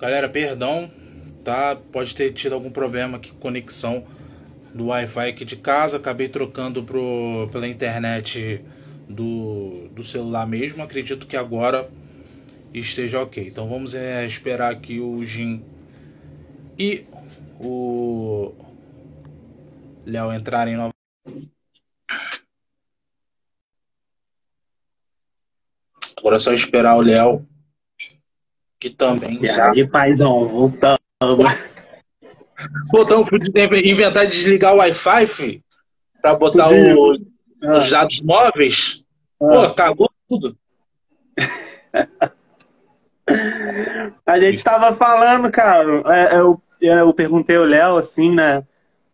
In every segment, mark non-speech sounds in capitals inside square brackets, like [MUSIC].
Galera, perdão, tá? Pode ter tido algum problema aqui com conexão do Wi-Fi aqui de casa. Acabei trocando pro, pela internet do, do celular mesmo. Acredito que agora esteja ok. Então vamos é, esperar aqui o Jim e o Léo entrarem novamente. Agora é só esperar o Léo, que também e já. Aí, paizão, voltamos. Voltamos para inventar de desligar o Wi-Fi, filho, para botar o, ah. os dados móveis. Ah. Pô, cagou tudo. [LAUGHS] A gente tava falando, cara. É, eu, eu perguntei ao Léo, assim, né?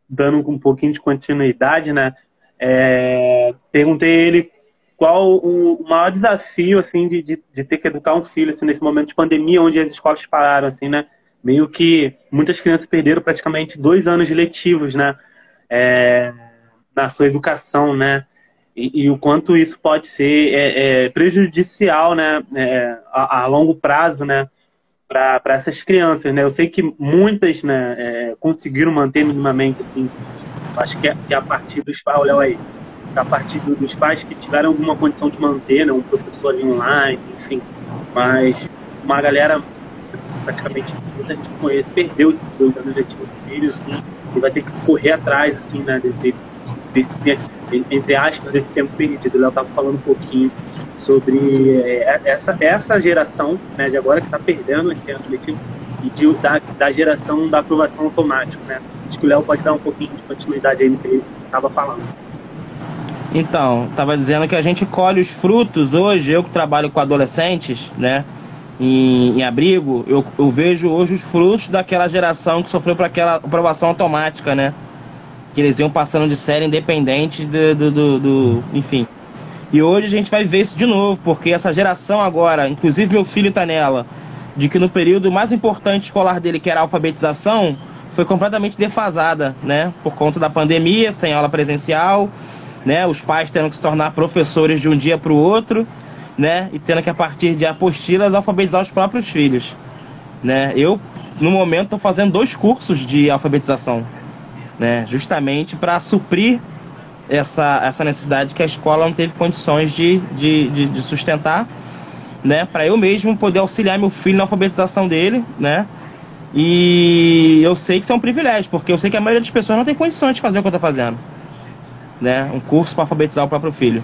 Dando um pouquinho de continuidade, né? É, perguntei ele qual o maior desafio, assim, de, de, de, ter que educar um filho, assim, nesse momento de pandemia, onde as escolas pararam, assim, né? Meio que muitas crianças perderam praticamente dois anos letivos, né? É, na sua educação, né? E, e, o quanto isso pode ser é, é, prejudicial, né? É, a, a, longo prazo, né? Para essas crianças, né? Eu sei que muitas, né? É, conseguiram manter minimamente, assim. Acho que é, que a partir dos... Olha aí a partir dos pais que tiveram alguma condição de manter, né, um professor ali online, enfim. Mas uma galera, praticamente muita gente conhece, perdeu esses dois anos letivos do filho, assim, e vai ter que correr atrás, assim, né, desse, entre aspas, desse tempo perdido. Eu estava falando um pouquinho sobre é, essa, essa geração né, de agora que está perdendo esse ano letivo e de, da, da geração da aprovação automática. Né? Acho que o Léo pode dar um pouquinho de continuidade aí no que ele estava falando. Então, estava dizendo que a gente colhe os frutos hoje, eu que trabalho com adolescentes, né? Em, em abrigo, eu, eu, vejo hoje os frutos daquela geração que sofreu para aquela aprovação automática, né? Que eles iam passando de série independente do, do, do, do, Enfim. E hoje a gente vai ver isso de novo, porque essa geração agora, inclusive meu filho está nela, de que no período mais importante escolar dele, que era a alfabetização, foi completamente defasada, né? Por conta da pandemia, sem aula presencial né? Os pais tendo que se tornar professores de um dia para o outro, né? E tendo que a partir de apostilas alfabetizar os próprios filhos, né? Eu no momento estou fazendo dois cursos de alfabetização, né? Justamente para suprir essa, essa necessidade que a escola não teve condições de, de, de, de sustentar, né? Para eu mesmo poder auxiliar meu filho na alfabetização dele, né? E eu sei que isso é um privilégio, porque eu sei que a maioria das pessoas não tem condições de fazer o que eu estou fazendo né? Um curso para alfabetizar o próprio filho.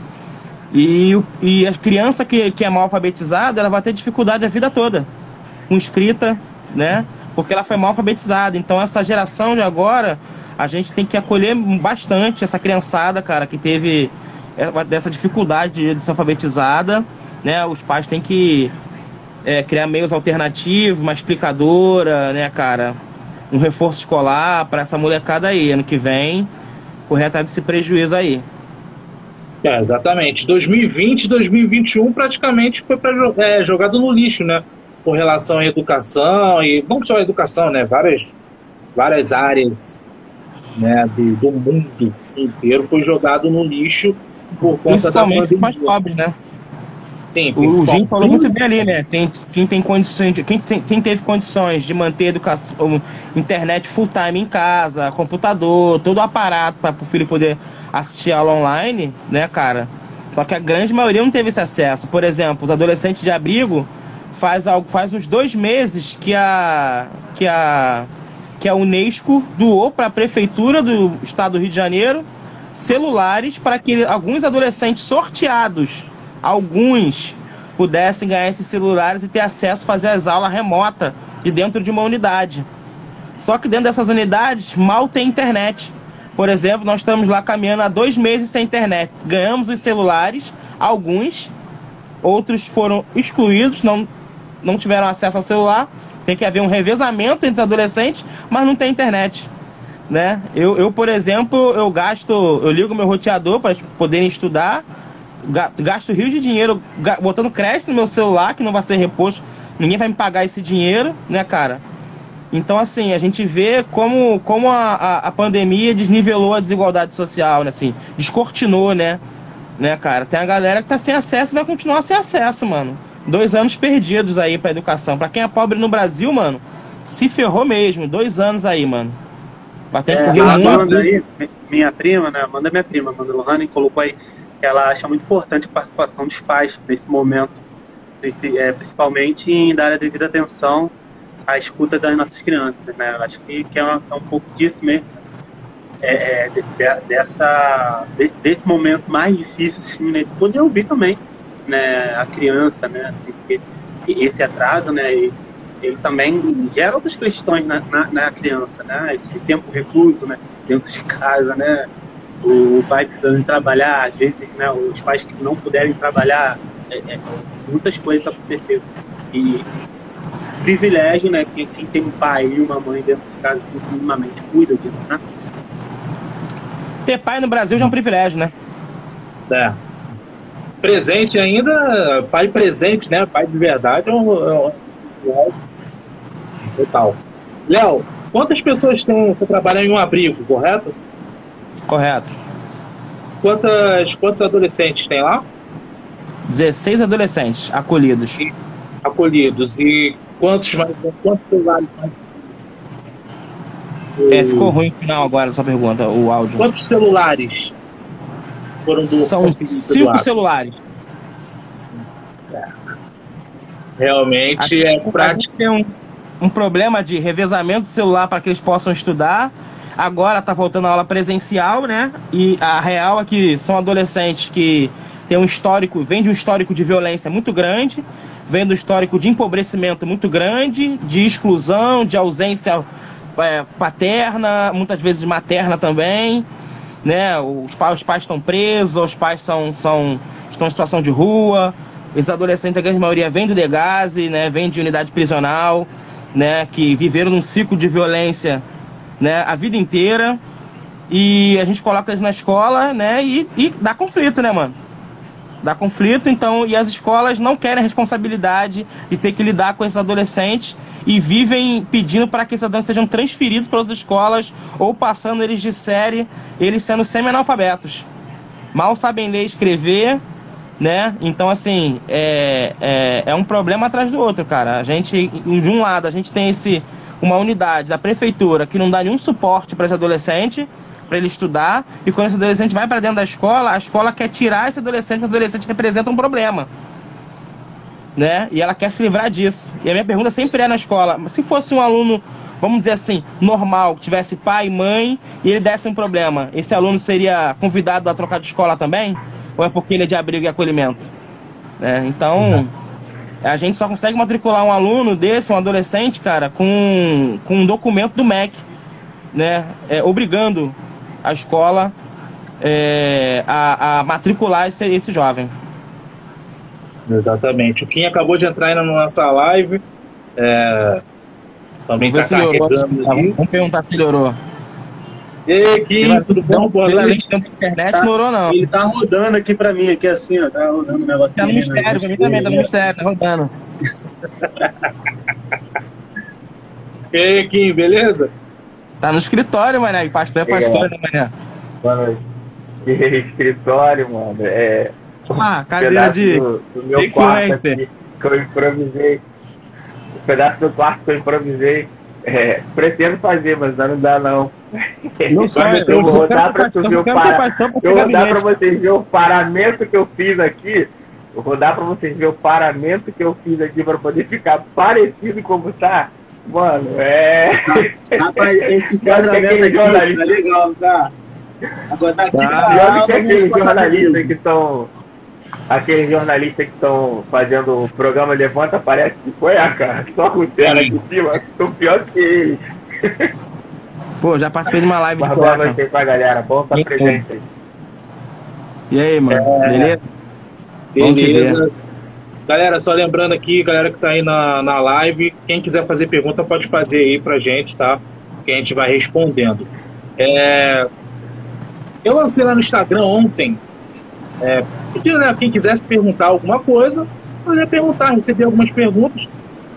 E, e a criança que, que é mal alfabetizada, ela vai ter dificuldade a vida toda com escrita, né? Porque ela foi mal alfabetizada. Então essa geração de agora, a gente tem que acolher bastante essa criançada, cara, que teve dessa dificuldade de, de ser alfabetizada, né? Os pais têm que é, criar meios alternativos, uma explicadora, né, cara? Um reforço escolar para essa molecada aí, ano que vem correr atrás desse prejuízo aí. É, exatamente. 2020 2021 praticamente foi pra, é, jogado no lixo, né? Com relação à educação e não só a educação, né? Várias, várias áreas né, de, do mundo inteiro foi jogado no lixo por conta da pandemia. mais pobres, né? Sim, o Jim falou muito bem ali, né? Tem, quem tem condições, quem, tem, quem teve condições de manter educação, internet full time em casa, computador, todo o aparato para o filho poder assistir aula online, né, cara? Só que a grande maioria não teve esse acesso. Por exemplo, os adolescentes de abrigo faz algo, faz uns dois meses que a que a que a UNESCO doou para a prefeitura do estado do Rio de Janeiro celulares para que alguns adolescentes sorteados alguns pudessem ganhar esses celulares e ter acesso a fazer as aulas remotas de dentro de uma unidade. Só que dentro dessas unidades mal tem internet. Por exemplo, nós estamos lá caminhando há dois meses sem internet. Ganhamos os celulares, alguns, outros foram excluídos, não, não tiveram acesso ao celular. Tem que haver um revezamento entre os adolescentes, mas não tem internet. Né? Eu, eu, por exemplo, eu gasto, eu ligo meu roteador para poderem estudar, gasto rios de dinheiro botando crédito no meu celular, que não vai ser reposto, ninguém vai me pagar esse dinheiro, né, cara? Então, assim, a gente vê como, como a, a, a pandemia desnivelou a desigualdade social, né, assim, descortinou, né? Né, cara? Tem a galera que tá sem acesso e vai continuar sem acesso, mano. Dois anos perdidos aí pra educação. Pra quem é pobre no Brasil, mano, se ferrou mesmo. Dois anos aí, mano. Batendo é, a Amanda aí, minha prima, né? Amanda é minha prima, Amanda Lohane, colocou aí que ela acha muito importante a participação dos pais nesse momento, nesse, é, principalmente em dar a devida atenção à escuta das nossas crianças, né? Eu acho que, que é, uma, é um pouco disso mesmo. É, é, de, dessa, desse, desse, momento mais difícil, assim, né? Poder ouvir também né, a criança, né? Assim, porque esse atraso, né? E, ele também gera outras questões na, na, na, criança, né? Esse tempo recluso, né? Dentro de casa, né? O pai precisando trabalhar, às vezes, né? Os pais que não puderem trabalhar, é, é, muitas coisas aconteceram. E privilégio, né? Quem, quem, tem um pai e uma mãe dentro de casa, assim, minimamente cuida disso, né? Ter pai no Brasil já é um privilégio, né? É. Presente ainda, pai presente, né? Pai de verdade é um, é um Total. Léo, quantas pessoas tem, você trabalha em um abrigo, correto? Correto. Quantas, quantos adolescentes tem lá? 16 adolescentes acolhidos. E, acolhidos. E quantos mais? Quantos celulares mais? É, ficou ruim o final agora, sua pergunta, o áudio. Quantos celulares foram do São cinco celulares. Realmente a, é prático. tem um, um problema de revezamento de celular para que eles possam estudar. Agora está voltando a aula presencial, né? E a real é que são adolescentes que têm um histórico, vem de um histórico de violência muito grande, vem do histórico de empobrecimento muito grande, de exclusão, de ausência é, paterna, muitas vezes materna também, né? Os pais, os pais estão presos, os pais são, são, estão em situação de rua, esses adolescentes, a grande maioria, vem do Degase, né? Vem de unidade prisional, né? Que viveram num ciclo de violência, né? A vida inteira. E a gente coloca eles na escola, né? E, e dá conflito, né, mano? Dá conflito, então, e as escolas não querem a responsabilidade de ter que lidar com esses adolescentes e vivem pedindo para que esses adolescentes sejam transferidos para outras escolas ou passando eles de série, eles sendo semi-analfabetos. Mal sabem ler e escrever, né? Então, assim, é, é, é, um problema atrás do outro, cara. A gente, de um lado, a gente tem esse uma unidade da prefeitura que não dá nenhum suporte para esse adolescente, para ele estudar, e quando esse adolescente vai para dentro da escola, a escola quer tirar esse adolescente, porque esse adolescente representa um problema. Né? E ela quer se livrar disso. E a minha pergunta sempre é na escola: se fosse um aluno, vamos dizer assim, normal, que tivesse pai e mãe, e ele desse um problema, esse aluno seria convidado a trocar de escola também? ou é porque ele é de abrigo e acolhimento? É, então, uhum. A gente só consegue matricular um aluno desse, um adolescente, cara, com, com um documento do MEC, né? É, obrigando a escola é, a, a, matricular esse, esse jovem. Exatamente. O Kim acabou de entrar na nossa live. É, também está Vamos perguntar se melhorou. E aí, Kim, tudo bom? Boa noite. Pela internet tá, não orou, não. Ele tá rodando aqui pra mim, aqui assim, ó. Tá rodando o negócio. Tá no mistério, pra mim também, tá no mistério, tá rodando. [LAUGHS] e aí, Kim, beleza? Tá no escritório, mané. Pastor é pastor, né, mané? Boa noite. escritório, mano. É. Ah, cadeira de. Do, do meu quarto aqui, que eu improvisei. Um pedaço do quarto que eu improvisei. É, pretendo fazer, mas não dá não. Não [LAUGHS] sai, eu vou rodar para tu ver o para... Eu vou dar para vocês ver o paramento que eu fiz aqui. Eu vou dar para vocês ver o paramento que eu fiz aqui para poder ficar parecido como tá. Mano, é. [LAUGHS] Rapaz, esse enquadramento aqui tá legal, tá? Agora tá aqui tá, pra pior do que aqueles jornalistas que estão aqueles jornalistas que estão fazendo o programa Levanta parece que foi a cara, só com terra aqui em cima, são pior que eles. Pô, já participei de uma live de boa noite aí pra galera, bom estar presente aí. E aí, mano, é... beleza? Beleza. Galera, só lembrando aqui, galera que tá aí na, na live, quem quiser fazer pergunta pode fazer aí pra gente, tá? Que a gente vai respondendo. É... Eu lancei lá no Instagram ontem é, pedindo, né, quem quisesse perguntar alguma coisa, poderia perguntar, receber algumas perguntas.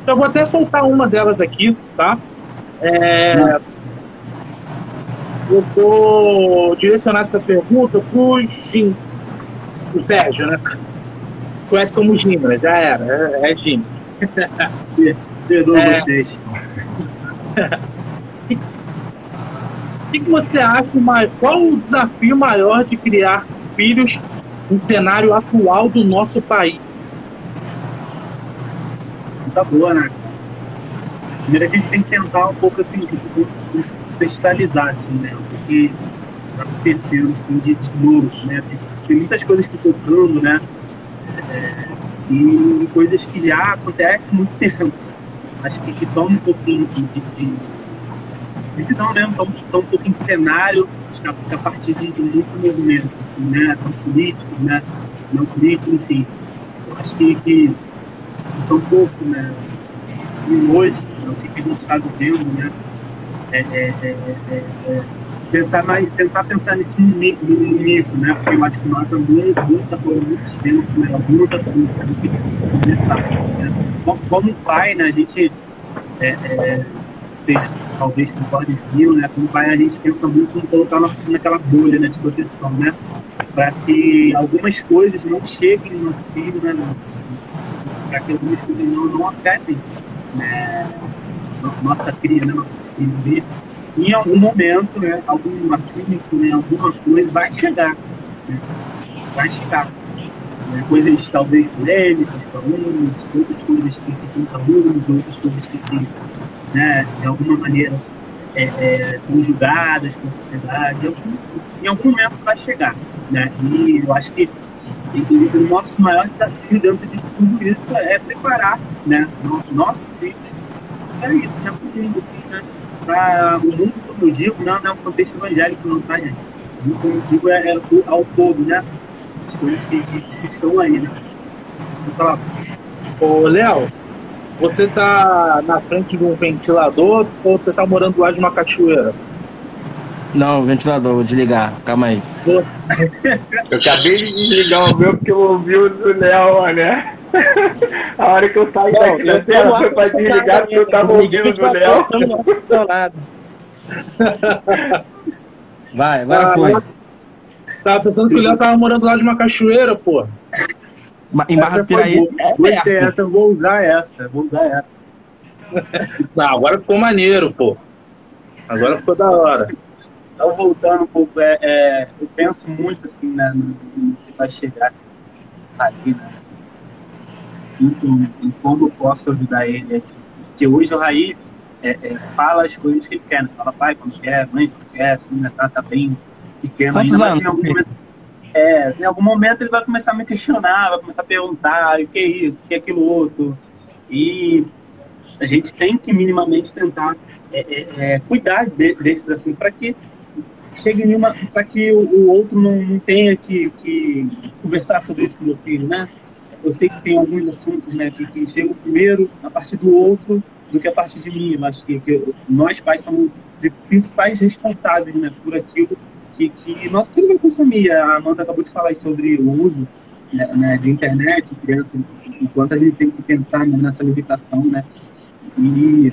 Eu vou até soltar uma delas aqui, tá? É, eu vou direcionar essa pergunta pro, pro Sérgio, né? conhece como Gina, já era, é, é Gina. [LAUGHS] Perdoa é... vocês. [LAUGHS] O que, que você acha? Qual o desafio maior de criar filhos no cenário atual do nosso país? Tá boa, né? Primeiro a gente tem que tentar um pouco assim, contextualizar, assim, né? O que tá acontecendo assim, de, de novo, né? Tem, tem muitas coisas que tocando, né? É, e coisas que já acontecem há muito tempo. Acho que, que toma um pouquinho de, de, de visão mesmo, toma, toma um pouquinho de cenário, acho que a, partir de, de muitos movimentos, assim, né? Tanto políticos, né? Não políticos, enfim. Acho que, que são pouco, né? E hoje, né? o que, que a gente está vivendo, né? É, é, é, é, é pensar mais, tentar pensar nisso no, no, micro, né? Porque eu acho que mata muito, muita coisa muito extensa, né? Muito assunto para a gente conversar, assim, né? Como, pai, né? A gente, é, é, vocês talvez concordem comigo, né? Como pai, a gente pensa muito em colocar nosso filho naquela bolha, né? De proteção, né? Para que algumas coisas não cheguem no nosso filho, né? Para que algumas coisas não, não afetem, né? Nossa cria, né? Nossos filhos. E, em algum momento, né, algum assunto, né, alguma coisa vai chegar. Né, vai chegar. Né, coisas talvez polêmicas para uns, outras coisas que, que são tabus, outras coisas que, que né, de alguma maneira é, é, são julgadas pela sociedade. Em algum, momento isso vai chegar. Né? E eu acho que o nosso maior desafio dentro de tudo isso é preparar né, nossos filhos para isso, né? Assim, né? para o mundo, como eu digo, não, é um contexto evangélico, não, tá, gente? O mundo, como eu digo, é, é ao todo, né? As coisas que, que, estão aí, né? Vou falar. Ô, Léo, você tá na frente de um ventilador ou você tá morando lá de uma cachoeira? Não, ventilador, vou desligar. Calma aí. [LAUGHS] eu acabei de desligar o meu porque eu ouvi o do Léo, né? [LAUGHS] A hora que eu saí daqui da tela foi pra desligar porque eu tava ouvindo do Léo. [LAUGHS] Vai, vai, foi. Tava pensando que o Léo tava morando lá de uma cachoeira, pô. Em Barra Piraí. Gostei essa, eu vou usar essa, vou usar essa. [LAUGHS] Não, agora ficou maneiro, pô. Agora ficou da hora. Então, voltando um pouco, é, é, eu penso muito assim, né, no, no que vai chegar assim, ali, né? muito em como eu posso ajudar ele. Assim. Porque hoje o Raí é, é, fala as coisas que ele quer, né? fala pai quando quer, mãe quando quer, assim, né? tá, tá bem pequeno Quantos ainda, anos? em algum momento. É, em algum momento ele vai começar a me questionar, vai começar a perguntar o que é isso, o que é aquilo outro. E a gente tem que minimamente tentar é, é, é cuidar de, desses assuntos para que chegue para que o, o outro não, não, tenha que, que conversar sobre isso com meu filho, né? eu sei que tem alguns assuntos né, que, que chegam primeiro a partir do outro do que a partir de mim. Acho que, que nós pais somos os principais responsáveis né, por aquilo que, que nosso filho consumir. A Amanda acabou de falar sobre o uso né, né, de internet, criança, enquanto a gente tem que pensar né, nessa limitação, né? E,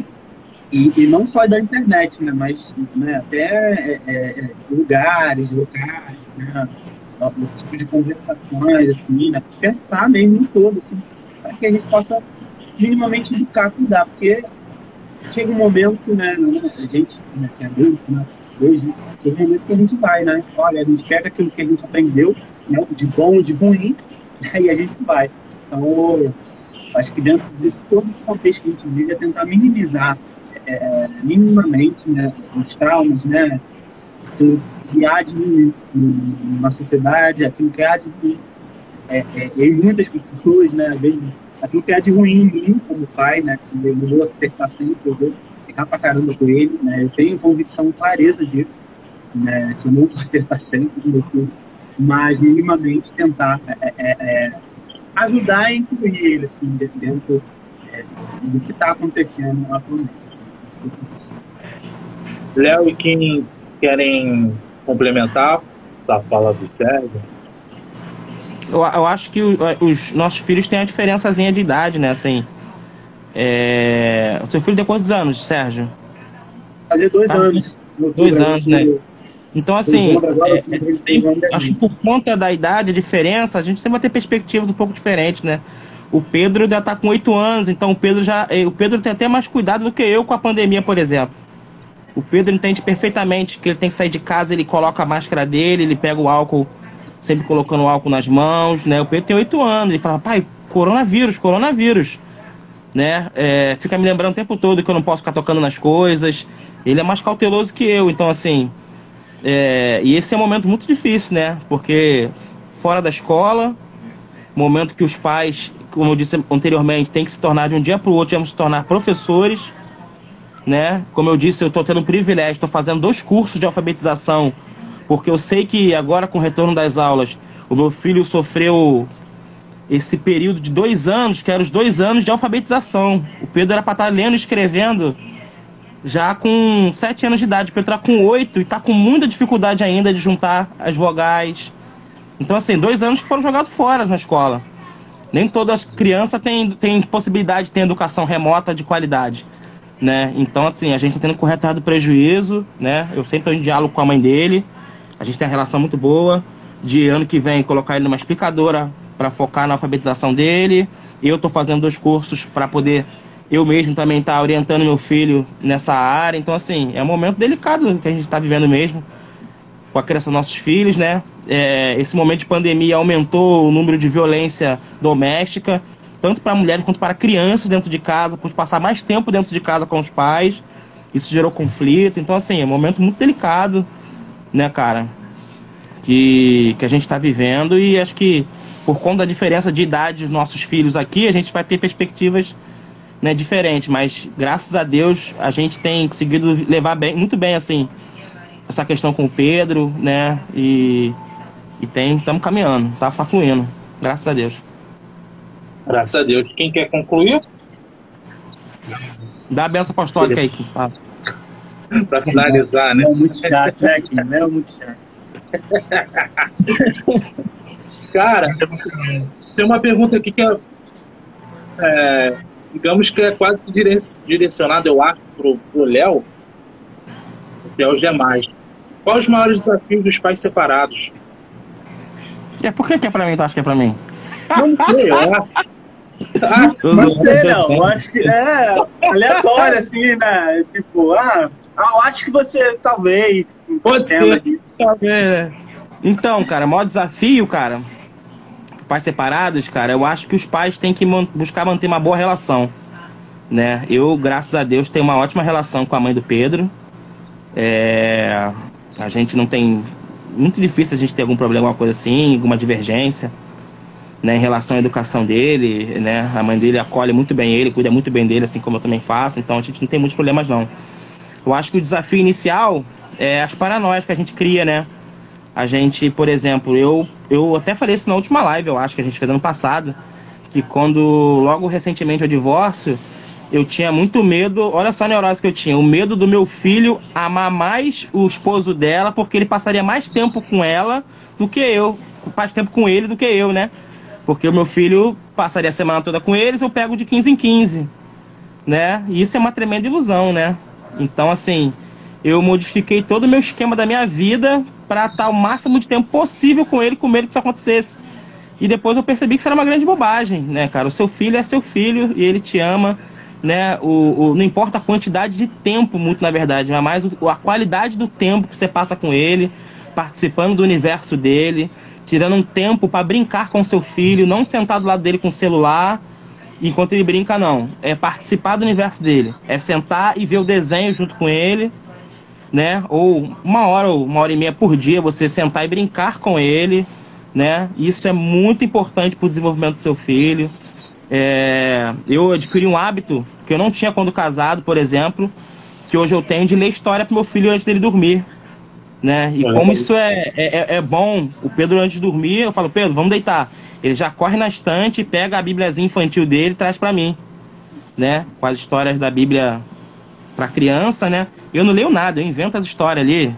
e, e, não só da internet, né, mas né, até é, é, é lugares, locais, né, o tipo de conversações, assim, né? Pensar mesmo em todo, assim, para que a gente possa minimamente educar, cuidar, porque chega um momento, né, a gente, né, que é adulto, né, hoje, um momento que a gente vai, né, olha, a gente pega aquilo que a gente aprendeu, né, de bom de ruim, né, e a gente vai. Então, acho que dentro disso, todo esse contexto que a gente vive é tentar minimizar é, minimamente, né, os traumas, né, aquilo que há de ruim na sociedade, aquilo que há de ruim é, é, em muitas pessoas, né? Às vezes, aquilo que há de ruim em mim, como pai, né? Que eu vou acertar sempre, eu ficar pra caramba com ele, né? Eu tenho convicção, clareza disso, né? Que eu não [LAUGHS] vou acertar sempre mas minimamente tentar é, é, é ajudar a incluir ele, assim, dentro é, do que está acontecendo atualmente, assim, Léo e quem querem complementar a fala do Sérgio? Eu, eu acho que o, os nossos filhos têm a diferençazinha de idade, né? Assim, é... O seu filho tem quantos anos, Sérgio? Fazer dois ah, anos. Dois anos, né? Então, assim, é, é, acho que por conta da idade, a diferença, a gente sempre vai ter perspectivas um pouco diferentes, né? O Pedro já está com oito anos, então o Pedro já. Eh, o Pedro tem até mais cuidado do que eu com a pandemia, por exemplo. O Pedro entende perfeitamente que ele tem que sair de casa, ele coloca a máscara dele, ele pega o álcool, sempre colocando o álcool nas mãos, né? O Pedro tem oito anos, ele fala, pai, coronavírus, coronavírus. Né? É, fica me lembrando o tempo todo que eu não posso ficar tocando nas coisas. Ele é mais cauteloso que eu, então assim. É, e esse é um momento muito difícil, né? Porque fora da escola, momento que os pais, como eu disse anteriormente, têm que se tornar de um dia para o outro, vamos se tornar professores, né? Como eu disse, eu estou tendo o privilégio, estou fazendo dois cursos de alfabetização, porque eu sei que agora com o retorno das aulas, o meu filho sofreu esse período de dois anos, que eram os dois anos de alfabetização. O Pedro era para estar tá lendo e escrevendo já com sete anos de idade. O Pedro está com oito e está com muita dificuldade ainda de juntar as vogais. Então, assim, dois anos que foram jogados fora na escola. Nem todas as crianças têm, têm possibilidade de ter educação remota de qualidade. Né? Então, assim, a gente está tendo que correr atrás do prejuízo, né? Eu sempre estou em diálogo com a mãe dele. A gente tem uma relação muito boa. De ano que vem, colocar ele numa explicadora para focar na alfabetização dele. Eu estou fazendo dois cursos para poder eu mesmo também estar tá orientando meu filho nessa área. Então, assim, é um momento delicado que a gente está vivendo mesmo com a criação dos nossos filhos, né? É, esse momento de pandemia aumentou o número de violência doméstica, tanto para mulheres quanto para crianças dentro de casa, por passar mais tempo dentro de casa com os pais. Isso gerou conflito. Então, assim, é um momento muito delicado, né, cara? Que, que a gente está vivendo e acho que por conta da diferença de idade dos nossos filhos aqui, a gente vai ter perspectivas né, diferentes, mas graças a Deus a gente tem conseguido levar bem, muito bem assim essa questão com o Pedro, né? E, e tem, estamos caminhando, tá, tá fluindo, graças a Deus. Graças a Deus. Quem quer concluir? Dá a benção apostólica aí, tá. para finalizar, né? É muito chato, né, Kim? É muito chato. [LAUGHS] Cara, tem uma pergunta aqui que é, é digamos que é quase direcionada, eu acho, pro, pro Léo, que é os demais. Quais os maiores desafios dos pais separados? É, por que, que é pra mim? Tu acha que é pra mim? Não sei, eu acho. Ah, não sei, não. Eu acho que é aleatório, assim, né? Tipo, ah, eu acho que você talvez. Pode ser. Disso. Talvez. Então, cara, o maior desafio, cara, pais separados, cara, eu acho que os pais têm que buscar manter uma boa relação, né? Eu, graças a Deus, tenho uma ótima relação com a mãe do Pedro. É... A gente não tem... Muito difícil a gente ter algum problema, alguma coisa assim, alguma divergência, né? Em relação à educação dele, né? A mãe dele acolhe muito bem ele, cuida muito bem dele, assim como eu também faço. Então, a gente não tem muitos problemas, não. Eu acho que o desafio inicial é as paranoias que a gente cria, né? A gente, por exemplo, eu, eu até falei isso na última live, eu acho que a gente fez ano passado, que quando logo recentemente o divórcio, eu tinha muito medo, olha só a neurose que eu tinha, o medo do meu filho amar mais o esposo dela, porque ele passaria mais tempo com ela do que eu, mais tempo com ele do que eu, né? Porque o meu filho passaria a semana toda com eles, eu pego de 15 em 15, né? E isso é uma tremenda ilusão, né? Então, assim, eu modifiquei todo o meu esquema da minha vida para estar o máximo de tempo possível com ele, com medo que isso acontecesse. E depois eu percebi que isso era uma grande bobagem, né, cara? O seu filho é seu filho e ele te ama, né? O, o não importa a quantidade de tempo, muito na verdade, mas mais a qualidade do tempo que você passa com ele, participando do universo dele, tirando um tempo para brincar com seu filho, não sentar do lado dele com o celular enquanto ele brinca, não. É participar do universo dele. É sentar e ver o desenho junto com ele né? Ou uma hora ou uma hora e meia por dia você sentar e brincar com ele, né? Isso é muito importante para o desenvolvimento do seu filho. É, eu adquiri um hábito que eu não tinha quando casado, por exemplo, que hoje eu tenho de ler história para meu filho antes dele dormir. Né? E como isso é, é, é, bom, o Pedro antes de dormir, eu falo, Pedro, vamos deitar. Ele já corre na estante, pega a Bíbliazinha infantil dele e traz para mim. Né? Com as histórias da Bíblia para criança, né? Eu não leio nada, eu invento as histórias ali.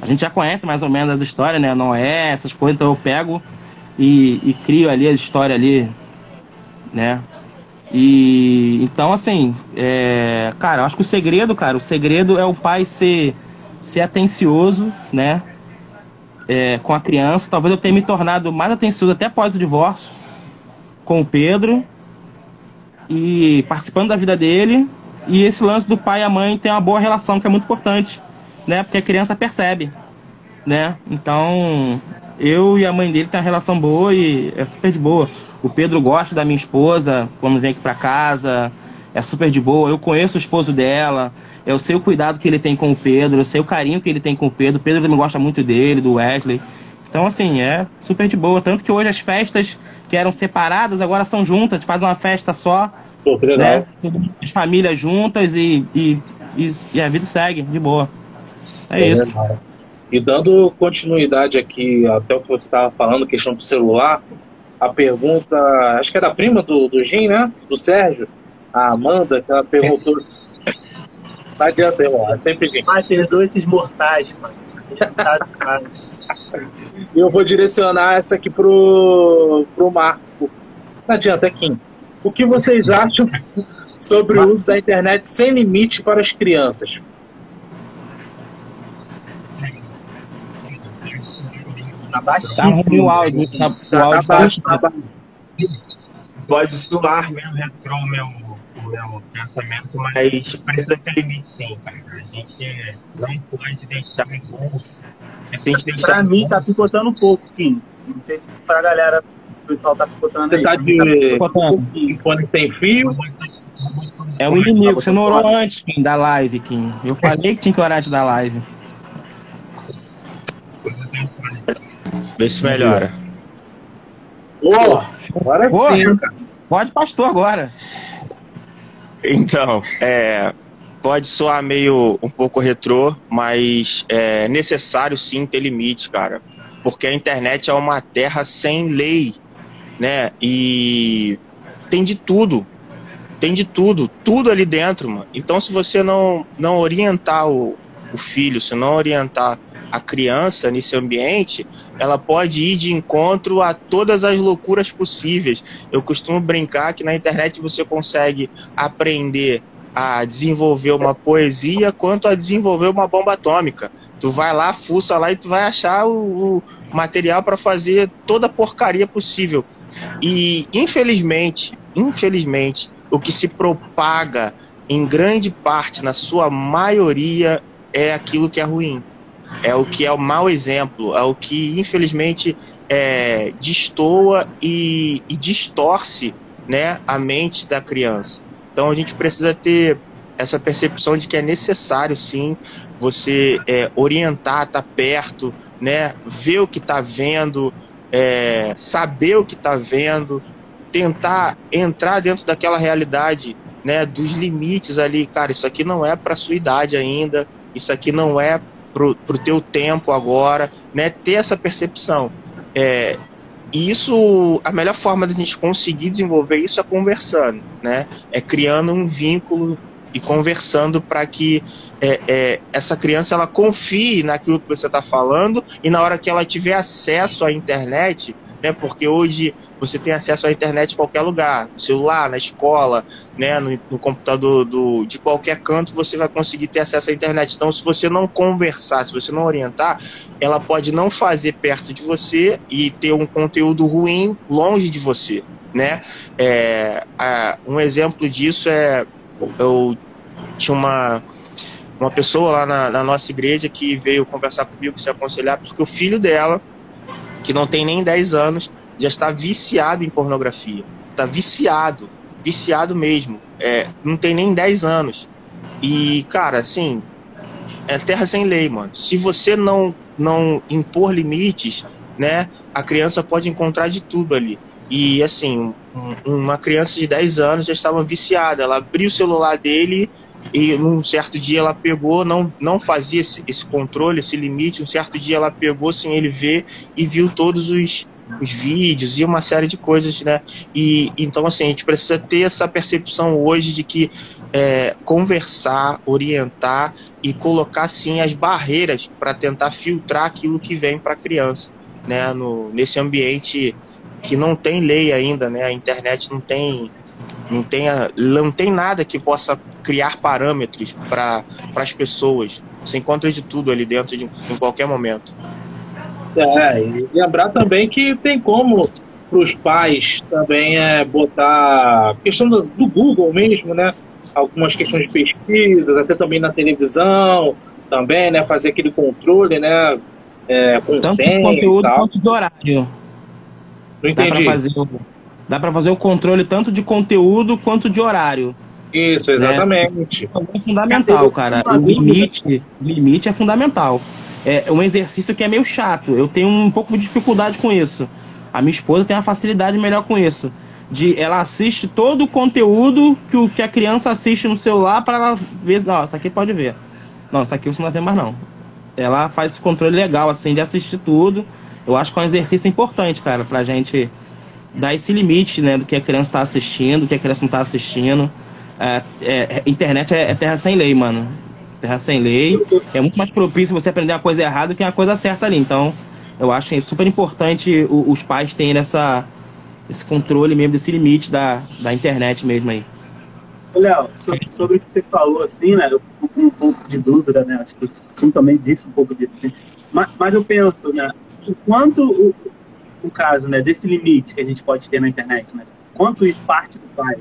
A gente já conhece mais ou menos as histórias, né? Noé, essas coisas, então eu pego e, e crio ali a história ali, né? E então assim, é, cara, eu acho que o segredo, cara, o segredo é o pai ser ser atencioso, né? É, com a criança. Talvez eu tenha me tornado mais atencioso até após o divórcio com o Pedro e participando da vida dele. E esse lance do pai e a mãe tem uma boa relação, que é muito importante, né? Porque a criança percebe, né? Então, eu e a mãe dele tem uma relação boa e é super de boa. O Pedro gosta da minha esposa quando vem aqui para casa, é super de boa. Eu conheço o esposo dela, eu sei o cuidado que ele tem com o Pedro, eu sei o carinho que ele tem com o Pedro. O Pedro também gosta muito dele, do Wesley. Então, assim, é super de boa. Tanto que hoje as festas que eram separadas agora são juntas, faz uma festa só. Pô, que legal. Né? As famílias juntas e, e, e, e, a vida segue, de boa. É, é isso. Legal. E dando continuidade aqui até o que você estava falando, questão do celular, a pergunta, acho que é da prima do, do Jim, né? Do Sérgio, a Amanda, que ela perguntou. Não adianta, irmão, é sempre Jim. Ai, perdoa esses mortais, mano. eu vou direcionar essa aqui pro, pro Marco. Não adianta, é Kim. O que vocês acham sobre o uso da internet sem limite para as crianças? Tá baixíssimo. Tá o áudio. Tá, o áudio tá, baixo, tá baixo. Pode zoar mesmo, entrou o meu, o meu pensamento, mas precisa ter limite sim, cara. A gente não pode deixar em curso. Pra mim tá picotando um pouco, Kim. Não sei se pra galera, o pessoal tá picotando você aí. Tá de tá um fone sem fio? É o inimigo, você não orou antes, Kim, da live, Kim. Eu falei que tinha que orar antes da live. Vê se melhora. Oh, agora sim, Pode, pastor, agora. Então, é, pode soar meio um pouco retrô, mas é necessário sim ter limite, cara. Porque a internet é uma terra sem lei, né? E tem de tudo. Tem de tudo, tudo ali dentro, mano. Então, se você não, não orientar o, o filho, se não orientar a criança nesse ambiente, ela pode ir de encontro a todas as loucuras possíveis. Eu costumo brincar que na internet você consegue aprender a desenvolver uma poesia quanto a desenvolver uma bomba atômica. Tu vai lá, fuça lá e tu vai achar o, o material para fazer toda a porcaria possível. E infelizmente, infelizmente, o que se propaga em grande parte, na sua maioria, é aquilo que é ruim é o que é o mau exemplo, é o que infelizmente é, destoa e, e distorce né, a mente da criança. Então a gente precisa ter essa percepção de que é necessário sim você é, orientar, estar tá perto, né, ver o que está vendo, é, saber o que está vendo, tentar entrar dentro daquela realidade, né, dos limites ali, cara, isso aqui não é para sua idade ainda, isso aqui não é pro, pro teu tempo agora, né? Ter essa percepção. É, e isso, a melhor forma de a gente conseguir desenvolver isso é conversando, né? É criando um vínculo e conversando para que é, é, essa criança ela confie naquilo que você está falando e na hora que ela tiver acesso à internet, né, porque hoje você tem acesso à internet em qualquer lugar, no celular, na escola, né, no, no computador do, de qualquer canto você vai conseguir ter acesso à internet. Então, se você não conversar, se você não orientar, ela pode não fazer perto de você e ter um conteúdo ruim longe de você. Né? É, a, um exemplo disso é eu tinha uma, uma pessoa lá na, na, nossa igreja que veio conversar comigo, se aconselhar, porque o filho dela, que não tem nem 10 anos, já está viciado em pornografia. Está viciado, viciado mesmo. É, não tem nem 10 anos. E, cara, assim, é terra sem lei, mano. Se você não, não impor limites, né, a criança pode encontrar de tudo ali. E assim, um, uma criança de 10 anos já estava viciada. Ela abriu o celular dele e num certo dia ela pegou, não, não fazia esse, esse controle, esse limite. Um certo dia ela pegou sem ele ver e viu todos os, os vídeos e uma série de coisas, né? E então assim, a gente precisa ter essa percepção hoje de que é, conversar, orientar e colocar sim as barreiras para tentar filtrar aquilo que vem para a criança, né? No, nesse ambiente que não tem lei ainda, né? A internet não tem não tem, não tem nada que possa criar parâmetros para as pessoas. Você encontra de tudo ali dentro de, em qualquer momento. É, e lembrar também que tem como para os pais também é botar questão do, do, Google mesmo, né? Algumas questões de pesquisa, até também na televisão, também, né? Fazer aquele controle, né? É, com tanto senha conteúdo quanto de horário. Não entendi. Dá para fazer, dá pra fazer o controle tanto de conteúdo quanto de horário. Isso, exatamente. É fundamental, cara. O limite, limite é fundamental. É um exercício que é meio chato. Eu tenho um pouco de dificuldade com isso. A minha esposa tem uma facilidade melhor com isso. De ela assiste todo o conteúdo que, o, que a criança assiste no celular para ela ver. Não, isso aqui pode ver. Não, isso aqui você não vai ver mais não. Ela faz esse controle legal, assim, de assistir tudo. Eu acho que é um exercício importante, cara, pra gente dar esse limite, né, do que a criança está assistindo, do que a criança não está assistindo. É, é, internet é, é, terra sem lei, mano. Terra sem lei. É muito mais propício você aprender uma coisa errada do que uma coisa certa ali. Então, eu acho super importante os pais terem essa, esse controle mesmo, desse limite da, da internet mesmo aí. Léo, sobre, sobre, o que você falou, assim, né? Eu fico com um pouco de dúvida, né? Acho que tu também disse um pouco disso. Assim. Mas, mas eu penso, né? O quanto o, o caso, né? Desse limite que a gente pode ter na internet, né? Quanto isso parte do pai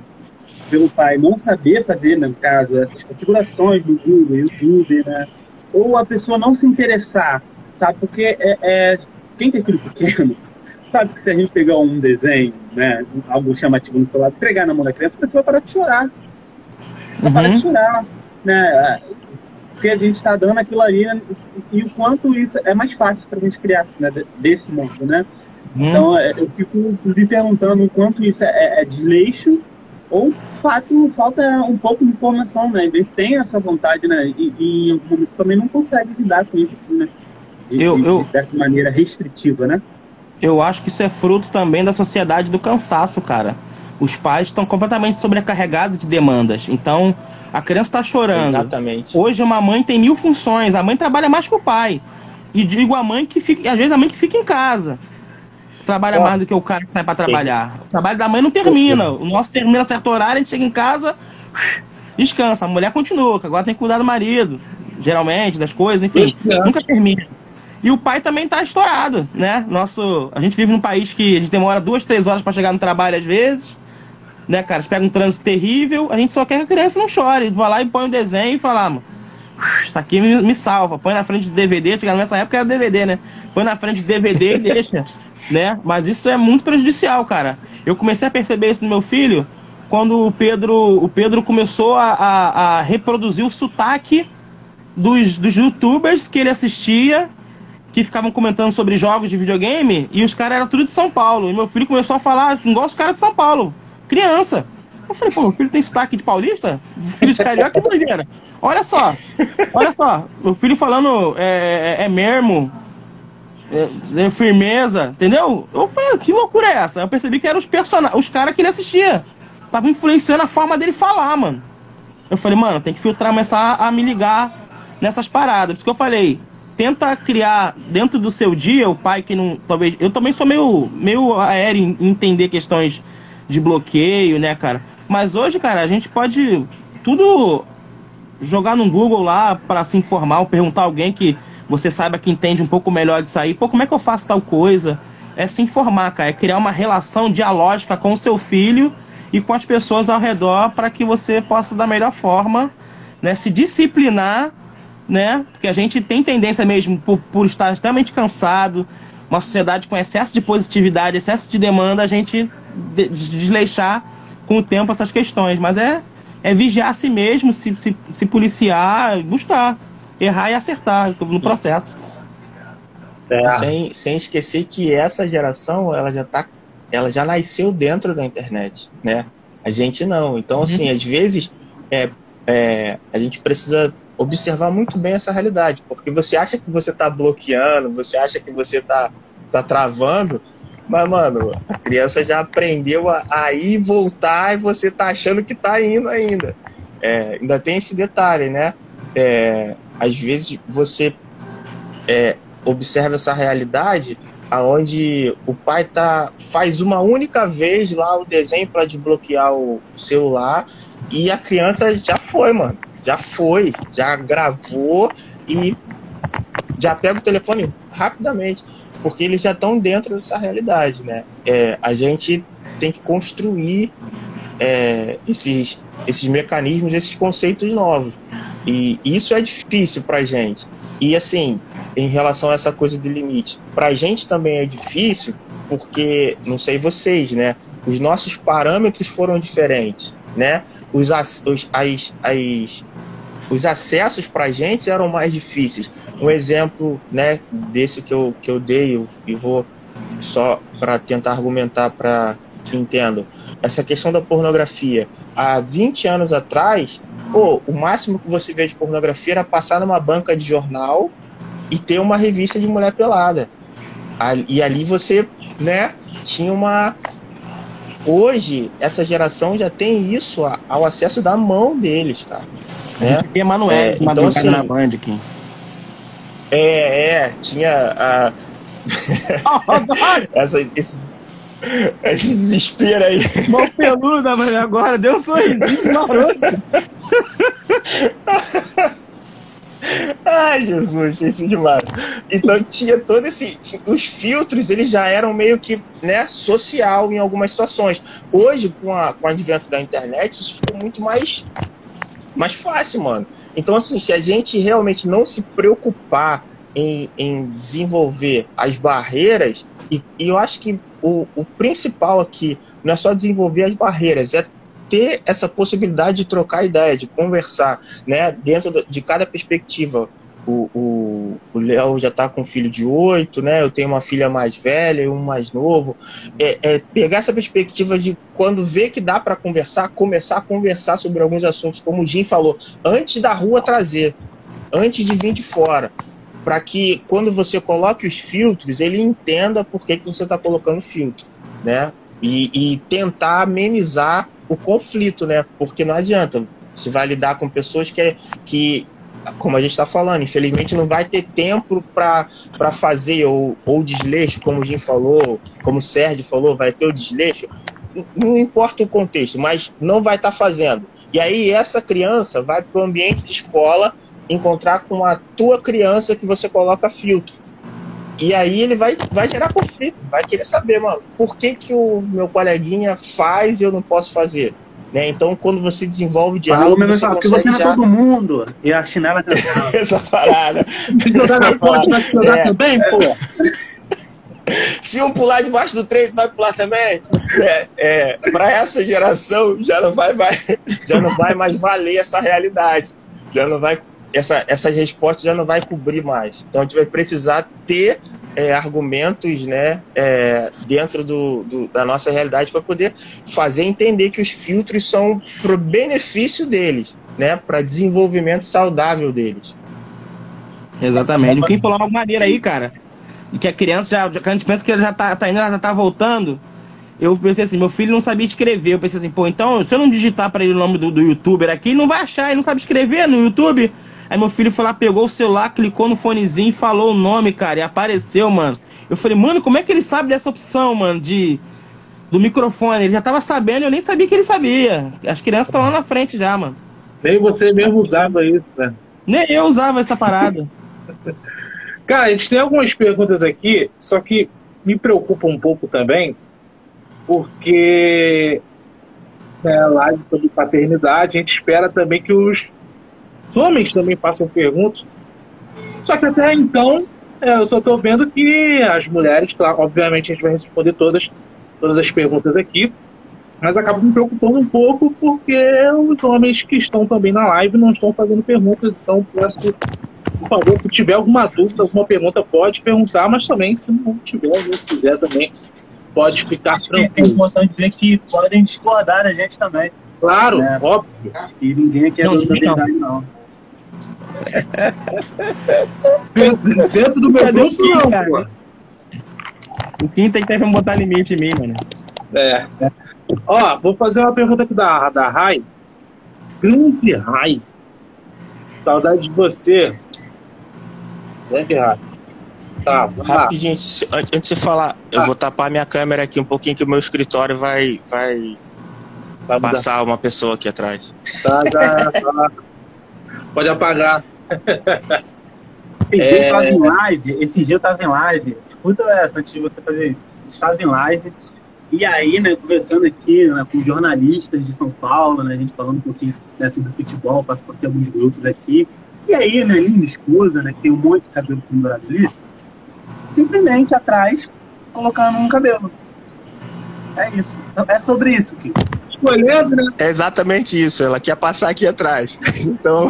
pelo pai não saber fazer, no caso, essas configurações do Google, YouTube, né? Ou a pessoa não se interessar, sabe? Porque é, é, quem tem filho pequeno [LAUGHS] sabe que se a gente pegar um desenho, né, algo chamativo no celular, entregar na mão da criança, a pessoa vai parar de chorar. Vai uhum. parar de chorar, né? Porque a gente está dando aquilo ali né? e o quanto isso é mais fácil para a gente criar né, desse mundo, né? Uhum. Então, é, eu fico me perguntando o quanto isso é, é desleixo ou fato falta um pouco de informação, né? Eles têm essa vontade, né? E, e em algum momento também não consegue lidar com isso assim, né? De, eu, de, eu, dessa maneira restritiva, né? Eu acho que isso é fruto também da sociedade do cansaço, cara. Os pais estão completamente sobrecarregados de demandas. Então, a criança está chorando. Exatamente. Hoje uma mãe tem mil funções. A mãe trabalha mais que o pai. E digo a mãe que fica, às vezes a mãe que fica em casa trabalha mais do que o cara que sai para trabalhar. O trabalho da mãe não termina. O nosso termina certo horário, a gente chega em casa, descansa. A mulher continua, que agora tem que cuidar do marido, geralmente, das coisas, enfim. Nunca termina. E o pai também tá estourado, né? Nosso, a gente vive num país que a gente demora duas, três horas para chegar no trabalho às vezes, né, cara? Pega um trânsito terrível, a gente só quer que a criança não chore. Vai lá e põe um desenho e fala, ah, mano, isso aqui me, me, salva. Põe na frente do DVD, nessa época era DVD, né? Põe na frente do DVD e deixa né? Mas isso é muito prejudicial, cara. Eu comecei a perceber isso no meu filho quando o Pedro, o Pedro começou a, a, a reproduzir o sotaque dos, dos youtubers que ele assistia, que ficavam comentando sobre jogos de videogame, e os caras eram tudo de São Paulo. E meu filho começou a falar igual os caras de São Paulo, criança. Eu falei, pô, meu filho tem sotaque de paulista? Filho de carioca, que doideira. Olha só, olha só, meu filho falando é, é, é mermo, é, firmeza, entendeu? Eu falei, que loucura é essa? Eu percebi que eram os personagens, os caras que ele assistia. Tava influenciando a forma dele falar, mano. Eu falei, mano, tem que filtrar, começar a me ligar nessas paradas. Por isso que eu falei, tenta criar dentro do seu dia, o pai que não. Talvez. Eu também sou meio, meio aéreo em entender questões de bloqueio, né, cara? Mas hoje, cara, a gente pode tudo jogar no Google lá para se informar ou perguntar alguém que você saiba que entende um pouco melhor disso aí. Pô, como é que eu faço tal coisa? É se informar, cara. É criar uma relação dialógica com o seu filho e com as pessoas ao redor para que você possa, da melhor forma, né, se disciplinar, né? Porque a gente tem tendência mesmo, por, por estar extremamente cansado, uma sociedade com excesso de positividade, excesso de demanda, a gente de, desleixar com o tempo essas questões. Mas é, é vigiar a si mesmo, se, se, se policiar, buscar errar e acertar no processo. É. Sem, sem esquecer que essa geração ela já tá ela já nasceu dentro da internet, né? A gente não. Então, uhum. assim, às vezes é, é, a gente precisa observar muito bem essa realidade, porque você acha que você está bloqueando, você acha que você está tá travando, mas, mano, a criança já aprendeu a, a ir e voltar e você tá achando que tá indo ainda. É, ainda tem esse detalhe, né? É, às vezes você é, observa essa realidade aonde o pai tá faz uma única vez lá o desenho para desbloquear o celular e a criança já foi, mano. Já foi, já gravou e já pega o telefone rapidamente, porque eles já estão dentro dessa realidade, né? É, a gente tem que construir é, esses, esses mecanismos, esses conceitos novos. E isso é difícil para gente. E assim, em relação a essa coisa do limite, para gente também é difícil, porque, não sei vocês, né? Os nossos parâmetros foram diferentes, né? Os, os, as, as, os acessos para gente eram mais difíceis. Um exemplo né, desse que eu, que eu dei, e vou só para tentar argumentar para que entendam, essa questão da pornografia. Há 20 anos atrás, pô, o máximo que você vê de pornografia era passar numa banca de jornal e ter uma revista de mulher pelada. E ali você, né, tinha uma. Hoje, essa geração já tem isso ao acesso da mão deles, cara. Né? Tem Emanuel, é, então, assim, na Band aqui. É, é, tinha a. [LAUGHS] essa, esse, esse desespero aí. Mão peluda, mas agora deu um sorrisinho maroto. [LAUGHS] [LAUGHS] Ai, Jesus, isso demais. Então tinha todo esse. Os filtros, eles já eram meio que né, social em algumas situações. Hoje, com, a, com o advento da internet, isso ficou muito mais, mais fácil, mano. Então, assim, se a gente realmente não se preocupar em, em desenvolver as barreiras, e, e eu acho que o, o principal aqui não é só desenvolver as barreiras, é ter essa possibilidade de trocar ideia, de conversar, né, dentro de cada perspectiva. O Léo já está com um filho de oito, né? Eu tenho uma filha mais velha e um mais novo. É, é pegar essa perspectiva de quando vê que dá para conversar, começar a conversar sobre alguns assuntos, como o Jim falou, antes da rua trazer, antes de vir de fora para que quando você coloque os filtros, ele entenda por que, que você está colocando filtro, né? E, e, tentar amenizar o conflito, né? Porque não adianta, você vai lidar com pessoas que, que como a gente está falando, infelizmente não vai ter tempo para fazer ou, ou desleixo, como o Jim falou, como o Sérgio falou, vai ter o desleixo. Não importa o contexto, mas não vai estar tá fazendo. E aí essa criança vai para o ambiente de escola encontrar com a tua criança que você coloca filtro. E aí ele vai, vai gerar conflito, vai querer saber, mano, por que, que o meu coleguinha faz e eu não posso fazer? Né? Então, quando você desenvolve diálogo, você fala, porque você não é todo mundo. E a chinela tá [LAUGHS] Essa parada. jogar na ponte, vai jogar é. também, pô? [LAUGHS] Se um pular debaixo do trem, vai pular também. É, é, para essa geração já não vai, vai, já não vai mais valer essa realidade. Já não vai essa, essas respostas já não vai cobrir mais. Então a gente vai precisar ter é, argumentos né, é, dentro do, do, da nossa realidade para poder fazer entender que os filtros são para o benefício deles, né, para desenvolvimento saudável deles. Exatamente. O Kim falou uma maneira aí, cara, de que a criança já, a gente pensa que ele já tá, tá indo, ela já tá voltando. Eu pensei assim, meu filho não sabia escrever. Eu pensei assim, pô, então se eu não digitar para ele o nome do, do youtuber aqui, ele não vai achar, ele não sabe escrever no YouTube. Aí meu filho foi lá, pegou o celular, clicou no fonezinho e falou o nome, cara, e apareceu, mano. Eu falei, mano, como é que ele sabe dessa opção, mano, de do microfone? Ele já tava sabendo, eu nem sabia que ele sabia. As crianças estão lá na frente já, mano. Nem você mesmo usava isso, né? Nem eu usava essa parada. [LAUGHS] Cara, a gente tem algumas perguntas aqui, só que me preocupa um pouco também, porque é, live sobre paternidade, a gente espera também que os os homens também façam perguntas. Só que até então, é, eu só estou vendo que as mulheres, claro, obviamente a gente vai responder todas, todas as perguntas aqui, mas acaba me preocupando um pouco porque os homens que estão também na live não estão fazendo perguntas, então peço, por favor, se tiver alguma dúvida, alguma pergunta, pode perguntar, mas também se não tiver, se quiser também, pode ficar Acho tranquilo. É importante dizer que podem discordar da gente também. Claro, né? óbvio. E ninguém aqui é não, verdade, não. Dentro do meu grupo, não, cara? pô. O Kim tem que botar limite em mim, mano. É. Ó, vou fazer uma pergunta aqui da, da Rai. Grande Rai. Saudade de você. Grande Rai. Tá, Rapidinho, antes de falar, eu vou tapar minha câmera aqui um pouquinho que o meu escritório vai, vai Vai passar uma pessoa aqui atrás. Tá, tá, [LAUGHS] tá. Pode apagar. Esse dia eu tava em live, esse dia eu tava em live, escuta essa antes de você fazer isso. Eu estava em live, e aí, né, conversando aqui né, com jornalistas de São Paulo, né, a gente falando um pouquinho né, sobre futebol, faço parte de alguns grupos aqui. E aí, né, linda esposa, né, que tem um monte de cabelo pendurado ali, simplesmente atrás, colocando um cabelo. É isso. É sobre isso, Kim. Escolhendo, né? É exatamente isso. Ela quer passar aqui atrás. Então.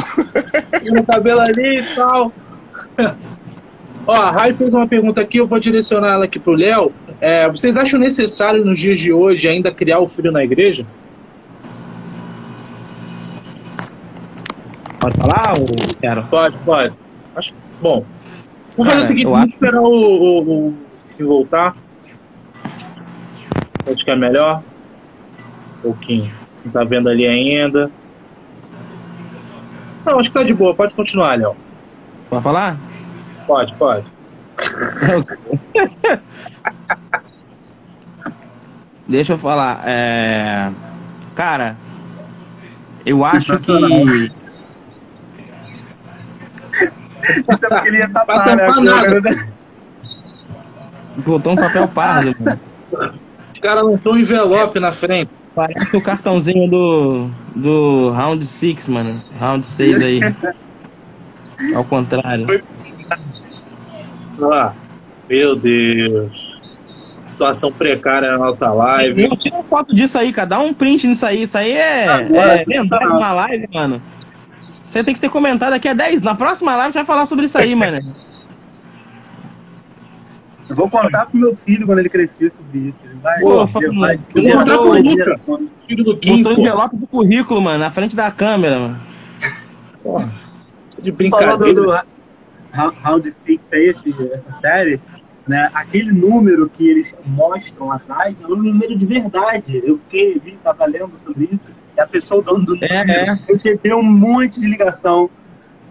E o cabelo ali e tal. Ó, a Rai fez uma pergunta aqui, eu vou direcionar ela aqui pro Léo. É, vocês acham necessário nos dias de hoje ainda criar o filho na igreja? Pode falar ou quero? Pode, pode. Acho, bom, vamos fazer o seguinte, vamos acho- esperar o, o, o voltar. Acho que é melhor. O Kim não tá vendo ali ainda. Não, acho que tá de boa, pode continuar, Léo. Pode falar? Pode, pode. [LAUGHS] Deixa eu falar. É... Cara, eu acho que. Isso é porque ele ia Vai tapar, né? câmera? Botou um papel pardo, mano. Os caras lançou um envelope na frente. Parece o cartãozinho do, do Round 6, mano. Round 6 aí. [LAUGHS] Ao contrário. Ah, meu Deus. Situação precária na nossa live. Não, tira uma foto disso aí, cara. Dá um print nisso aí. Isso aí é, Agora, é lendário na live, mano. Isso aí tem que ser comentado daqui a 10. Na próxima live a gente vai falar sobre isso aí, mano. Eu vou contar pro meu filho quando ele crescer sobre isso. Ele vai Pô, falando- vai eu vou contar pro Luca. gerações. Filho do Kim, Botou o pô. envelope do currículo, mano, na frente da câmera, mano. Porra, De Tu falou do, brincadeira. do Round Six aí, esse, essa série, né? Aquele número que eles mostram atrás é um número de verdade. Eu fiquei, vi, tava lendo sobre isso, e a pessoa, o dono do É, número, é. recebeu um monte de ligação.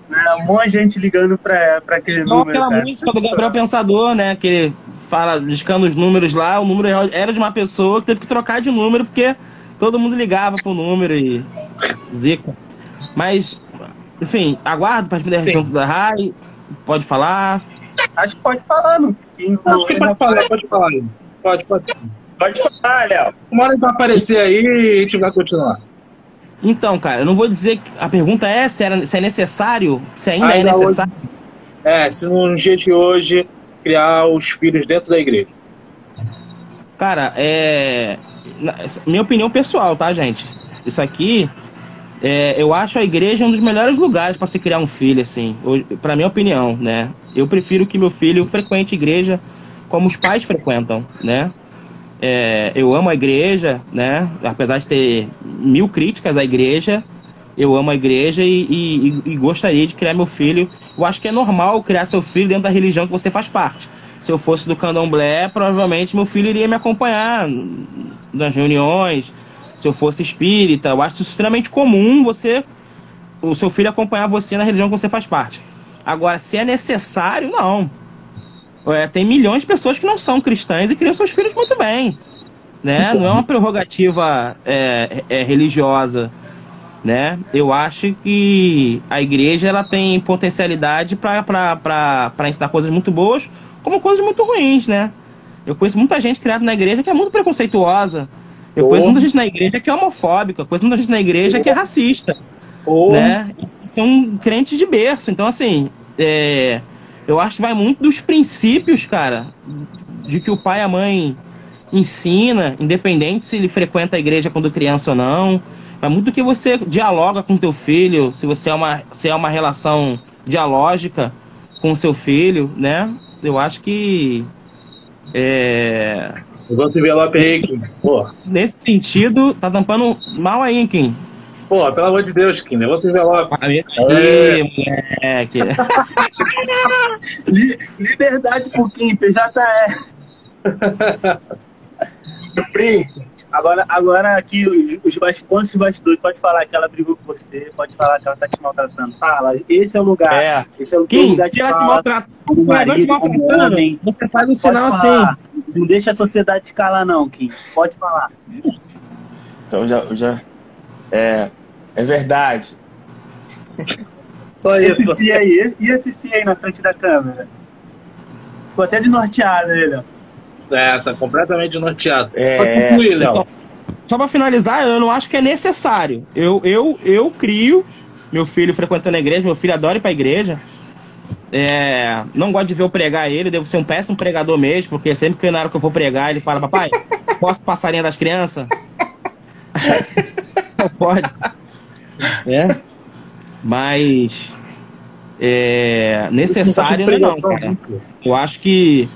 Né? Um monte de gente ligando pra, pra aquele Igual número. aquela cara. música do Gabriel Pensador, né? Que ele fala, discando os números lá, o número era de uma pessoa que teve que trocar de número porque todo mundo ligava pro número e. Zica. Mas, enfim, aguardo para responder a pergunta da Rai. Pode falar. Acho que pode falar, não. Acho que pode falar, pode falar. Pode, pode. Pode falar, Léo. Uma hora ele vai aparecer aí e a gente vai continuar. Então, cara, eu não vou dizer que. A pergunta é se, era, se é necessário, se ainda, Ainda é necessário. É, se no dia de hoje criar os filhos dentro da igreja. Cara, é. Minha opinião pessoal, tá, gente? Isso aqui. é, eu acho a igreja um dos melhores lugares para se criar um filho, assim. Hoje- Pra minha opinião, né? Eu prefiro que meu filho frequente igreja como os pais frequentam, né? É, eu amo a igreja, né? Apesar de ter mil críticas à igreja, eu amo a igreja e, e- e gostaria de criar meu filho. Eu acho que é normal criar seu filho dentro da religião que você faz parte. Se eu fosse do candomblé, provavelmente meu filho iria me acompanhar nas reuniões. Se eu fosse espírita, eu acho extremamente comum você, o seu filho acompanhar você na religião que você faz parte. Agora, se é necessário, não. É, tem milhões de pessoas que não são cristãs e criam seus filhos muito bem. Né? Não é uma prerrogativa é, é, religiosa. Né? Eu acho que a igreja ela tem potencialidade para ensinar coisas muito boas, como coisas muito ruins. Né? Eu conheço muita gente criada na igreja que é muito preconceituosa. Eu conheço muita gente na igreja que é homofóbica, eu conheço muita gente na igreja que é racista Ou né? E São crentes de berço. Então, assim, é, eu acho que vai muito dos princípios, cara, de que o pai e a mãe ensina, independente se ele frequenta a igreja quando criança ou não. Vai muito do que você dialoga com teu filho, se você é uma, se é uma relação dialógica com o seu filho, né? Eu acho que é, levanta o envelope aí, Kim. Nesse sentido, tá tampando mal aí, Kim? Pô, pelo amor de Deus, Kim, levanta o envelope. É. moleque. Li- liberdade por Kim, PJE. Print. [LAUGHS] Agora, agora aqui, os, os bastidores, os bastidores, pode falar que ela brigou com você, pode falar que ela tá te maltratando. Fala, esse é o lugar. É. Esse é o Kim, lugar de ela te maltrata, o marido maltratando, homem. você faz um sinal assim. falar. Não deixa a sociedade te calar, não, Kim. Pode falar. Então já, já é, é verdade. Só isso. Esse fio aí, e esse fio aí na frente da câmera? Ficou até desnorteado ele, ó. É, tá completamente desnorteado. É, Pode concluir, Léo. Então, só pra finalizar, eu não acho que é necessário. Eu, eu, eu crio meu filho frequentando a igreja, meu filho adora ir pra igreja. É, não gosto de ver eu pregar ele, devo ser um péssimo pregador mesmo, porque sempre que na hora que eu vou pregar, ele fala, papai, posso passarinha das crianças? não [LAUGHS] pode. É. Mas é, necessário não, cara. Eu acho que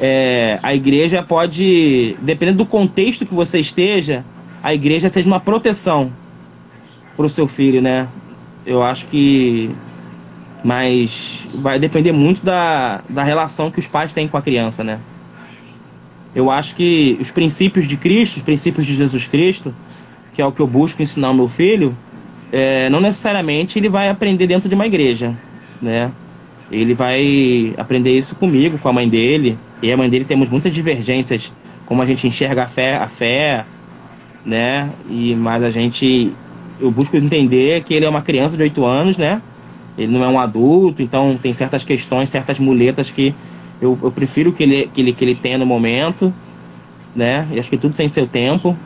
é, a igreja pode, dependendo do contexto que você esteja, a igreja seja uma proteção para o seu filho, né? Eu acho que. Mas vai depender muito da, da relação que os pais têm com a criança, né? Eu acho que os princípios de Cristo, os princípios de Jesus Cristo, que é o que eu busco ensinar ao meu filho, é, não necessariamente ele vai aprender dentro de uma igreja, né? Ele vai aprender isso comigo, com a mãe dele. E a mãe dele temos muitas divergências, como a gente enxerga a fé, a fé, né? E mas a gente eu busco entender que ele é uma criança de 8 anos, né? Ele não é um adulto, então tem certas questões, certas muletas que eu, eu prefiro que ele, que, ele, que ele tenha no momento, né? E acho que tudo sem seu tempo.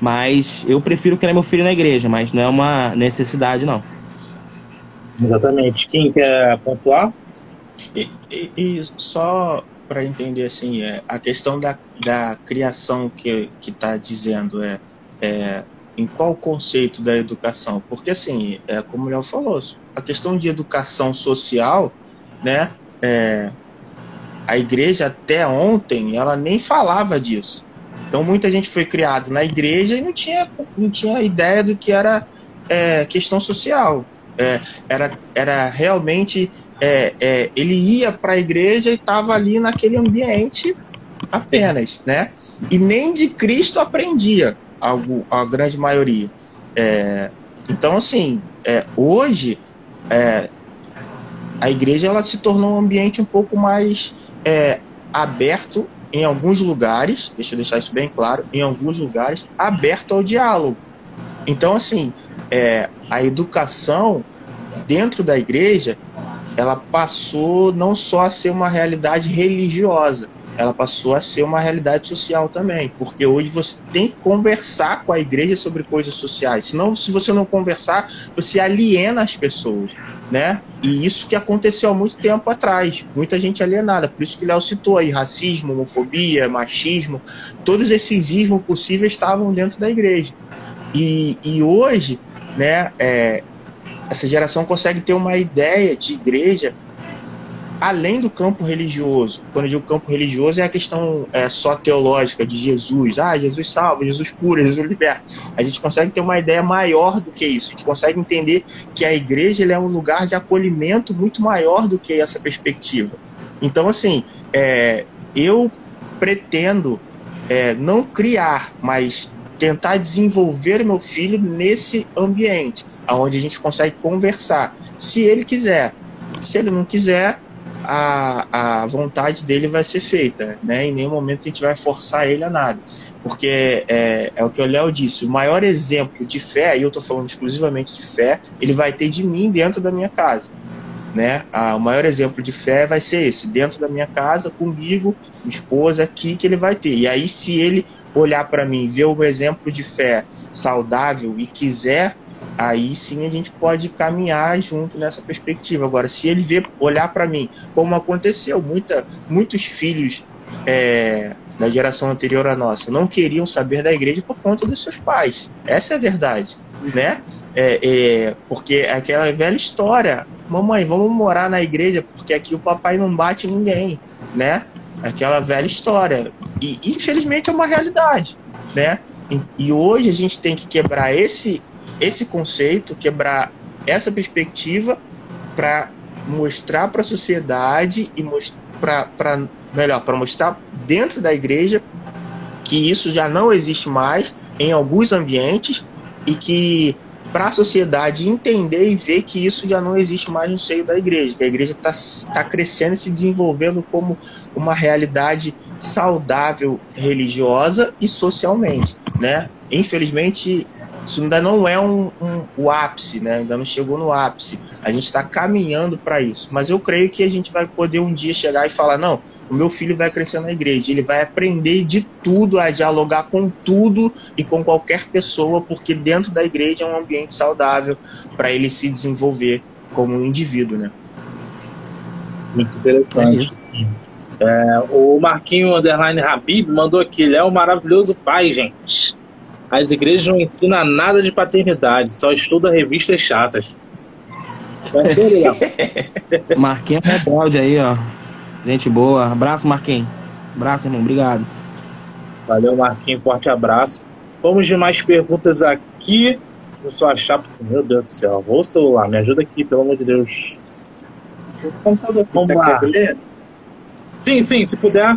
Mas eu prefiro que ele é meu filho na igreja, mas não é uma necessidade, não. Exatamente. Quem quer pontuar? E, e, e só para entender assim, é, a questão da, da criação que está dizendo é, é em qual conceito da educação? Porque, assim, é, como o Léo falou, a questão de educação social, né, é, a igreja até ontem, ela nem falava disso. Então, muita gente foi criada na igreja e não tinha, não tinha ideia do que era é, questão social. É, era, era realmente. É, é, ele ia para a igreja e estava ali naquele ambiente apenas, né? E nem de Cristo aprendia a, a grande maioria. É, então, assim, é, hoje a igreja ela se tornou um ambiente um pouco mais aberto em alguns lugares, deixa eu deixar isso bem claro, em alguns lugares, aberto ao diálogo. Então, assim, é, a educação dentro da igreja, ela passou não só a ser uma realidade religiosa, ela passou a ser uma realidade social também, porque hoje você tem que conversar com a igreja sobre coisas sociais. Senão, se você não conversar, você aliena as pessoas, né? E isso que aconteceu há muito tempo atrás. Muita gente alienada. Por isso que Léo citou aí racismo, homofobia, machismo, todos esses ismos possíveis estavam dentro da igreja. E, e hoje, né? É, essa geração consegue ter uma ideia de igreja além do campo religioso. Quando eu digo campo religioso, é a questão é, só teológica de Jesus. Ah, Jesus salva, Jesus cura, Jesus liberta. A gente consegue ter uma ideia maior do que isso. A gente consegue entender que a igreja é um lugar de acolhimento muito maior do que essa perspectiva. Então, assim, é, eu pretendo é, não criar, mas tentar desenvolver meu filho nesse ambiente, onde a gente consegue conversar. Se ele quiser. Se ele não quiser, a, a vontade dele vai ser feita, né? Em nenhum momento a gente vai forçar ele a nada. Porque é, é o que o Léo disse, o maior exemplo de fé, e eu estou falando exclusivamente de fé, ele vai ter de mim dentro da minha casa. Né? O maior exemplo de fé vai ser esse, dentro da minha casa, comigo, esposa, aqui que ele vai ter. E aí, se ele olhar para mim, ver o exemplo de fé saudável e quiser aí sim a gente pode caminhar junto nessa perspectiva. Agora, se ele vê, olhar para mim, como aconteceu, muita, muitos filhos é, da geração anterior à nossa não queriam saber da igreja por conta dos seus pais. Essa é a verdade, né? É, é, porque é aquela velha história, mamãe, vamos morar na igreja porque aqui o papai não bate ninguém, né? Aquela velha história. E infelizmente é uma realidade, né? E, e hoje a gente tem que quebrar esse esse conceito, quebrar essa perspectiva para mostrar para a sociedade e para melhor para mostrar dentro da igreja que isso já não existe mais em alguns ambientes e que para a sociedade entender e ver que isso já não existe mais no seio da igreja, que a igreja está tá crescendo e se desenvolvendo como uma realidade saudável religiosa e socialmente, né? Infelizmente isso ainda não é um, um, o ápice, né? Ainda não chegou no ápice. A gente está caminhando para isso. Mas eu creio que a gente vai poder um dia chegar e falar: não, o meu filho vai crescer na igreja, ele vai aprender de tudo, a dialogar com tudo e com qualquer pessoa, porque dentro da igreja é um ambiente saudável para ele se desenvolver como um indivíduo, né? Muito interessante. É, é o Marquinho Underline Habib mandou aqui: ele é um maravilhoso pai, gente. As igrejas não ensinam nada de paternidade, só estuda revistas chatas. [LAUGHS] Marquinhos é rebelde aí, ó. Gente boa. Abraço, Marquinhos. Abraço, irmão. Obrigado. Valeu, Marquinhos. Forte abraço. Vamos de mais perguntas aqui. Eu sou a chapa. Meu Deus do céu. Vou celular. Me ajuda aqui, pelo amor de Deus. Vamos lá. Sim, sim. Se puder,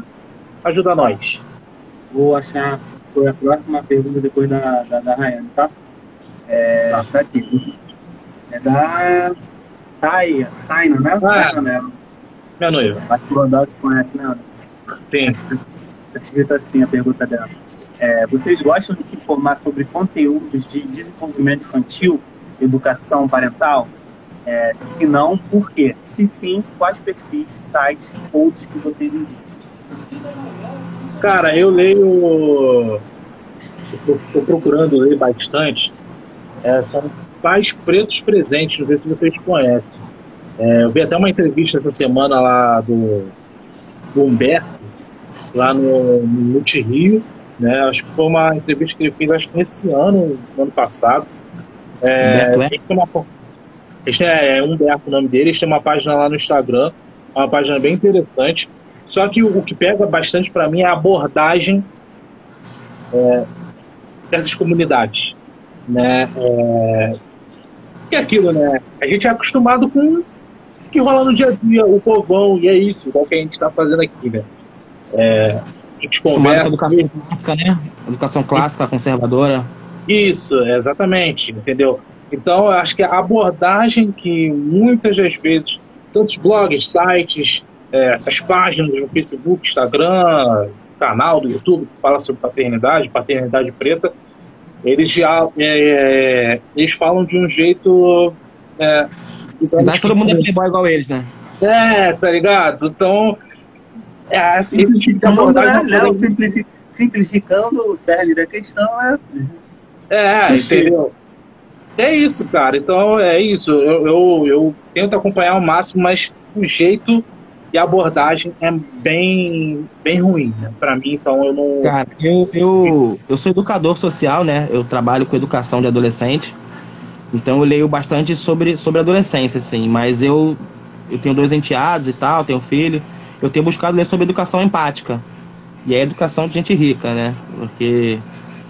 ajuda nós. Vou achar foi a próxima pergunta depois da, da, da Rayane, tá? É, tá. tá aqui. É da Taia, Taina, né? Ah, Taina, né? Minha noiva. Acho que o Rodolfo conhece, né? Sim. Está escrito assim a pergunta dela. É, vocês gostam de se informar sobre conteúdos de desenvolvimento infantil, educação parental? É, se não, por quê? Se sim, quais perfis, sites, outros que vocês indicam? Cara, eu leio. Estou procurando ler bastante. É, são pais pretos presentes, não sei se vocês conhecem. É, eu vi até uma entrevista essa semana lá do, do Humberto, lá no, no Multirio. Né? Acho que foi uma entrevista que ele fez acho que nesse ano, no ano passado. É, Humberto, é? Uma, é, é Humberto o nome dele, eles têm uma página lá no Instagram, uma página bem interessante. Só que o, o que pega bastante para mim é a abordagem é, dessas comunidades, né? É, é aquilo, né? A gente é acostumado com o que rola no dia a dia, o povão, e é isso, igual que a gente está fazendo aqui, né? É, a gente conversa. Com educação clássica, né? Educação clássica, conservadora. Isso, exatamente, entendeu? Então, eu acho que a abordagem que muitas das vezes, tantos blogs, sites, é, essas páginas no Facebook, Instagram, canal do YouTube que fala sobre paternidade, paternidade preta, eles já é, eles falam de um jeito. É, acham que todo mundo é playboy igual eles, né? É, tá ligado? Então. É, assim, simplificando, né? Léo, simplificando o cerne da questão é. É, entendeu? É isso, cara. Então é isso. Eu, eu, eu tento acompanhar ao máximo, mas o jeito e a abordagem é bem, bem ruim, né? Para mim, então eu não. Cara, eu, eu, eu sou educador social, né? Eu trabalho com educação de adolescente. Então eu leio bastante sobre, sobre adolescência, assim. Mas eu, eu tenho dois enteados e tal, tenho filho. Eu tenho buscado ler sobre educação empática. E é educação de gente rica, né? Porque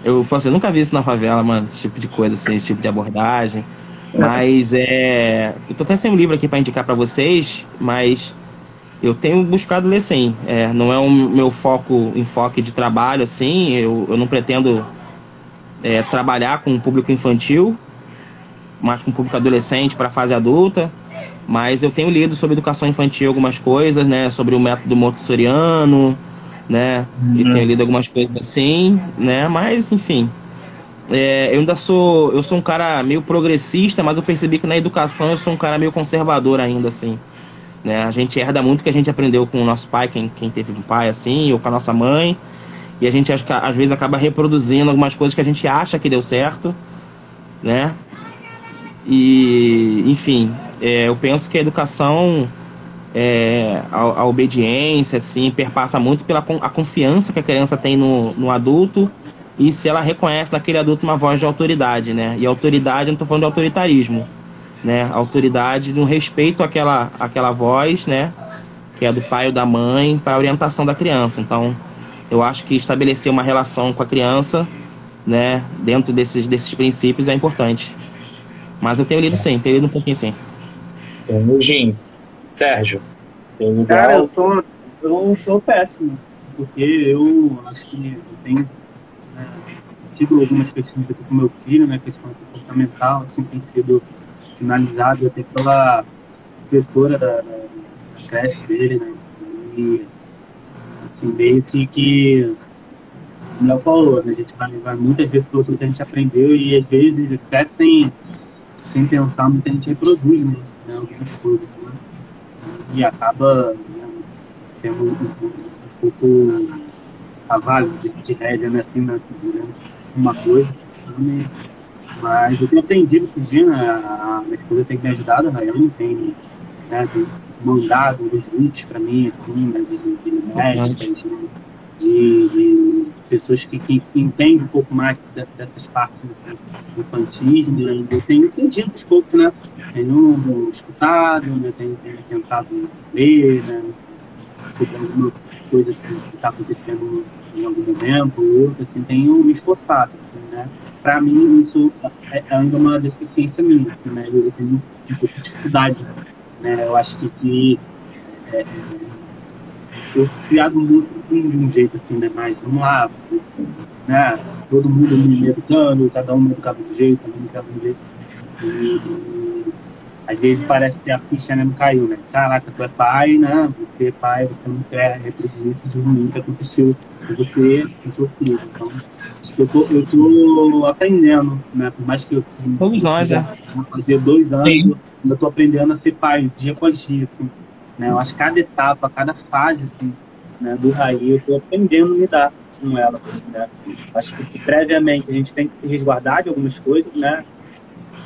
eu, assim, eu nunca vi isso na favela, mano, esse tipo de coisa, assim, esse tipo de abordagem. Mas é. Eu tô até sem um livro aqui para indicar para vocês, mas eu tenho buscado ler sim. É, não é o meu foco, enfoque de trabalho, assim. Eu, eu não pretendo é, trabalhar com o público infantil, mas com o público adolescente para a fase adulta. Mas eu tenho lido sobre educação infantil algumas coisas, né? Sobre o método montessoriano, né? Uhum. E tenho lido algumas coisas assim, né? Mas, enfim. É, eu ainda sou. Eu sou um cara meio progressista, mas eu percebi que na educação eu sou um cara meio conservador ainda, assim. Né? A gente herda muito que a gente aprendeu com o nosso pai, quem, quem teve um pai assim, ou com a nossa mãe. E a gente às vezes acaba reproduzindo algumas coisas que a gente acha que deu certo, né? E, enfim, é, eu penso que a educação, é, a, a, obediência, assim, perpassa muito pela a confiança que a criança tem no, no adulto e se ela reconhece naquele adulto uma voz de autoridade, né? E autoridade, eu não estou falando de autoritarismo, né? Autoridade no respeito àquela, àquela voz, né? Que é do pai ou da mãe para a orientação da criança. Então, eu acho que estabelecer uma relação com a criança, né? Dentro desses, desses princípios é importante. Mas eu tenho lido sim, tenho lido um pouquinho sim. Temujin. Sérgio. Cara, eu sou, eu sou péssimo. Porque eu acho que eu tenho né, tido algumas questões com meu filho, né? Questão comportamental, assim, tem sido sinalizado até pela professora da, da, da creche dele, né? E, assim, meio que, que como eu falou, né, a gente vai, vai, muitas vezes pelo que a gente aprendeu e às vezes até sem, sem pensar, muita gente reproduz né, né algumas coisas. Né? E acaba né, tendo um, um, pouco cavalo de, de rédea, né, assim, né, uma coisa, fixando, mas eu tenho aprendido esses dias, né, a minha esposa tem me ajudado, a Rayane tem, né, tem mandado uns vídeos para mim, assim, né, de, de né, de, de pessoas que, que, entendem um pouco mais dessas partes assim, infantis, né? eu tenho sentido aos poucos, né? Tenho escutado, né? tenho, tenho tentado ler, né? sobre alguma coisa que está acontecendo em algum momento ou outro, assim, tenho me esforçado, assim, né? Para mim, isso é, é ainda uma deficiência minha, assim, né? Eu tenho um pouco de dificuldade, né? Eu acho que, que é, é eu fui criado muito de um jeito assim, né? Mas vamos lá, né? Todo mundo me educando, cada um me educava de um jeito, cada um me educava de um jeito. E, às vezes parece que a ficha não caiu, né? Caraca, tu é pai, né? Você é pai, você não quer reproduzir isso de ruim que aconteceu com você, com seu filho. Então, acho que eu tô, eu tô aprendendo, né? Por mais que eu que, Todos nós. Né? Fazer dois anos, Sim. eu tô aprendendo a ser pai, dia após dia, assim. Né? Eu acho que cada etapa, cada fase assim, né, do Raí, eu estou aprendendo a lidar com ela. Né? Acho que, que, previamente a gente tem que se resguardar de algumas coisas, né?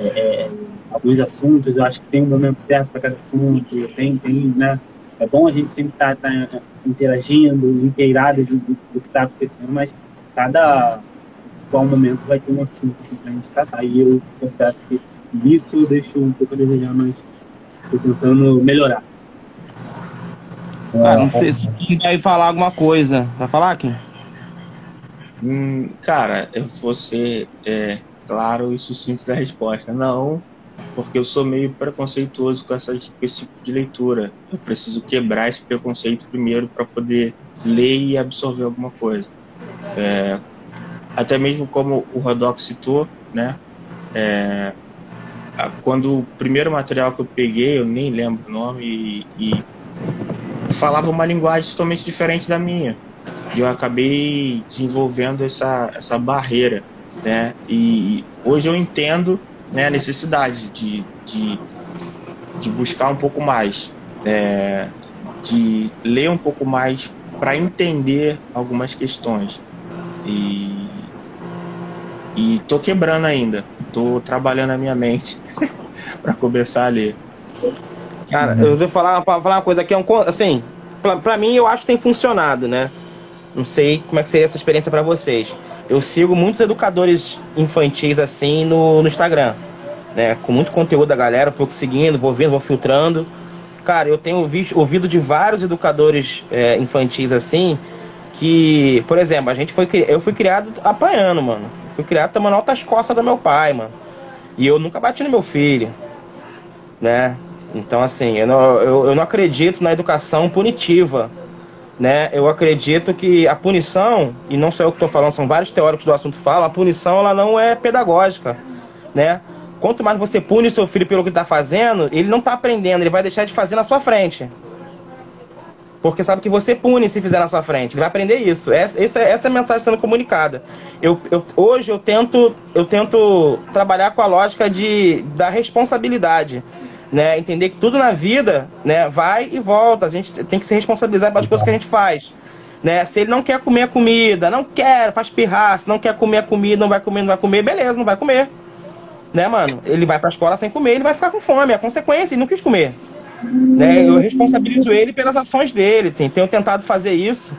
É, é, alguns assuntos, eu acho que tem um momento certo para cada assunto, tem, tem, né? É bom a gente sempre estar tá, tá interagindo, inteirado do, do, do que está acontecendo, mas cada qual momento vai ter um assunto assim, para a gente tratar. E eu confesso que isso eu deixo um pouco a desejar, mas estou tentando melhorar. Cara, não sei se Kim vai falar alguma coisa. Vai falar, Kim? Hum, cara, eu vou ser é, claro e sucinto da resposta. Não, porque eu sou meio preconceituoso com, essa, esse tipo de leitura. Eu preciso quebrar esse preconceito primeiro para poder ler e absorver alguma coisa. É, até mesmo como o Rodox citou, né? É, quando o primeiro material que eu peguei, eu nem lembro o nome, e, e falava uma linguagem totalmente diferente da minha. E eu acabei desenvolvendo essa, essa barreira, né? E hoje eu entendo né, a necessidade de, de, de buscar um pouco mais, é, de ler um pouco mais para entender algumas questões. E, e tô quebrando ainda, tô trabalhando a minha mente [LAUGHS] para começar a ler. Cara, uhum. eu vou falar, falar uma coisa aqui, é um, assim, pra, pra mim eu acho que tem funcionado, né? Não sei como é que seria essa experiência para vocês. Eu sigo muitos educadores infantis assim no, no Instagram, né? Com muito conteúdo da galera, vou seguindo, vou vendo, vou filtrando. Cara, eu tenho ouvido, ouvido de vários educadores é, infantis assim, que, por exemplo, a gente foi eu fui criado apanhando, mano. Fui criado tomando altas costas do meu pai, mano. E eu nunca bati no meu filho, né? Então, assim, eu não, eu, eu não acredito na educação punitiva. Né? Eu acredito que a punição, e não sou eu que estou falando, são vários teóricos do assunto falam, a punição ela não é pedagógica. Né? Quanto mais você pune seu filho pelo que está fazendo, ele não está aprendendo, ele vai deixar de fazer na sua frente. Porque sabe que você pune se fizer na sua frente. Ele vai aprender isso. Essa, essa, essa é a mensagem sendo comunicada. Eu, eu, hoje eu tento, eu tento trabalhar com a lógica de, da responsabilidade né? Entender que tudo na vida, né, vai e volta. A gente tem que se responsabilizar pelas coisas que a gente faz. Né? Se ele não quer comer a comida, não quer, faz pirraça, não quer comer a comida, não vai comer, não vai comer, beleza, não vai comer. Né, mano? Ele vai pra escola sem comer, ele vai ficar com fome, é a consequência, ele não quis comer. Né? Eu responsabilizo ele pelas ações dele, assim, tenho tentado fazer isso,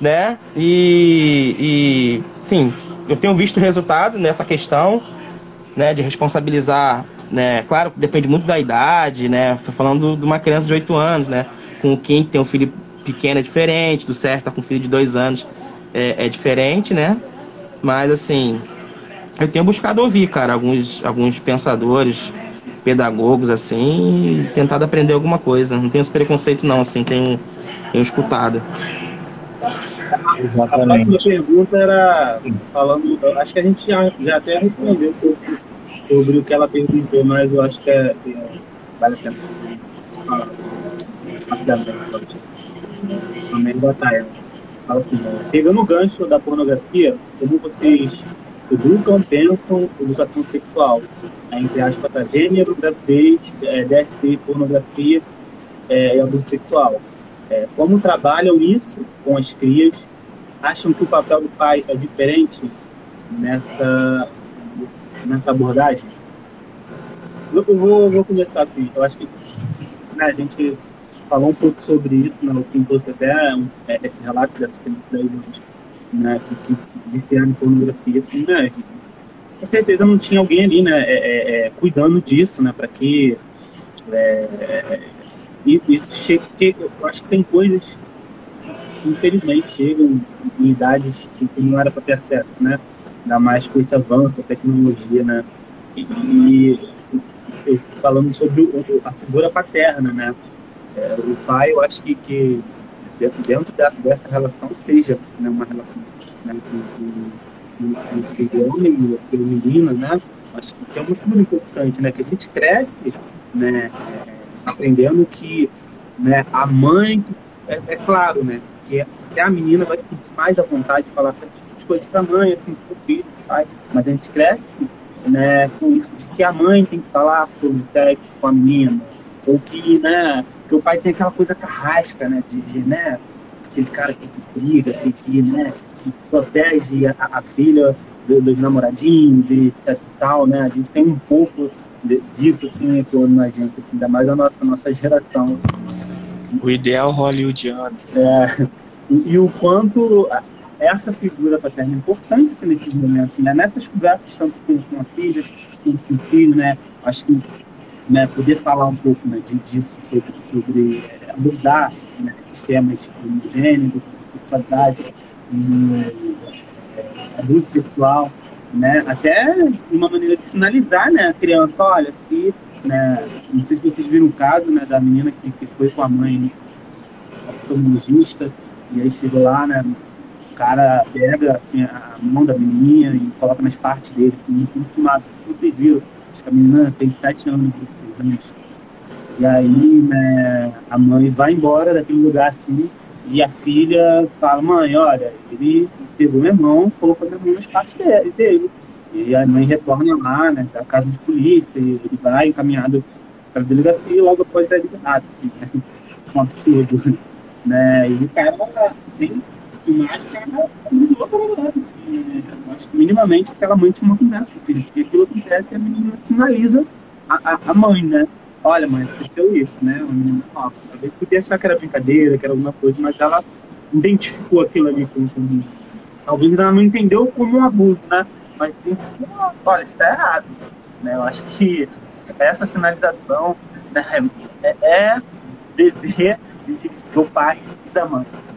né? E, e sim, eu tenho visto resultado nessa questão, né, de responsabilizar né? Claro, depende muito da idade, né? Estou falando de uma criança de 8 anos, né? Com quem tem um filho pequeno é diferente, do certo tá com um filho de 2 anos é, é, diferente, né? Mas assim, eu tenho buscado ouvir, cara, alguns, alguns pensadores, pedagogos, assim, e tentado aprender alguma coisa. Não tenho esse preconceito não, assim, tenho, tenho escutado. Exatamente. A próxima pergunta era falando, acho que a gente já, já até respondeu um pouco sobre o que ela perguntou, mas eu acho que é, é vale a pena falar rapidamente. Também botar ela. Fala assim, é, pegando o gancho da pornografia, como vocês educam, pensam educação sexual, é, entre aspas, para gênero, gravidez, é, DST, pornografia é, e abuso sexual. É, como trabalham isso com as crias? Acham que o papel do pai é diferente nessa, nessa abordagem? Eu, vou, vou começar assim. Eu acho que né, a gente falou um pouco sobre isso, né, o Kim trouxe até é, esse relato dessa criança de 10 anos né, que, que viciaram em pornografia, assim, né, com certeza não tinha alguém ali, né, é, é, é cuidando disso, né, para que é, isso chega, que eu acho que tem coisas que, que infelizmente chegam em idades que, que não era para ter acesso, né, ainda mais com esse avanço, a tecnologia, né, e, eu, falando sobre o, a figura paterna, né, é, o pai, eu acho que, que dentro da, dessa relação seja né, uma relação né, com, com, o filho homem e o filho menina, né? Acho que, que, é uma figura importante, né? Que a gente cresce, né? Aprendendo que né, a mãe, é, é claro, né? Que, que a menina vai se sentir mais à vontade de falar certas coisas para a mãe, assim, para o filho, pai. Mas a gente cresce né, com isso de que a mãe tem que falar sobre sexo com a menina, ou que, né, que o pai tem aquela coisa carrasca, né, de, de né, aquele cara que, que briga, que, que, né, que, que protege a, a filha do, dos namoradinhos e etc e tal, né, a gente tem um pouco de, disso, assim, ecoando na gente, assim, ainda mais a nossa, nossa geração. Assim. O ideal hollywoodiano. É, e, e o quanto essa figura paterna é importante assim, nesses momentos, né? Nessas conversas, tanto com, com a filha, quanto com o filho, né? Acho que né, poder falar um pouco né, de, disso, sobre, sobre é, abordar né, esses temas como gênero, sexualidade, um, é, abuso sexual, né, até uma maneira de sinalizar né, a criança, olha, se, né, não sei se vocês viram o caso né, da menina que, que foi com a mãe oftalmologista, e aí chegou lá, né, o cara pega assim, a mão da menininha e coloca nas partes dele, assim, muito filmado, não sei se vocês viram, Acho que a menina tem sete anos, seis anos. E aí, né, a mãe vai embora daquele lugar assim, e a filha fala, mãe, olha, ele pegou meu irmão, colocou meu irmão nas partes dele, dele. E a mãe retorna lá, né, da casa de polícia, e ele vai encaminhado para a delegacia e logo após é liberado, assim, né? [LAUGHS] um absurdo. Né? E o cara tem filmagem, cara usou pra caralho, assim. Né? Acho que minimamente aquela mãe tinha uma conversa com o filho, porque aquilo acontece e a menina sinaliza a, a, a mãe, né? Olha, mãe, aconteceu isso, né? A menina, talvez podia achar que era brincadeira, que era alguma coisa, mas ela identificou aquilo ali com, com talvez ela não entendeu como um abuso, né? Mas identificou, olha, isso tá errado. Né? Eu acho que essa sinalização né, é, é dever do pai e da mãe. Assim.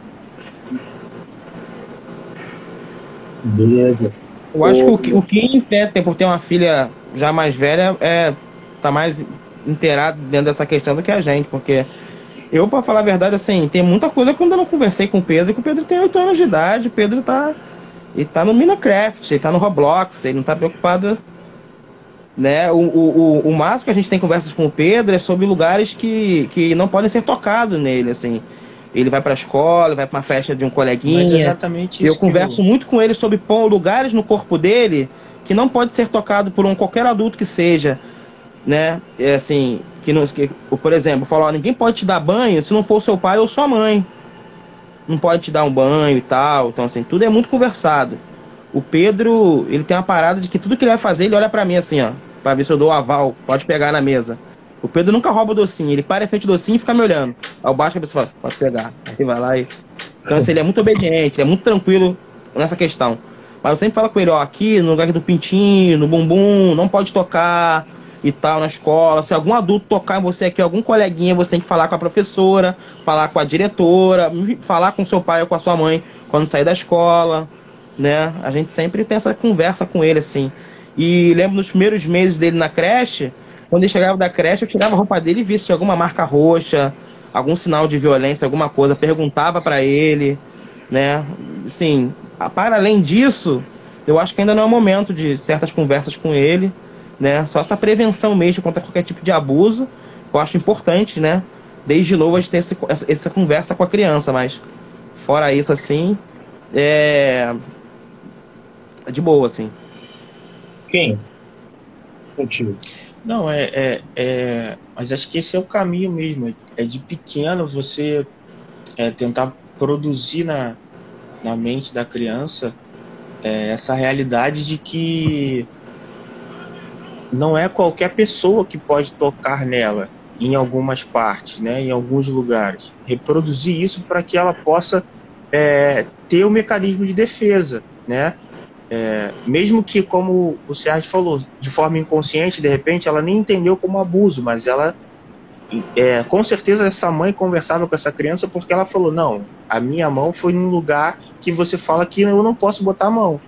Beleza. Eu acho que o, que o Kim tem, por ter uma filha já mais velha, é, tá mais inteirado dentro dessa questão do que a gente, porque eu, para falar a verdade, assim, tem muita coisa que eu ainda não conversei com o Pedro, que o Pedro tem 8 anos de idade, o Pedro tá. Ele tá no Minecraft, ele tá no Roblox, ele não tá preocupado. Né? O, o, o, o máximo que a gente tem conversas com o Pedro é sobre lugares que, que não podem ser tocados nele, assim ele vai para a escola, vai para uma festa de um coleguinha. Mas exatamente isso. Eu converso eu... muito com ele sobre pôr lugares no corpo dele que não pode ser tocado por um qualquer adulto que seja, né? É assim, que, não, que por exemplo, falar, ninguém pode te dar banho se não for seu pai ou sua mãe. Não pode te dar um banho e tal. Então assim, tudo é muito conversado. O Pedro, ele tem uma parada de que tudo que ele vai fazer, ele olha para mim assim, ó, para ver se eu dou o aval, pode pegar na mesa. O Pedro nunca rouba o docinho, ele para em frente do docinho e fica me olhando. Ao baixo a pessoa fala, pode pegar. Aí vai lá e. Então, assim, ele é muito obediente, é muito tranquilo nessa questão. Mas eu sempre falo com ele, ó, aqui no lugar do pintinho, no bumbum, não pode tocar e tal na escola. Se algum adulto tocar em você aqui, algum coleguinha, você tem que falar com a professora, falar com a diretora, falar com seu pai ou com a sua mãe quando sair da escola, né? A gente sempre tem essa conversa com ele, assim. E lembro nos primeiros meses dele na creche, quando ele chegava da creche, eu tirava a roupa dele e via se tinha alguma marca roxa, algum sinal de violência, alguma coisa, perguntava para ele, né? Sim, para além disso, eu acho que ainda não é o momento de certas conversas com ele, né? Só essa prevenção mesmo contra qualquer tipo de abuso, eu acho importante, né? Desde novo a gente ter esse, essa conversa com a criança, mas Fora isso, assim, é. De boa, assim. Quem? Contigo. Não, é, é, é, Mas acho que esse é o caminho mesmo. É de pequeno você é, tentar produzir na, na mente da criança é, essa realidade de que não é qualquer pessoa que pode tocar nela em algumas partes, né, em alguns lugares. Reproduzir isso para que ela possa é, ter o um mecanismo de defesa, né? É, mesmo que, como o Sérgio falou, de forma inconsciente, de repente, ela nem entendeu como abuso, mas ela, é, com certeza, essa mãe conversava com essa criança porque ela falou: não, a minha mão foi num lugar que você fala que eu não posso botar a mão,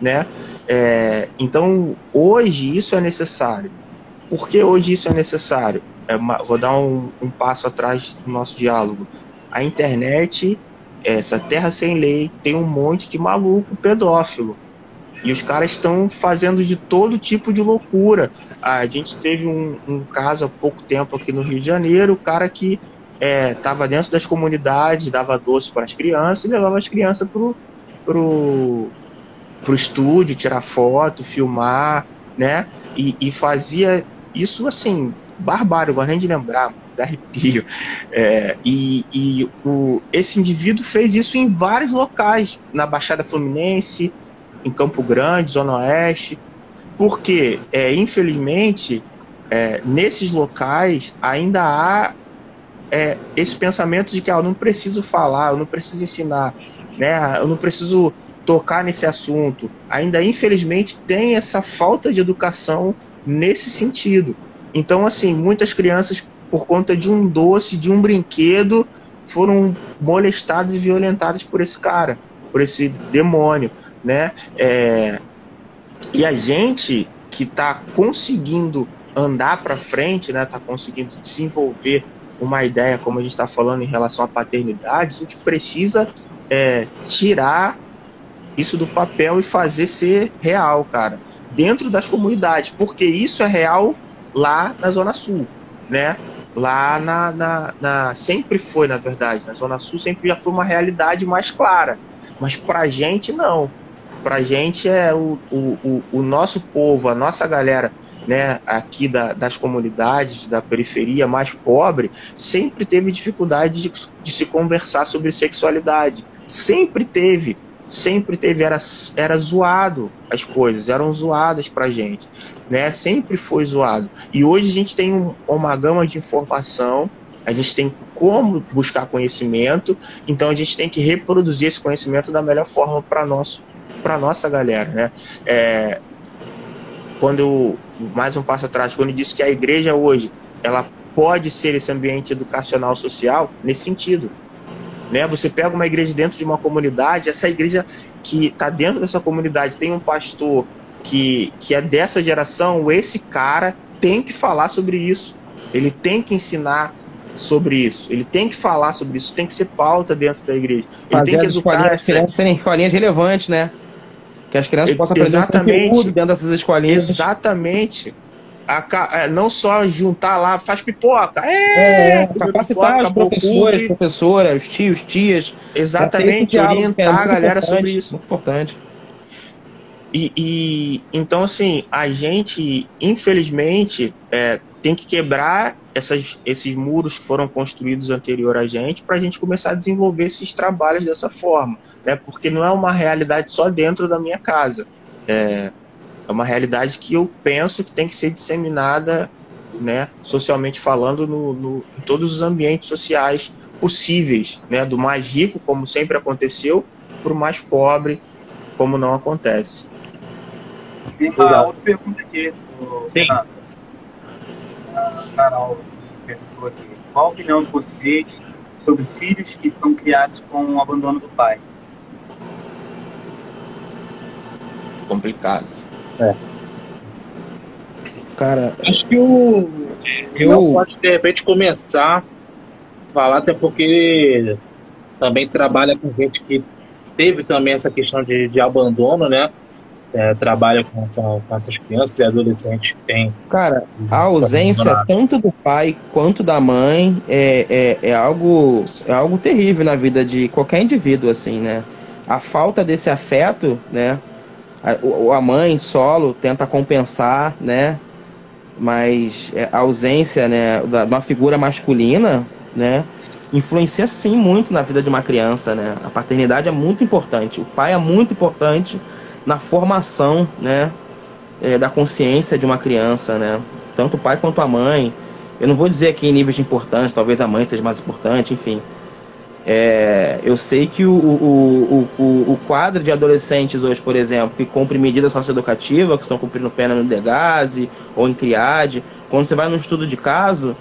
né? É, então, hoje isso é necessário. Por que hoje isso é necessário? É uma, vou dar um, um passo atrás do nosso diálogo. A internet, essa terra sem lei, tem um monte de maluco pedófilo e os caras estão fazendo de todo tipo de loucura. A gente teve um, um, caso há pouco tempo aqui no Rio de Janeiro, o cara que estava é, dentro das comunidades, dava doce para as crianças e levava as crianças pro, pro, pro estúdio, tirar foto, filmar, né? E, e fazia isso assim, barbário, agora nem de lembrar, dá arrepio. É, e e o, esse indivíduo fez isso em vários locais, na Baixada Fluminense, em Campo Grande, Zona Oeste, porque, é, infelizmente, é, nesses locais ainda há é, esse pensamento de que ah, eu não preciso falar, eu não preciso ensinar, né, eu não preciso tocar nesse assunto. Ainda, infelizmente, tem essa falta de educação nesse sentido. Então, assim, muitas crianças, por conta de um doce, de um brinquedo, foram molestadas e violentadas por esse cara por esse demônio, né? É, e a gente que está conseguindo andar para frente, né? Está conseguindo desenvolver uma ideia, como a gente está falando em relação à paternidade, a gente precisa é, tirar isso do papel e fazer ser real, cara, dentro das comunidades, porque isso é real lá na Zona Sul, né? Lá na, na, na sempre foi, na verdade, na Zona Sul sempre já foi uma realidade mais clara. Mas pra gente, não. Pra gente é o, o, o, nosso povo, a nossa galera, né, aqui da, das comunidades, da periferia mais pobre, sempre teve dificuldade de, de se conversar sobre sexualidade. Sempre teve sempre teve era, era zoado as coisas eram zoadas pra gente né? Sempre foi zoado. E hoje a gente tem um, uma gama de informação a gente tem como buscar conhecimento, então a gente tem que reproduzir esse conhecimento da melhor forma para nosso para nossa galera, né? É, quando eu, mais um passo atrás, quando eu disse que a igreja hoje ela pode ser esse ambiente educacional social nesse sentido, né? Você pega uma igreja dentro de uma comunidade, essa igreja que está dentro dessa comunidade tem um pastor que, que é dessa geração, esse cara tem que falar sobre isso. Ele tem que ensinar sobre isso. Ele tem que falar sobre isso, tem que ser pauta dentro da igreja. Ele Fazer tem que educar as crianças serem escolinhas relevantes, né? Que as crianças possam aprender Exatamente. dentro dessas escolinhas. Exatamente. A, é, não só juntar lá, faz pipoca. É, é capacitar os professores, professoras, os tios, tias. Exatamente, orientar a galera sobre isso. Muito importante. E, e, então, assim, a gente, infelizmente, é, tem que quebrar essas, esses muros que foram construídos anterior a gente para a gente começar a desenvolver esses trabalhos dessa forma, né? Porque não é uma realidade só dentro da minha casa, é, é uma realidade que eu penso que tem que ser disseminada, né? Socialmente falando, no, no, em todos os ambientes sociais possíveis, né? Do mais rico, como sempre aconteceu, para o mais pobre, como não acontece. Tem uma outra pergunta aqui. Sim. Renato. Carol assim, perguntou aqui: qual a opinião de vocês sobre filhos que estão criados com o abandono do pai? Complicado. É. Cara, acho que o eu pode de repente começar a falar, até porque também trabalha com gente que teve também essa questão de, de abandono, né? é, trabalha com, com, com, essas crianças e adolescentes que têm. Cara, a ausência tanto do pai quanto da mãe é, é, é, algo, é algo terrível na vida de qualquer indivíduo, assim, né? A falta desse afeto, né? A, a mãe solo tenta compensar, né? Mas é, a ausência né, da, de uma figura masculina, né? influencia sim muito na vida de uma criança, né? A paternidade é muito importante, o pai é muito importante na formação, né, é, da consciência de uma criança, né? Tanto o pai quanto a mãe. Eu não vou dizer aqui em níveis de importância, talvez a mãe seja mais importante, enfim. É, eu sei que o, o, o, o, quadro de adolescentes hoje, por exemplo, que cumprem medidas socioeducativas, que estão cumprindo pena no DEGASE ou em CRIAD, quando você vai no estudo de caso,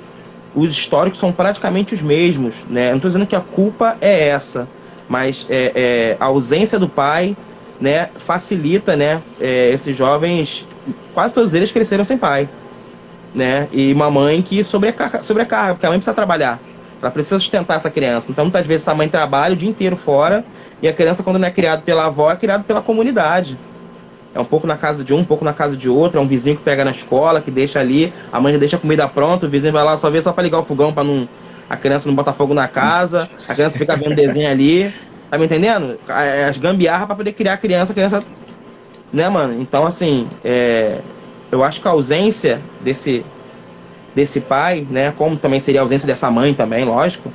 os históricos são praticamente os mesmos. Né? Não estou dizendo que a culpa é essa, mas é, é, a ausência do pai né, facilita né, é, esses jovens, quase todos eles cresceram sem pai. Né? E uma mãe que sobrecarga, sobrecarga, porque a mãe precisa trabalhar. Ela precisa sustentar essa criança. Então, muitas vezes, essa mãe trabalha o dia inteiro fora e a criança, quando não é criada pela avó, é criada pela comunidade. É um pouco na casa de um, um pouco na casa de outro. É um vizinho que pega na escola, que deixa ali. A mãe já deixa a comida pronta, o vizinho vai lá só ver só para ligar o fogão para não a criança não botar fogo na casa. A criança fica vendo desenho ali. Tá me entendendo? As gambiarra para poder criar a criança, a criança. Né, mano? Então, assim, é... eu acho que a ausência desse, desse pai, né? Como também seria a ausência dessa mãe também, lógico.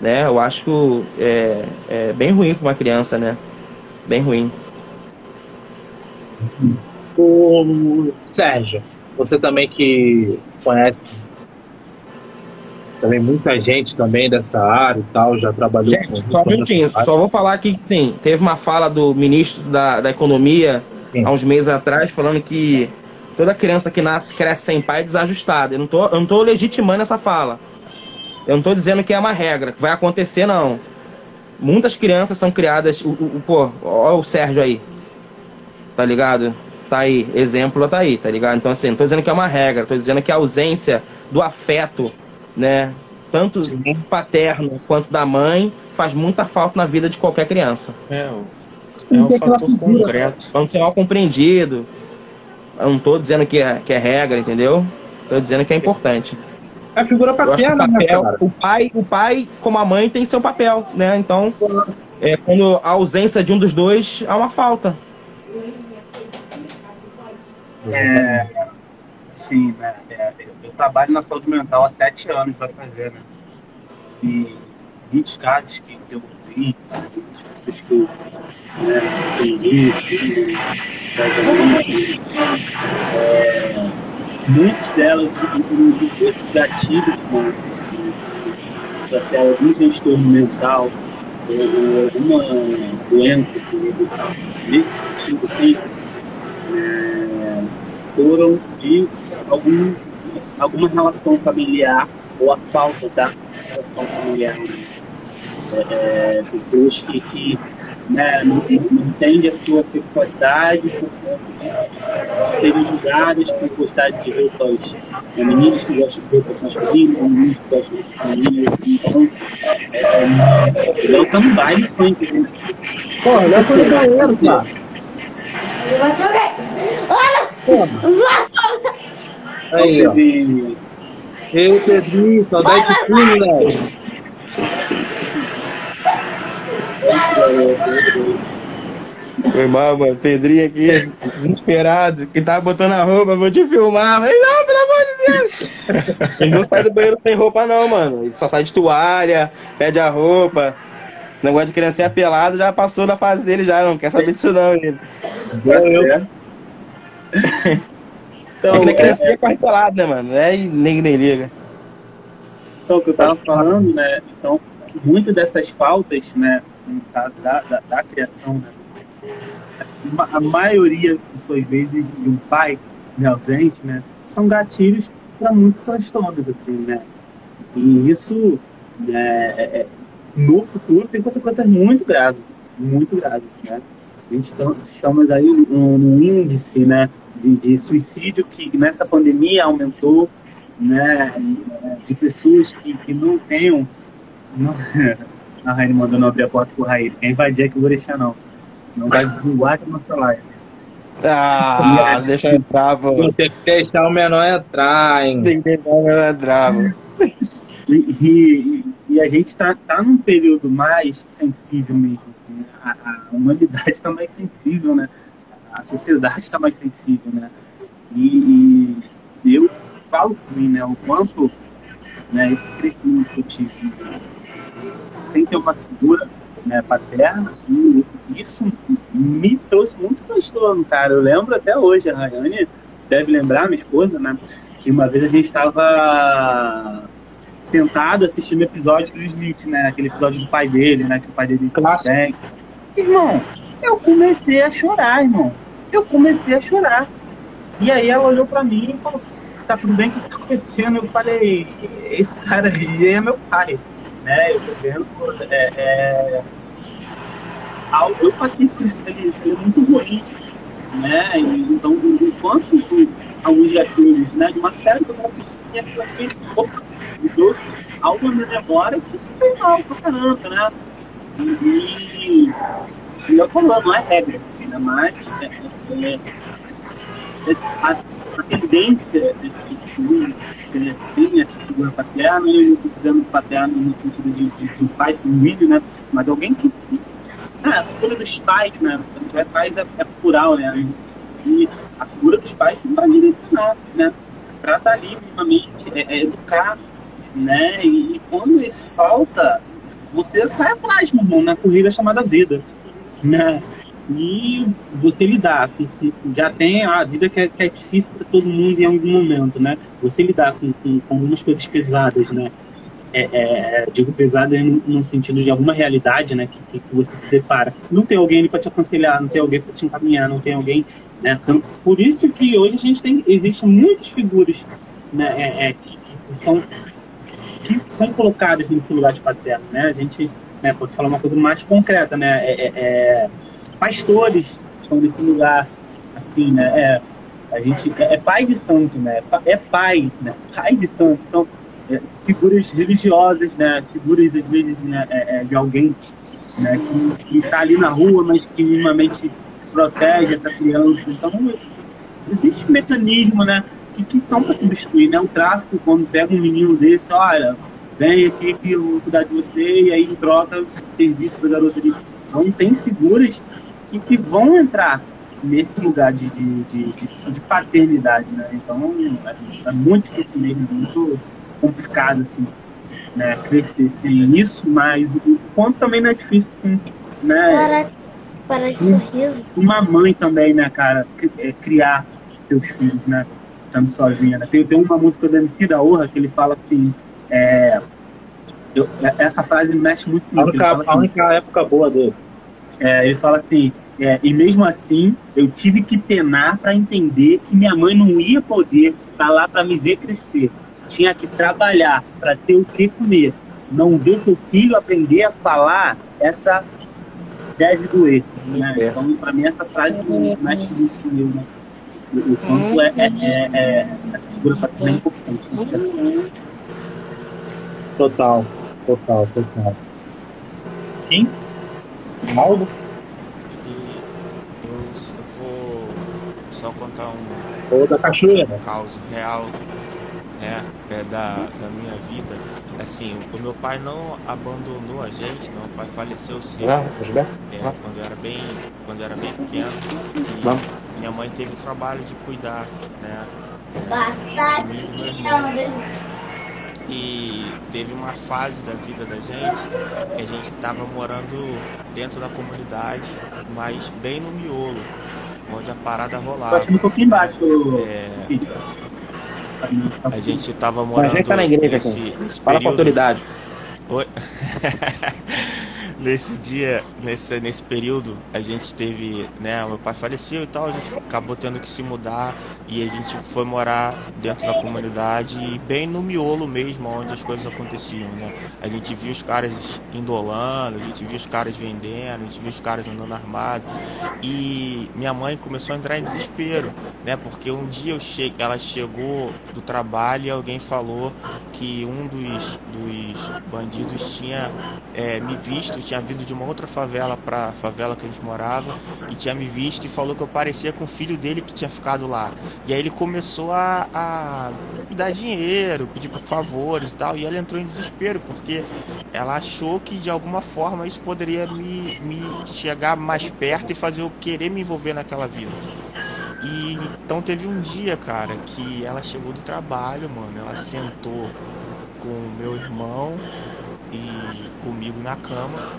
Né? Eu acho que é, é bem ruim para uma criança, né? Bem ruim. O Sérgio, você também que conhece também muita gente também dessa área e tal, já trabalhou gente, com... Só um minutinho, só vou falar aqui que sim, teve uma fala do ministro da, da Economia sim. há uns meses atrás falando que toda criança que nasce cresce sem pai é desajustada. Eu não tô, eu não tô legitimando essa fala. Eu não tô dizendo que é uma regra, que vai acontecer não. Muitas crianças são criadas, o, o, pô, olha o Sérgio aí. Tá ligado? Tá aí, exemplo tá aí, tá ligado? Então assim, não tô dizendo que é uma regra, tô dizendo que a ausência do afeto né? Tanto Sim. paterno quanto da mãe faz muita falta na vida de qualquer criança. É, é um fator concreto. Vamos ser mal compreendido. Eu não estou dizendo que é, que é regra, entendeu? Estou dizendo que é importante. É a figura paterna, o, né, papel, né, o pai, o pai, como a mãe, tem seu papel, né? Então, é, quando a ausência de um dos dois, há uma falta. É, sim, né? É, eu trabalho na saúde mental há sete anos, vai fazer, né? E muitos casos que, que eu vi, né, de muitas pessoas que eu né, atendi, assim, é, muitas delas, esses gatilhos, né? Já sei, algum transtorno mental, ou, alguma doença, assim, nesse sentido, assim, é, foram de algum alguma relação familiar ou a falta da relação familiar. É, é, pessoas que, que né, não, não entendem a sua sexualidade por conta de, de serem julgadas por gostar de roupas né, meninas que gostam de roupas masculinas, meninos que gostam de roupas femininas. Então, é, é, Léo tá no baile funk, né? Pô, Léo foi banheiro, cara. Olha! Aí, ó. Ei, Pedrinho, saudade de tudo, né? Foi mal, mano. Pedrinho aqui, desesperado, que tava botando a roupa, vou te filmar. Mas não, pelo amor de Deus. Ele não sai do banheiro sem roupa, não, mano. Ele só sai de toalha, pede a roupa. O negócio de criancinha pelado já passou da fase dele, já. Não quer saber disso, não, ele. Eu. Então, é que crescer é... corre pelado, né, mano? É nem, nem liga. Então, o que eu tava falando, né? Então, muitas dessas faltas, né, no caso da, da, da criação, né, a maioria de suas vezes de um pai né, ausente, né, são gatilhos para muitos transtornos, assim, né? E isso, né, é, é no futuro, tem consequências muito graves, muito graves, né? A gente está, estamos aí no índice, né, de, de suicídio que nessa pandemia aumentou, né, de pessoas que, que não tenham. Não, [LAUGHS] a Raine mandando abrir a porta pro Raí. Quem invadir aqui, eu vou deixar, não. Não vai zoar com a nossa live. Ah, deixa entrar, pô. Tem que deixar o menor entrar, hein? Tem que deixar o menor entrar. E, e, e, a gente tá, tá num período mais sensível mesmo. Assim, né? a, a, humanidade está mais sensível, né? A sociedade está mais sensível, né? E, e, eu falo por mim, né? O quanto né, esse crescimento que eu tive, sem ter uma figura né, paterna, assim, isso me trouxe muito transtorno, cara. Eu lembro até hoje, a Rayane deve lembrar, minha esposa, né? Que uma vez a gente estava tentado assistindo o episódio do Smith, né? Aquele episódio do pai dele, né? Que o pai dele tem. Irmão, eu comecei a chorar, irmão. Eu comecei a chorar. E aí ela olhou para mim e falou: Tá tudo bem? O que tá acontecendo? Eu falei: Esse cara aí é meu pai né? Eu tô vendo. É, é, eu passei por isso ali, foi muito ruim, né? então, enquanto alguns gatilhos, né? De uma série que eu assisti opa, me trouxe algo na minha memória que fez mal pra caramba, né? E, e eu falando, não é regra, ainda mais é, é, é, a, tendência é que sem essa figura paterna, eu não estou dizendo paterno no sentido de, de, de um pai sanguíneo, né? Mas alguém que. Ah, a figura dos pais, né? Tanto é pais é, é plural, né? E a figura dos pais sim para direcionar, né? Para estar tá ali minimamente, é, é educar, né? E, e, quando isso falta, você sai atrás, meu irmão, na corrida chamada vida, né? E você lidar com, já tem a vida que é, que é difícil para todo mundo em algum momento, né? Você lidar com, com, com algumas coisas pesadas, né? É, é, digo pesada no, sentido de alguma realidade, né? Que, que, que você se depara. Não tem alguém para te aconselhar, não tem alguém para te encaminhar, não tem alguém, né? Então, por isso que hoje a gente tem existem muitas figuras, né? É, é que, que, são que são colocadas nesse lugar de paterno, né? A gente né, pode falar uma coisa mais concreta, né? é, é, é pastores estão nesse lugar, assim, né? É, a gente é, é, pai de santo, né? É pai, né? Pai de santo. Então, é, figuras religiosas, né? Figuras às vezes né? É, é de alguém né? que está ali na rua, mas que minimamente protege essa criança. Então, existe um mecanismo, né? Que, que são para substituir, né? O tráfico quando pega um menino desse, olha, vem aqui que eu vou cuidar de você e aí em troca serviço da garota ali. Então tem figuras que, que vão entrar nesse lugar de, de, de, de, de paternidade, né? Então é, é, muito difícil mesmo, muito complicado assim, né? Crescer sem isso, mas o quanto também não é difícil, assim, né? Para, para sorriso. Uma mãe também, né, cara, é, criar seus filhos, né? Estando sozinha, né? Tem, tem uma música do MC da Orra que ele fala assim, é, eu, essa frase mexe muito comigo. A única, assim, a única época boa dele. É, ele fala assim, é, e mesmo assim, eu tive que penar para entender que minha mãe não ia poder estar tá lá para me ver crescer. Tinha que trabalhar para ter o que comer. Não ver seu filho aprender a falar, essa deve doer. Né? É. Então, para mim, essa frase mexe muito comigo. Né? O, quanto é, é, é, é essa figura paterna é importante. Né? Total, total, total. Quem? Maldo? só contar um. Ou da cachoeira. Um caos real, né? É da, da minha vida. Assim, o meu pai não abandonou a gente, meu pai faleceu cedo. Ah, é, quando eu era bem, quando eu era bem pequeno. E minha mãe teve o trabalho de cuidar, né? É, de mim e do meu irmão. E teve uma fase da vida da gente que a gente estava morando dentro da comunidade, mas bem no miolo onde a parada rolava. Tô um pouquinho embaixo. É... A gente tava morando. A gente tá na igreja nesse. Nesse Fala período... com autoridade. Oi. [LAUGHS] nesse dia, nesse, nesse período, a gente teve, né, meu pai faleceu e tal, a gente acabou tendo que se mudar e a gente foi morar dentro da comunidade e bem no miolo mesmo, onde as coisas aconteciam, né? A gente viu os caras indolando, a gente viu os caras vendendo, a gente viu os caras andando armados e minha mãe começou a entrar em desespero, né? Porque um dia eu che ela chegou do trabalho e alguém falou que um dos, dos bandidos tinha é, me visto, tinha tinha vindo de uma outra favela pra favela que a gente morava e tinha me visto e falou que eu parecia com o filho dele que tinha ficado lá. E aí ele começou a, a me dar dinheiro, pedir favores e tal. E ela entrou em desespero porque ela achou que de alguma forma isso poderia me, me chegar mais perto e fazer eu querer me envolver naquela vida. E então teve um dia, cara, que ela chegou do trabalho, mano. Ela sentou com meu irmão e comigo na cama.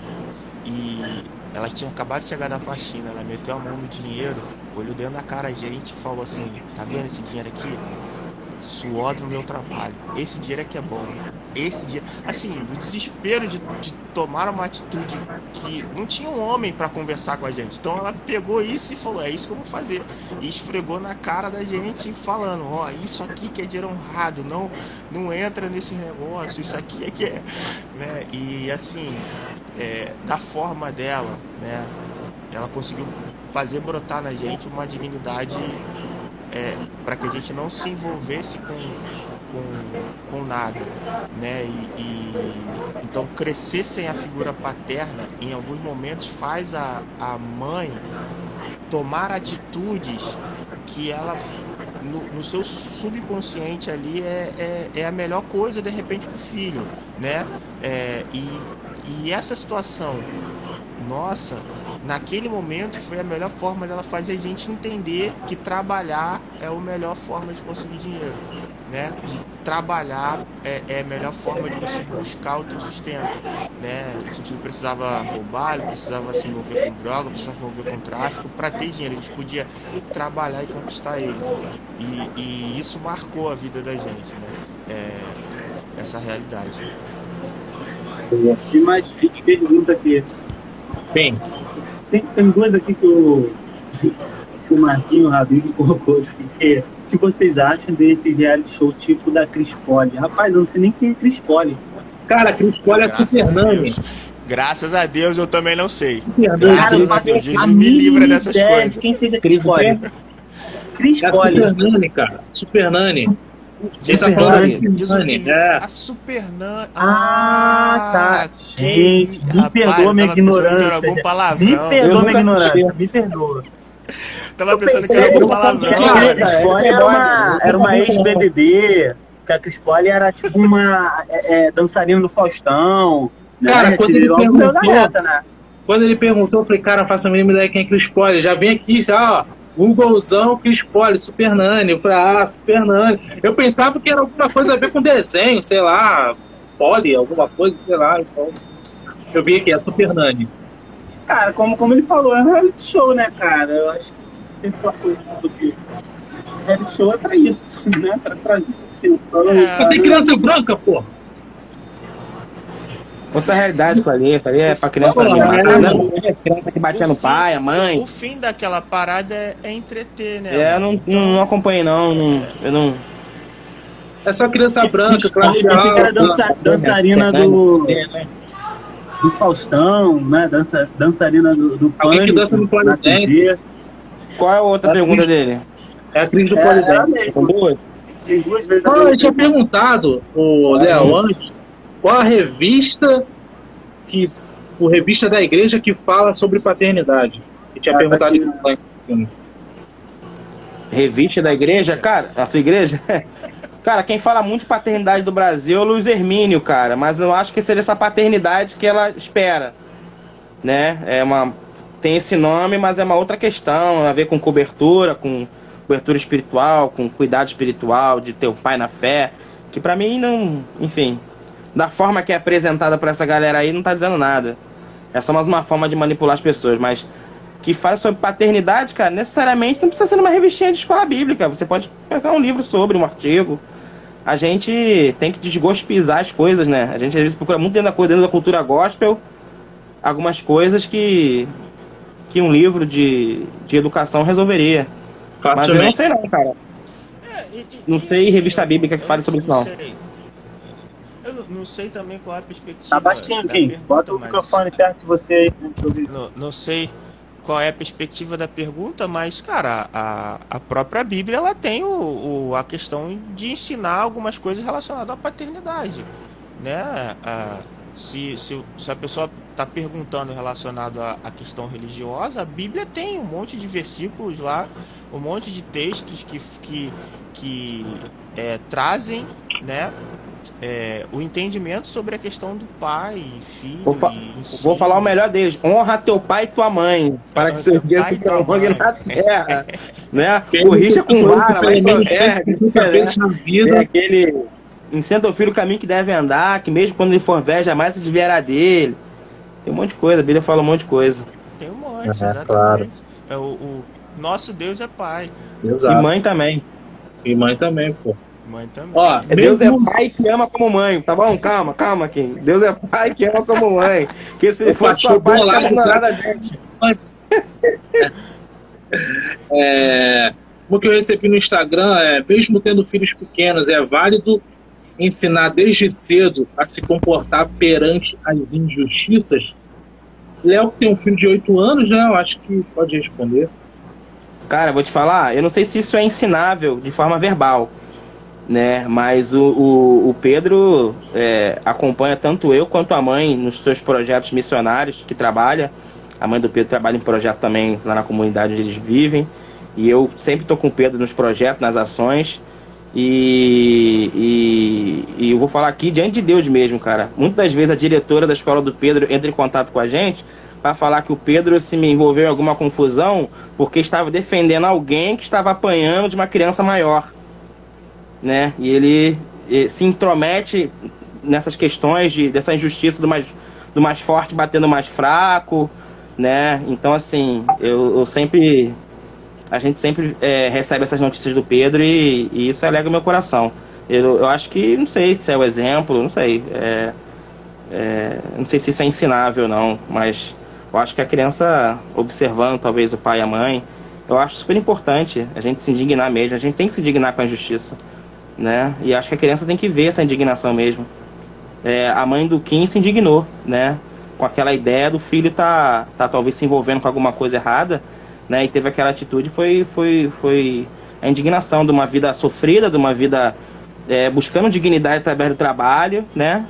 E ela tinha acabado de chegar da faxina. Ela meteu a mão no dinheiro, olhou dentro da cara a gente e falou assim: Tá vendo esse dinheiro aqui? Suor do meu trabalho. Esse dinheiro é que é bom esse dia. Assim, o desespero de, de tomar uma atitude que não tinha um homem para conversar com a gente. Então ela pegou isso e falou: é isso que eu vou fazer. E esfregou na cara da gente, falando: ó, isso aqui que é dinheiro honrado, não, não entra nesse negócio, isso aqui é que é. Né? E assim, é, da forma dela, né? Ela conseguiu fazer brotar na gente uma dignidade é, para que a gente não se envolvesse com com, com nada, né? E, e, então crescer sem a figura paterna em alguns momentos faz a, a mãe tomar atitudes que ela no, no seu subconsciente ali é, é, é, a melhor coisa de repente para o filho, né? É, e, e essa situação nossa naquele momento foi a melhor forma dela fazer a gente entender que trabalhar é a melhor forma de conseguir dinheiro né, de trabalhar é, é, a melhor forma de você buscar o teu sustento, né? A gente não precisava roubar, não precisava se envolver com droga, não precisava se envolver com tráfico para ter dinheiro. A gente podia trabalhar e conquistar ele. E, e isso marcou a vida da gente, né? É, essa realidade. E mais pergunta aqui. Sim. Tem, tem duas aqui que o, [LAUGHS] que o Marquinho Rabinho colocou aqui, que que vocês acham desse reality show tipo da Cris Poli? Rapaz, eu não sei nem quem é Cris Poli. Cara, Cris Poli é Super Nani. Graças a Deus eu também não sei. Graças a Deus, Jesus me livra dessas coisas. De quem seja Cris Poli. Cris é Poli. Super Nani, cara. Super Nani. Você tá falando de é. A Super Nani. Ah, tá. Gente, me perdoa minha ignorância. Me perdoa minha ignorância. Me perdoa. Tava pensando que era um palavrão. A era uma, era uma ex-BBB, que a Cris Poli era tipo uma é, é, dançarina do Faustão. Né? Cara, quando ele, perguntou, reta, né? quando ele perguntou, eu falei, cara, faço a mínima ideia quem é Cris Poli. Já vem aqui, já, ó. Googlezão, Cris Poli, Super Nani. Eu falei, ah, Super Nani. Eu pensava que era alguma coisa a ver com desenho, sei lá, Poli, alguma coisa, sei lá. Então, eu vi aqui, é Super Nani. Cara, como, como ele falou, é um reality show, né, cara? Eu acho que sempre foi a coisa do filme. Reality show é pra isso, [LAUGHS] né? Pra trazer atenção. É, tem criança branca, pô. Outra realidade com ali, ali é pra criança Pô, é, é, criança que batia no pai, a mãe. O fim daquela parada é, é entreter, né? É, eu não, não, não acompanhei não, não, eu não. É só criança branca, classe alta. que era dança, dançarina do. Do Faustão, né? Dança, dançarina do, do Alguém que dança no Planet qual é a outra é pergunta a dele? É a crise do é, Polidense. São duas? Tem duas vezes. Ah, eu tinha perguntado, o Léo, antes, qual a revista que. O revista da igreja que fala sobre paternidade. Eu tinha ah, perguntado tá isso Revista da igreja? Cara, a sua igreja? [LAUGHS] Cara, quem fala muito de paternidade do Brasil é o Luiz Hermínio, cara. Mas eu acho que seria essa paternidade que ela espera. Né? É uma tem esse nome, mas é uma outra questão, a ver com cobertura, com cobertura espiritual, com cuidado espiritual, de ter o pai na fé, que para mim não, enfim, da forma que é apresentada para essa galera aí não tá dizendo nada. É só mais uma forma de manipular as pessoas, mas que fala sobre paternidade, cara, necessariamente não precisa ser uma revistinha de escola bíblica. Você pode pegar um livro sobre, um artigo. A gente tem que desgospizar as coisas, né? A gente às vezes procura muito dentro da, dentro da cultura gospel algumas coisas que que um livro de, de educação resolveria. Mas eu não sei não, cara. Não sei revista bíblica que fale sobre isso não. Sei. Eu não sei também qual é a perspectiva. Tá baixinho, Kim. Bota o microfone perto de você aí. Não, não sei qual é a perspectiva da pergunta, mas, cara, a, a própria Bíblia ela tem o, o, a questão de ensinar algumas coisas relacionadas à paternidade. Né? A, se, se, se a pessoa tá perguntando relacionado à, à questão religiosa, a Bíblia tem um monte de versículos lá, um monte de textos que, que, que é, trazem, né? É, o entendimento sobre a questão do pai, filho. Vou, fa vou falar o melhor deles: honra teu pai e tua mãe, para que seus dias se prolonguem na [LAUGHS] terra. né? Corrija com vara, mas não É aquele. Ensina o filho o caminho que deve andar, que mesmo quando ele for velho, jamais se desviará dele. Tem um monte de coisa, a Bíblia fala um monte de coisa. Tem um monte, é, exatamente. Claro. É, o, o, nosso Deus é pai. Exato. E mãe também. E mãe também, pô. Mãe também. Ó, Deus é pai que ama como mãe, tá bom? Calma, calma, Kim. Deus é pai que ama como mãe. Que se ele fosse sua pai, não nada gente. [LAUGHS] É, o que eu recebi no Instagram é, mesmo tendo filhos pequenos, é válido ensinar desde cedo a se comportar perante as injustiças? Léo, tem um filho de 8 anos, né? Eu acho que pode responder. Cara, vou te falar, eu não sei se isso é ensinável de forma verbal né? Mas o, o, o Pedro é, acompanha tanto eu quanto a mãe nos seus projetos missionários que trabalha. A mãe do Pedro trabalha em projeto também lá na comunidade onde eles vivem. E eu sempre estou com o Pedro nos projetos, nas ações. E, e, e, eu vou falar aqui diante de Deus mesmo, cara. Muitas vezes a diretora da escola do Pedro entra em contato com a gente para falar que o Pedro se me envolveu em alguma confusão porque estava defendendo alguém que estava apanhando de uma criança maior né? E ele, se intromete nessas questões de, dessa injustiça do mais, do mais forte batendo mais fraco, né? Então, assim, eu, eu sempre. A gente sempre é, recebe essas notícias do Pedro e, e isso alegra o meu coração. Eu, eu, acho que, não sei se é o exemplo, não sei. É, é, não sei se isso é ensinável ou não, mas eu acho que a criança observando talvez o pai e a mãe, eu acho super importante a gente se indignar mesmo, a gente tem que se indignar com a injustiça né? E acho que a criança tem que ver essa indignação mesmo. É, a mãe do Kim se indignou, né? Com aquela ideia do filho tá, tá talvez se envolvendo com alguma coisa errada, né? E teve aquela atitude, foi, foi, foi a indignação de uma vida sofrida, de uma vida é, buscando dignidade através do trabalho, né?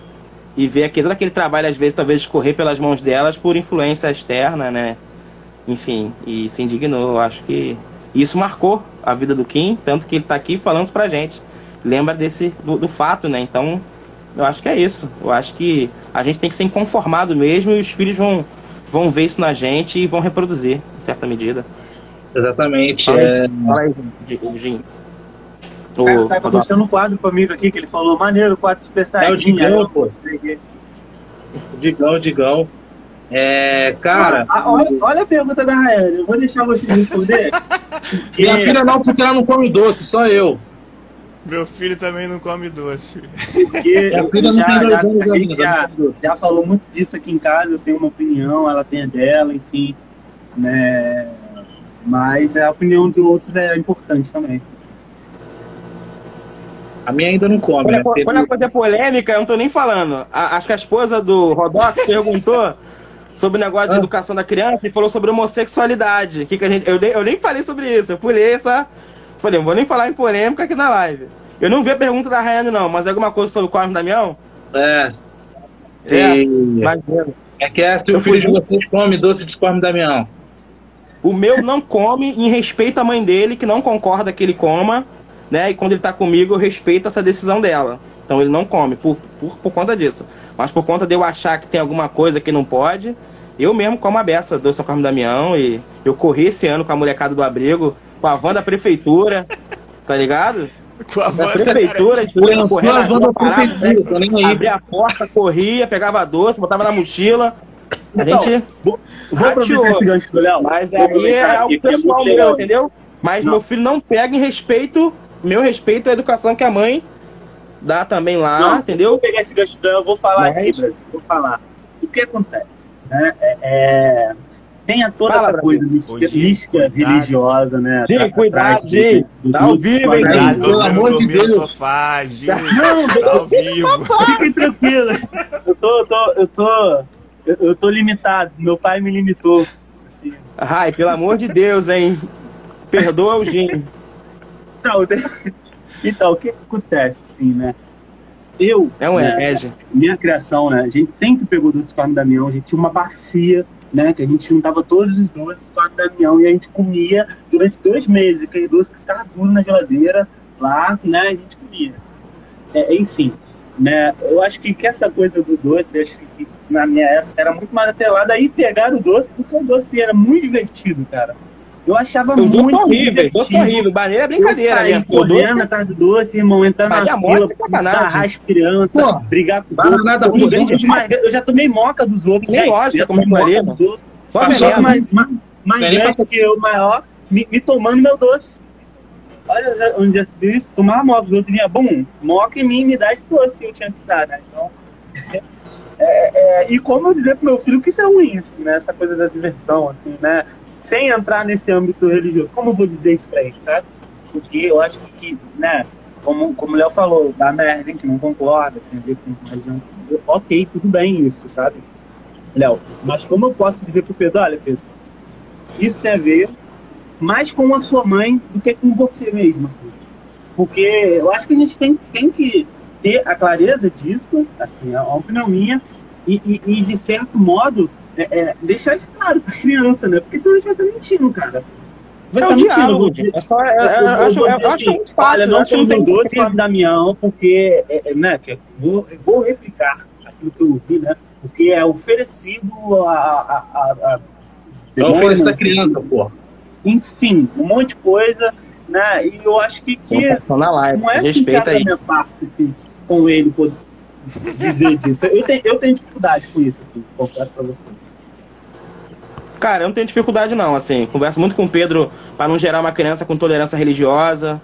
E ver todo aquele trabalho, às vezes, talvez escorrer pelas mãos delas por influência externa, né? Enfim, e se indignou. Eu acho que isso marcou a vida do Kim, tanto que ele está aqui falando isso pra gente lembra desse do, do, fato, né? Então, eu acho que é isso. Eu acho que a gente tem que ser inconformado mesmo e os filhos vão, vão ver isso na gente e vão reproduzir, em certa medida. Exatamente. Fala aí, é... aí Jim. O cara tava mostrando um quadro comigo aqui que ele falou, maneiro, quadro especial. É o Digão, pô. Digão, Digão. É, cara. Ah, olha, olha, a pergunta da Rael, eu vou deixar você responder. porque... Minha filha não, porque ela não come doce, só eu. Meu filho também não come doce. Porque já, já, a gente já, já falou muito disso aqui em casa, eu tenho uma opinião, ela tem a dela, enfim. Né? Mas a opinião de outros é importante também. A minha ainda não come. Quando, né? quando a coisa é polêmica, eu não tô nem falando. A, acho que a esposa do Rodox [LAUGHS] perguntou sobre o negócio de ah. educação da criança e falou sobre homossexualidade. Que que a gente, eu, nem, eu nem falei sobre isso, eu pulei essa Falei, não vou nem falar em polêmica aqui na live. Eu não vi a pergunta da Rayane, não, mas alguma coisa sobre o Cosme Damião? É. Sim. É, é que é se o filho de vocês come doce de Cosme Damião. O meu não come em respeito à mãe dele, que não concorda que ele coma, né? E quando ele tá comigo, eu respeito essa decisão dela. Então ele não come por, por, por conta disso. Mas por conta de eu achar que tem alguma coisa que não pode, eu mesmo como a beça doce Cosme Damião e eu corri esse ano com a molecada do abrigo com a van da prefeitura, tá ligado? Com a van da prefeitura, a gente na rua, parava, né? abria a porta, corria, pegava doce, botava na mochila. A então, gente. Vou, vou aproveitar esse gancho do Léo. Mas aí é algo pessoal é meu, entendeu? Mas não. meu filho não pega em respeito, meu respeito à educação que a mãe dá também lá, não, entendeu? Vou pegar esse gancho do Léo, eu vou falar Mas... aqui, Brasil, vou falar. O que acontece? Né? É, é tem toda Fala, essa coisa mística, religiosa, né? Gil, cuidado, Gil. Tá ao vivo, hein, Gil? Pelo amor de Deus. Sofá, Gil. Não, tá ao vivo. Fiquem tranquilos. Eu tô, eu tô, eu tô, eu tô limitado. Meu pai me limitou. Assim. Ai, pelo amor de Deus, hein? Perdoa o Gil. Então, então, o que acontece, assim, né? eu. É um né, minha criação, né? A gente sempre pegou doce com a Damião, a gente tinha uma bacia, né? Que a gente juntava todos os doces com a Damião e a gente comia durante dois meses. Aquele doce que ficava duro na geladeira lá, né? A gente comia. É, enfim, né? Eu acho que, que essa coisa do doce, acho que na minha época era muito mais atrelada aí pegar o doce, porque o doce era muito divertido, cara. Eu achava doces muito divertido. doces horríveis. Maneira é Eu brincadeira, saí né? Pô, correndo doce- atrás do doce, irmão, entrar Mas na fila, é sacanagem. barrar as crianças, Pô, brigar com os outros. nada Os gente. mais- Eu já tomei moca dos outros. Nem Já como tomei moca dos outros. Só Passou veneno. mais, mais, mais é grande que eu, maior, me, me tomando meu doce. Olha onde já se isso. Tomava moca dos outros, vinha, bum, moca em mim, me dá esse doce. Eu tinha que dar, né? Então... É, é, e como eu dizer pro meu filho que isso é ruim, assim, né? Essa coisa da diversão, assim, né? Sem entrar nesse âmbito religioso. Como eu vou dizer isso pra ele, sabe? Porque eu acho que, que, né? Como, como o Léo falou, dá merda, a gente não concorda, tem a ver com religião. Ok, tudo bem isso, sabe? Léo, mas como eu posso dizer pro Pedro, olha, Pedro, isso tem a ver mais com a sua mãe do que com você mesmo, assim. Porque eu acho que a gente tem, tem que ter a clareza disso, assim, é uma opinião minha, e, e, e, de certo modo, é, é, deixar isso claro pra criança, né? Porque senão a gente vai estar mentindo, cara. Vai É tá o mentindo, eu diálogo. dizer- É só, é, eu- é, eu eu acho, acho que é assim, muito fácil. Olha, não acho crise. a Damião, porque, é, é, né, que eu vou, eu vou replicar aquilo que eu ouvi, né? Porque é oferecido a. a, a, a É o oferecer da demônios, criança, pô. Enfim, um monte de coisa, né? E eu acho que, que na live, não é sincero respeita da aí. minha parte, assim, com ele poder [LAUGHS] dizer disso. Eu tenho, eu tenho dificuldade com isso, assim, confesso pra vocês. Cara, eu não tenho dificuldade não, assim. Converso muito com o Pedro pra não gerar uma criança com tolerância religiosa.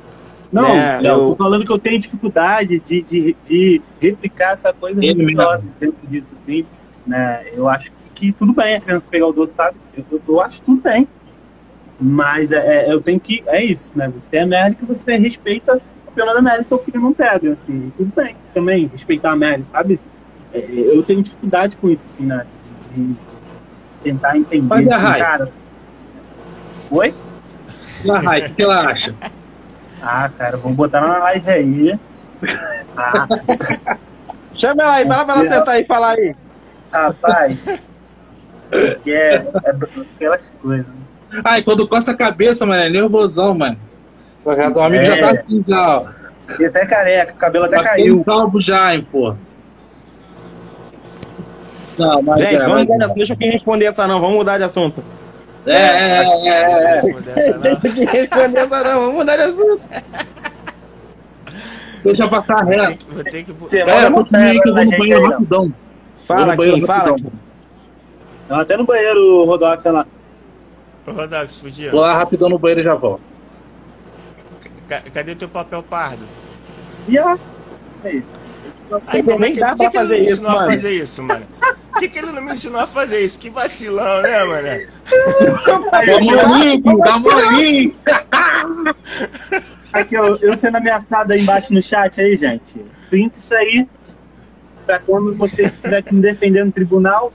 Não, É, Léo, eu- tô falando que eu tenho dificuldade de, de, de replicar essa coisa Ele religiosa dentro disso, assim, né? Eu acho que, que tudo bem a criança pegar o doce, sabe? Eu, eu, eu acho tudo bem. Mas é, é, eu tenho que. É isso, né? Você tem a Mary que você respeita a opinião da Mary, seu filho não pega, assim. Tudo bem também, respeitar a Mary, sabe? É, eu tenho dificuldade com isso, assim, né? De, de tentar entender, Mas, assim, Rai. cara. Oi? Ah, Rai, o que, ela acha? Ah, cara, vamos botar na live aí. Ah, [LAUGHS] Chama ela aí, fala pra ela sentar aí e falar aí. rapaz. Que é, é aquela coisa. Ai, quando coça a cabeça, mano, é nervosão, mano. O amigo É. já tá assim, já. E até careca, o cabelo até Tá caiu. calvo já, hein, pô. Não, mas Gente, é, vamos mudar de assunto. Deixa eu responder essa não, vamos mudar de assunto. é, é, é, é, é. Deixa eu responder essa não, vamos mudar de assunto. Deixa eu passar reto. Vou ter que. É, eu vou no banheiro rapidão. Fala, banheiro Kim, fala. Não, até no banheiro, Rodox, sei lá. Ô, Rodax, podia. Vou lá rapidão no banheiro e já volto. Ca- Cadê teu papel pardo? E a. Aí. Aí nem dá por pra que que fazer ele não isso, ensinou mano. a fazer isso, mano? Por que, que ele não me ensinou a fazer isso? Que vacilão, né, mano? Dá molinho, dá molinho. [LAUGHS] Aqui, eu, eu sendo ameaçado aí embaixo no chat aí, gente. Printa isso aí. Pra quando você estiver aqui me defender no tribunal,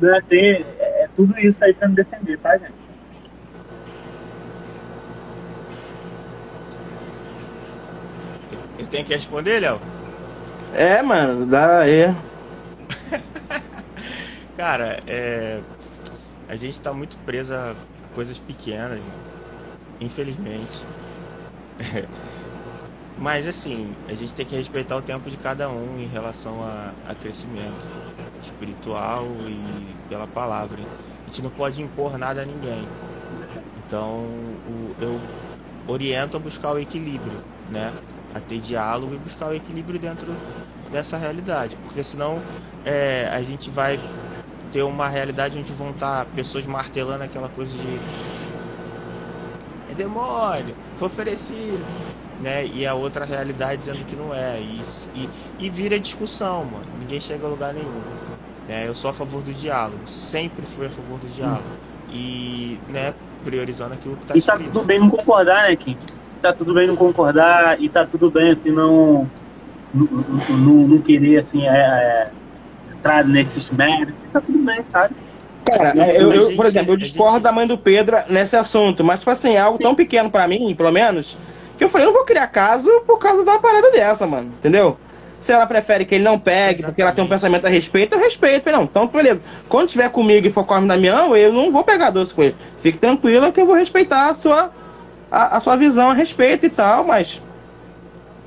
né, ter é, é tudo isso aí pra me defender, tá, gente? Tenho que responder, Léo? É, mano, dá aí. [LAUGHS] Cara, é. A gente tá muito preso a coisas pequenas, mano. Infelizmente. [LAUGHS] Mas assim, a gente tem que respeitar o tempo de cada um em relação a, a crescimento espiritual e pela palavra. A gente não pode impor nada a ninguém. Então, o- eu oriento a buscar o equilíbrio, né? A ter diálogo e buscar o equilíbrio dentro dessa realidade. Porque senão é, a gente vai ter uma realidade onde vão estar pessoas martelando aquela coisa de é demônio, foi oferecido, né? E a outra realidade dizendo que não é. E, e, e vira discussão, mano. Ninguém chega a lugar nenhum. né? eu sou a favor do diálogo, sempre fui a favor do diálogo. E, né, priorizando aquilo que tá E tá escrito. tudo bem não concordar, né, Kim? Tá tudo bem não concordar e tá tudo bem, assim, não. Não, não, não querer, assim, é, é, entrar nesses méritos. Tá tudo bem, sabe? Cara, A eu, eu, gente- por exemplo, eu a discordo gente- da mãe do Pedro nesse assunto, mas, tipo assim, é algo tão pequeno pra mim, pelo menos, que eu falei, eu não vou criar caso por causa da parada dessa, mano, entendeu? Se ela prefere que ele não pegue, porque ela tem um pensamento a respeito, eu respeito. Falei, não, então beleza. Quando estiver comigo e for Cosme Damião, eu não vou pegar doce com ele. Fique tranquila que eu vou respeitar a sua, a, a sua visão a respeito e tal, mas.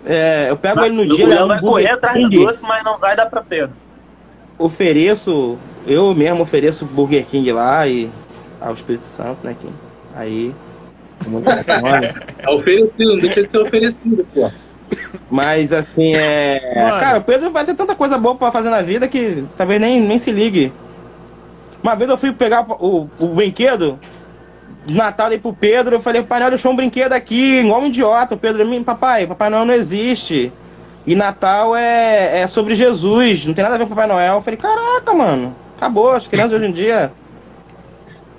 É, eu pego ele no dia. Léo levo vai correr atrás do doce, mas não vai dar pra Pedro. Ofereço, eu mesmo ofereço Burger King lá e. Ao Espírito Santo, né, Kim? Aí. É [LAUGHS] oferecido, não deixa de ser oferecido, pô. Mas assim, é. Mano. Cara, o Pedro vai ter tanta coisa boa pra fazer na vida que talvez nem, nem se ligue. Uma vez eu fui pegar o, o brinquedo Natal dei pro Pedro, eu falei, pai Noel deixou um brinquedo aqui, igual um idiota. O Pedro, "Mim, papai, Papai Noel não existe. E Natal é, é sobre Jesus, não tem nada a ver com Papai Noel. Eu falei, caraca, mano, acabou, as crianças hoje em dia.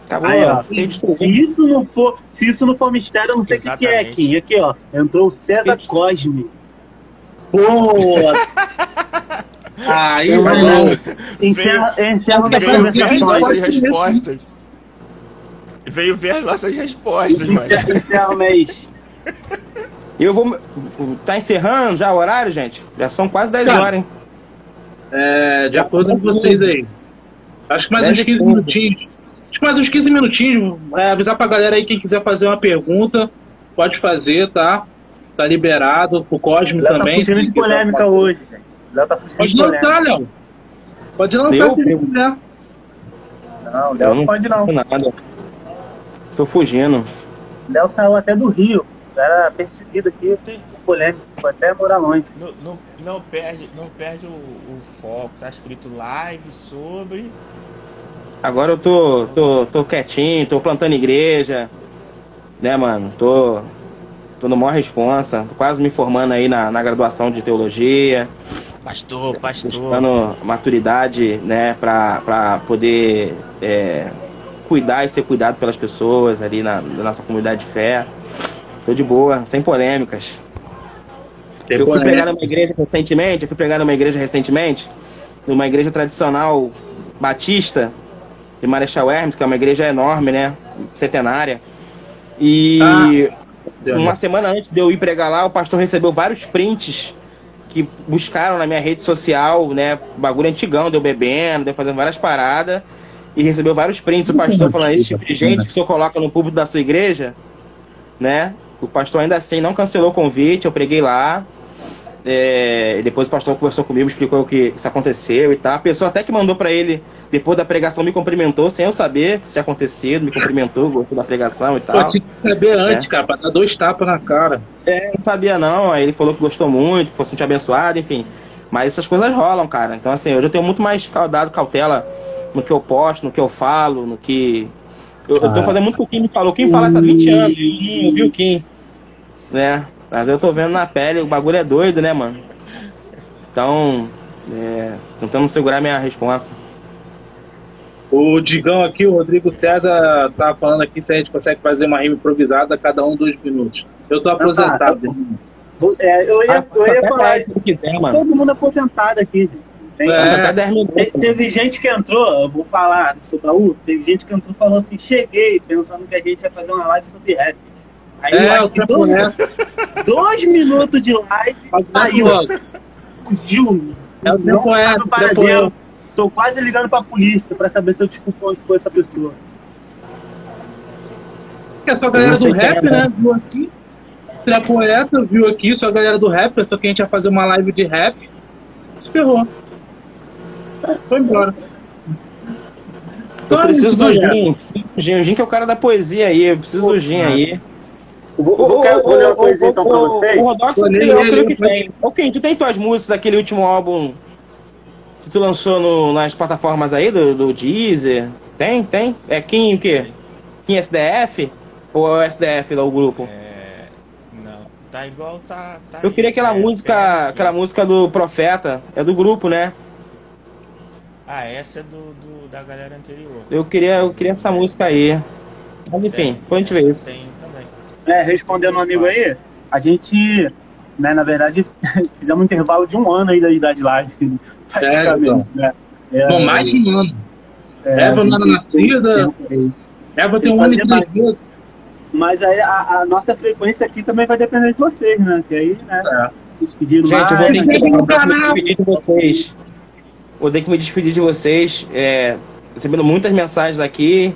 Acabou, Aí, ó, se isso não for, se isso não for mistério, eu não sei o que, que é. Kim. Aqui, ó, entrou o César Cosme. Pô! Aí, não- não. Encerra, encerra as nossas respostas. Veio ver as nossas respostas, mano. Encerra, o mês. Eu vou. Tá encerrando já o horário, gente? Já são quase 10 Cara, horas, hein? É, de acordo com vocês aí. Acho que mais uns Dez 15 pontos. minutinhos. Acho que mais uns 15 minutinhos. É, avisar pra galera aí, quem quiser fazer uma pergunta, pode fazer, tá? Tá liberado. O Cosme Léo tá também. fugindo de polêmica hoje, gente. Léo tá fugindo Pode de polêmica. lançar, Léo. Pode lançar se quiser. Não, Léo não não pode não. Nada. Tô fugindo. Léo saiu até do Rio. Era perseguido aqui por polêmica. Foi até morar longe. Não, não, não perde, não perde o, o foco. Tá escrito live sobre. Agora eu tô, tô, tô quietinho, tô plantando igreja, né, mano? Tô, tô no maior responsa, tô quase me formando aí na, na graduação de teologia, Pastor, pastor. buscando maturidade, né, pra, pra poder é, cuidar e ser cuidado pelas pessoas ali na, na nossa comunidade de fé. Tô de boa, sem polêmicas. Eu fui polêmica. pregar numa igreja recentemente, eu fui pregar numa igreja recentemente, numa igreja tradicional batista de Marechal Hermes, que é uma igreja enorme, né, centenária. E Deu, uma semana antes de eu ir pregar lá, o pastor recebeu vários prints que buscaram na minha rede social, né, bagulho antigão, deu bebendo, deu fazendo várias paradas. E recebeu vários prints, o pastor falando, esse tipo de gente que o senhor coloca no público da sua igreja, né? O pastor ainda assim não cancelou o convite, eu preguei lá. É, depois o pastor conversou comigo, explicou o que isso aconteceu e tal. A pessoa até que mandou pra ele, depois da pregação, me cumprimentou, sem eu saber que isso tinha acontecido, me cumprimentou, gostou da pregação e tal. tinha que saber antes, É. cara, pra dar dois tapas na cara. É, não sabia não, aí ele falou que gostou muito, que foi sentir abençoado, enfim. Mas essas coisas rolam, cara. Então, assim, hoje eu tenho muito mais caudado, cautela no que eu posto, no que eu falo, no que. Eu, eu tô fazendo muito com o Kim me falou. Kim fala isso há 20 anos, e eu não ouvi o Kim. Né? Mas eu tô vendo na pele, o bagulho é doido, né, mano? Então, é, tentando segurar minha responsa. O Digão aqui, o Rodrigo César, tá falando aqui se a gente consegue fazer uma rima improvisada cada um dois minutos. Eu tô aposentado. irmão. É, eu ia, Ah, eu ia falar isso. se quiser, mano. Todo mundo aposentado aqui, gente. Tem- É. Só até 10 minutos. Te- Teve gente que entrou, eu vou falar seu baú, teve gente que entrou e falou assim, cheguei, pensando que a gente ia fazer uma live sobre rap. Aí eu É, acho o que dois, dois minutos de live, saiu, fugiu, É o tempo é, paradeiro. Tô quase ligando pra polícia pra saber se eu desculpo onde foi essa pessoa. Que é só a galera do rap, é, né? Viu aqui. Você é poeta, viu aqui, só a galera do rap, pensou que a gente ia fazer uma live de rap. Se ferrou. Foi embora. Eu preciso do Gin. preciso do Gin. O Gin que é o cara da poesia aí. Eu preciso do Gin aí. Vou, vou, quero- vou ler uma coisa então pra vocês. O Rodox, Vou eu ele, creio que tem. Ok, tu tem tuas músicas daquele último álbum que tu lançou no- nas plataformas aí, do, do Deezer? Tem? Tem? É Kim o quê? Kim SDF? Ou é o SDF lá, o grupo? É, não, tá igual tá. tá Eu queria aquela é, música, aquela música do Profeta. É do grupo, né? Ah, essa é do, do- da galera anterior. Eu queria, eu queria essa música aí. Mas enfim, depois a gente vê isso. Tem também. É, respondendo um amigo aí, a gente, né, na verdade, [LAUGHS] fizemos um intervalo de um ano aí da idade live, [LAUGHS] praticamente, né? É, Bom, mais de um ano. é, Eva não era nascida. Eva tem um ano e três meses. Mas aí a, a nossa frequência aqui também vai depender de vocês, né? Que aí, né? É. Vocês pediram Gente, eu vou mais, né? que, eu vou ter que me despedir de vocês. Vou ter que me despedir de vocês. É, recebendo muitas mensagens aqui,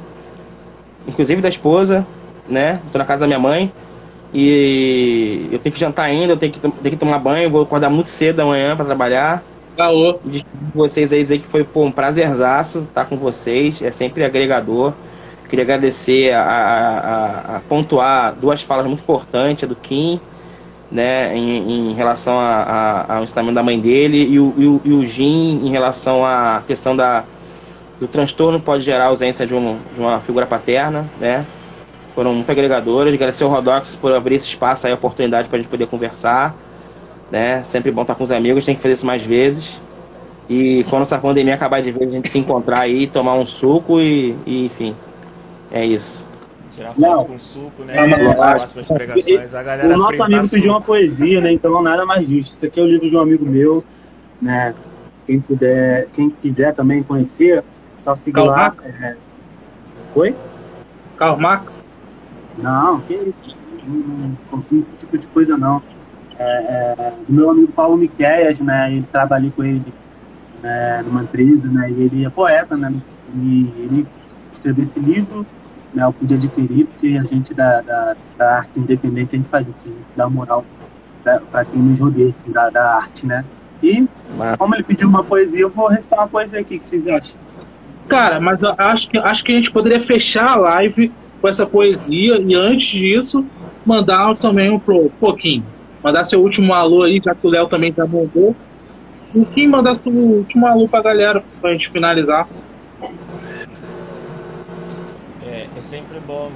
inclusive da esposa, né? Tô na casa da minha mãe. E eu tenho que jantar ainda, eu tenho que, tenho que tomar banho, vou acordar muito cedo amanhã para trabalhar. Despedir de vocês aí, dizer que foi pô, um prazerzaço estar com vocês, é sempre agregador. Queria agradecer a, a- a- a pontuar duas falas muito importantes, a do Kim, né, em, em relação a- a- ao ensinamento da mãe dele, e o, e o, e o Jim em relação à questão da, do transtorno pode gerar ausência de, um, de uma figura paterna, né? Foram muito agregadoras. Agradecer ao Rodox por abrir esse espaço aí, a oportunidade para a gente poder conversar, né? Sempre bom estar com os amigos, tem que fazer isso mais vezes. E quando essa pandemia acabar de vez, a gente se encontrar aí, tomar um suco e, e enfim, é isso. Tirar foto Não. com suco, né? Nas Lógico. próximas pregações, a galera O nosso amigo pediu uma poesia, né? Então nada mais justo. Isso aqui é o livro de um amigo meu, né? Quem puder, quem quiser também conhecer, só seguir Calma. lá. É... Oi? Karl Marx. Não, que isso? Não, não consumo esse tipo de coisa não. É, é, meu amigo Paulo Miqueias, né? Ele trabalhei com ele né, numa empresa, né? E ele é poeta, né? E ele escreveu esse livro, né? Eu pude adquirir, porque a gente da, da, da arte independente, a gente faz isso, a gente dá moral para quem nos rodeia, assim, da, da arte, né? E, Massa. como ele pediu uma poesia, eu vou recitar uma poesia aqui, o que vocês acham? Cara, mas eu acho que, acho que a gente poderia fechar a live com essa poesia e antes disso, mandar também um pro pouquinho. Mandar seu último alô aí, já que o Léo também já mandou. O Kim mandar seu último alô pra galera, pra gente finalizar. É, sempre bom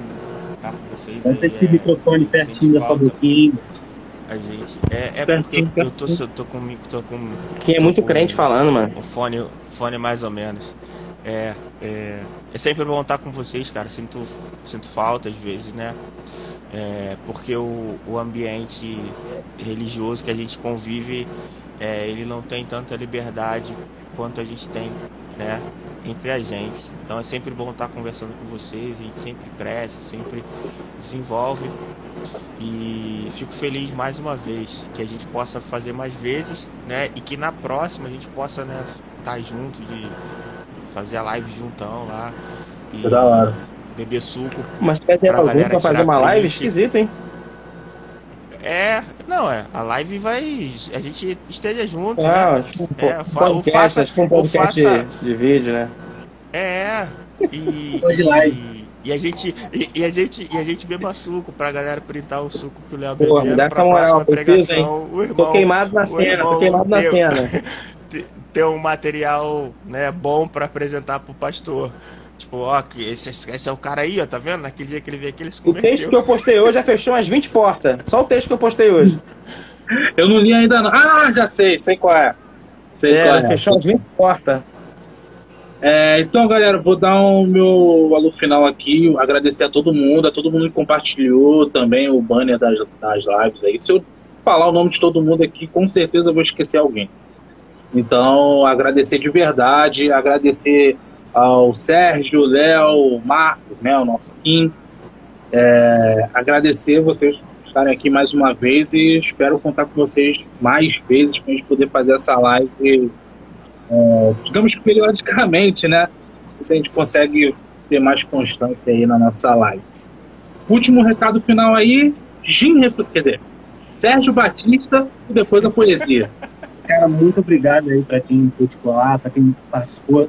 estar com vocês. Aí, esse é, microfone pertinho da sua boquinha. A gente. É, é Pertinho, porque eu, eu tô, eu tô com. Tô com Quem é muito crente falando, mano. o fone, fone mais ou menos. É, é, é sempre bom estar com vocês, cara. Sinto, sinto falta às vezes, né? É, porque o, o ambiente religioso que a gente convive, é, ele não tem tanta liberdade quanto a gente tem, né? Entre a gente. Então é sempre bom estar conversando com vocês. A gente sempre cresce, sempre desenvolve. E fico feliz mais uma vez que a gente possa fazer mais vezes, né? E que na próxima a gente possa, né, estar junto de fazer a live juntão lá e Da hora. beber suco. Mas quer ter galera pra fazer uma live? print. Esquisito, hein? É, não é, a live vai, a gente esteja junto, né? Ah, tipo, um É, fa- podcast, faça- acho que um podcast faça- de, de vídeo, né? É, e, [LAUGHS] e, live. e a gente e, e a gente e a gente beba suco pra galera printar o suco que o Léo Pô, me bebendo dá pra essa moral, próxima preciso, pregação, o Tô irmão queimado na o cena, irmão tô queimado na cena. [LAUGHS] ter- ter um material, né, bom pra apresentar pro pastor. Tipo, ó, que esse, esse é o cara aí, ó, tá vendo? Naquele dia que ele veio aqui, ele se O texto que eu postei hoje já fechou umas 20 portas. Só o texto que eu postei hoje. Eu não li ainda não. Ah, já sei, sei qual é. Sei qual É, é. fechou umas 20 portas. É, então, galera, vou dar o meu alô final aqui, agradecer a todo mundo, a todo mundo que compartilhou também o banner das, das lives aí. Se eu falar o nome de todo mundo aqui, com certeza eu vou esquecer alguém. Então, agradecer de verdade, agradecer ao Sérgio, Léo, Marcos, né, o nosso Kim. É, agradecer vocês estarem aqui mais uma vez e espero contar com vocês mais vezes para a gente poder fazer essa live digamos que periodicamente, né? Se a gente consegue ter mais constância aí na nossa live. Último recado final aí, Jim, quer dizer, Sérgio Batista e depois a poesia. Cara, muito obrigado aí para quem pôde colar, para quem participou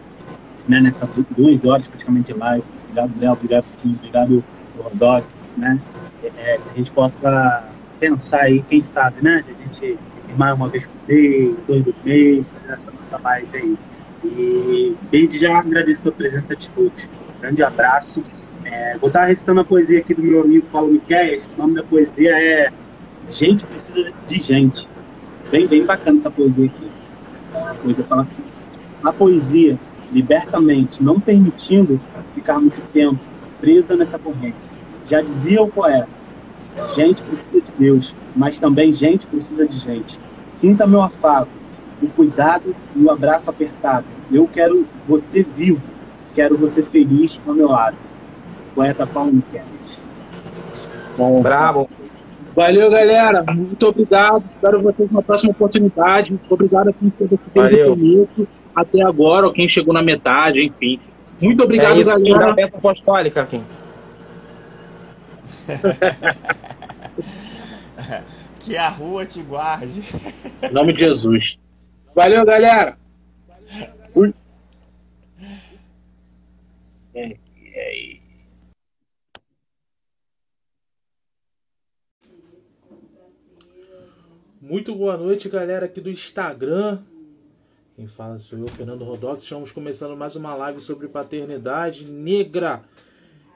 né, nessa du- duas horas praticamente de live. Obrigado, Léo, obrigado, Kim, obrigado, Rodox, né? É, que a gente possa pensar aí, quem sabe, né? De a gente firmar uma vez por mês, dois por mês, fazer essa nossa live aí. E desde já agradeço a presença de todos. Grande abraço. É, vou estar recitando a poesia aqui do meu amigo Paulo Miquel. O nome da poesia é Gente Precisa de Gente. Bem, bem bacana essa poesia aqui. A poesia fala assim: A poesia liberta a mente, não permitindo ficar muito tempo presa nessa corrente. Já dizia o poeta: Gente precisa de Deus, mas também gente precisa de gente. Sinta meu afago, o cuidado e o abraço apertado. Eu quero você vivo, quero você feliz ao meu lado. Poeta Paulo Miquelis. Bom, Bravo. Valeu, galera. Muito obrigado. Espero vocês na próxima oportunidade. Obrigado a quem esteve até agora, ou quem chegou na metade, enfim. Muito obrigado, é isso, galera. Peça apostólica, Kim. [LAUGHS] que a rua te guarde. Em nome de Jesus. Valeu, galera. Fui. É, é. Muito boa noite, galera aqui do Instagram. Quem fala sou eu, Fernando Rodox. Estamos começando mais uma live sobre paternidade negra.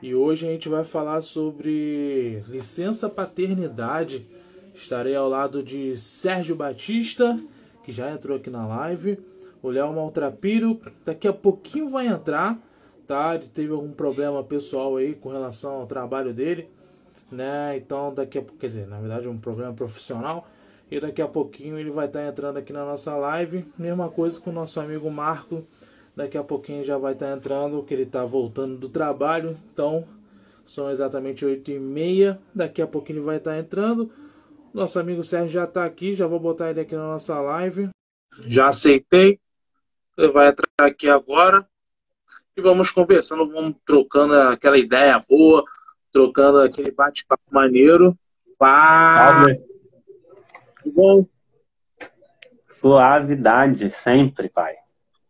E hoje a gente vai falar sobre licença paternidade. Estarei ao lado de Sérgio Batista, que já entrou aqui na live. O Léo Maltrapiro, daqui a pouquinho vai entrar, tá? Ele teve algum problema pessoal aí com relação ao trabalho dele, né? Então daqui a pouco, quer dizer, na verdade um problema profissional. E daqui a pouquinho ele vai estar tá entrando aqui na nossa live. Mesma coisa com o nosso amigo Marco. Daqui a pouquinho já vai estar tá entrando, que ele está voltando do trabalho. Então, são exatamente 8 e meia. Daqui a pouquinho ele vai estar tá entrando. Nosso amigo Sérgio já está aqui. Já vou botar ele aqui na nossa live. Já aceitei. Ele vai entrar aqui agora. E vamos conversando, vamos trocando aquela ideia boa, trocando aquele bate-papo maneiro. Vai! Tudo bom? Suavidade, sempre, pai.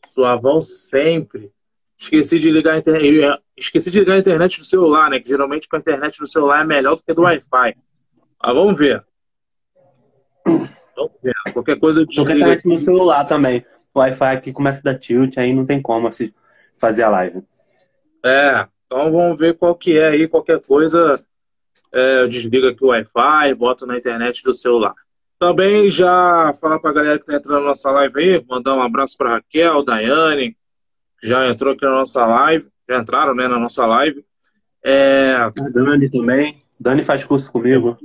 Suavão sempre. Esqueci de ligar a internet. Esqueci de ligar a internet do celular, né? Que geralmente com a internet do celular é melhor do que do Wi-Fi. Mas vamos ver. Vamos ver. Qualquer coisa eu a internet no celular também. O Wi-Fi aqui começa a dar tilt, aí não tem como assim, fazer a live. É, então vamos ver qual que é aí. Qualquer coisa, é, eu desligo aqui o Wi-Fi, boto na internet do celular. Também já falar para a galera que está entrando na nossa live aí, mandar um abraço para Raquel, Daiane, que já entrou aqui na nossa live, já entraram né, na nossa live. É... A Dani também. Dani faz curso comigo.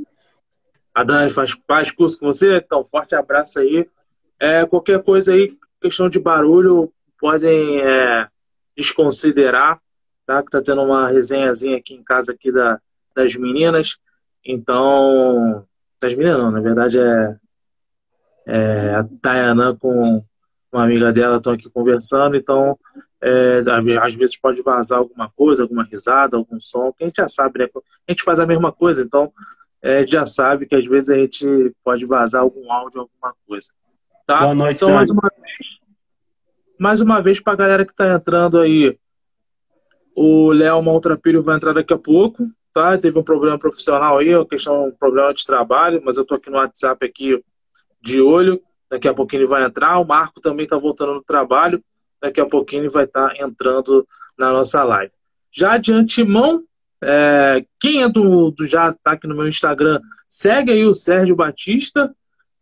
A Dani faz, faz curso com você, então forte abraço aí. É, qualquer coisa aí, questão de barulho, podem é, desconsiderar, tá? Que tá tendo uma resenhazinha aqui em casa aqui da, das meninas. Então, das meninas não, na verdade é, é a Tayana com uma amiga dela estão aqui conversando, então é, às vezes pode vazar alguma coisa, alguma risada, algum som, que a gente já sabe, né? A gente faz a mesma coisa, então é, já sabe que às vezes a gente pode vazar algum áudio, alguma coisa. Tá? Boa noite, então, mais uma vez, mais uma vez para a galera que está entrando aí, o Léo Maltrapilho vai entrar daqui a pouco, tá? Teve um problema profissional aí, uma questão, um problema de trabalho, mas eu tô aqui no WhatsApp aqui de olho. Daqui a pouquinho ele vai entrar. O Marco também está voltando no trabalho. Daqui a pouquinho ele vai estar tá entrando na nossa live. Já de antemão, é, quem é do, do já está aqui no meu Instagram, segue aí o Sérgio Batista,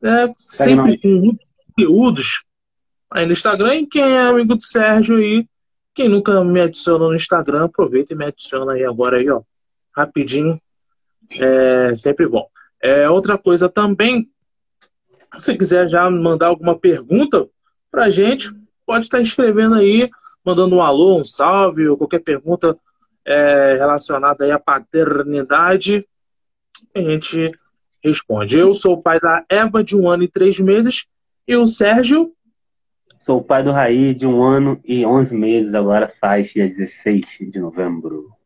é, sempre com muitos conteúdos aí no Instagram. E quem é amigo do Sérgio aí, quem nunca me adicionou no Instagram, aproveita e me adiciona aí agora aí, ó rapidinho, é sempre bom. É, outra coisa também, se quiser já mandar alguma pergunta para gente, pode estar escrevendo aí, mandando um alô, um salve, ou qualquer pergunta é, relacionada aí à paternidade, a gente responde. Eu sou o pai da Eva, de um ano e três meses, e o Sérgio? Sou o pai do Raí, de um ano e onze meses, agora faz dia 16 de novembro.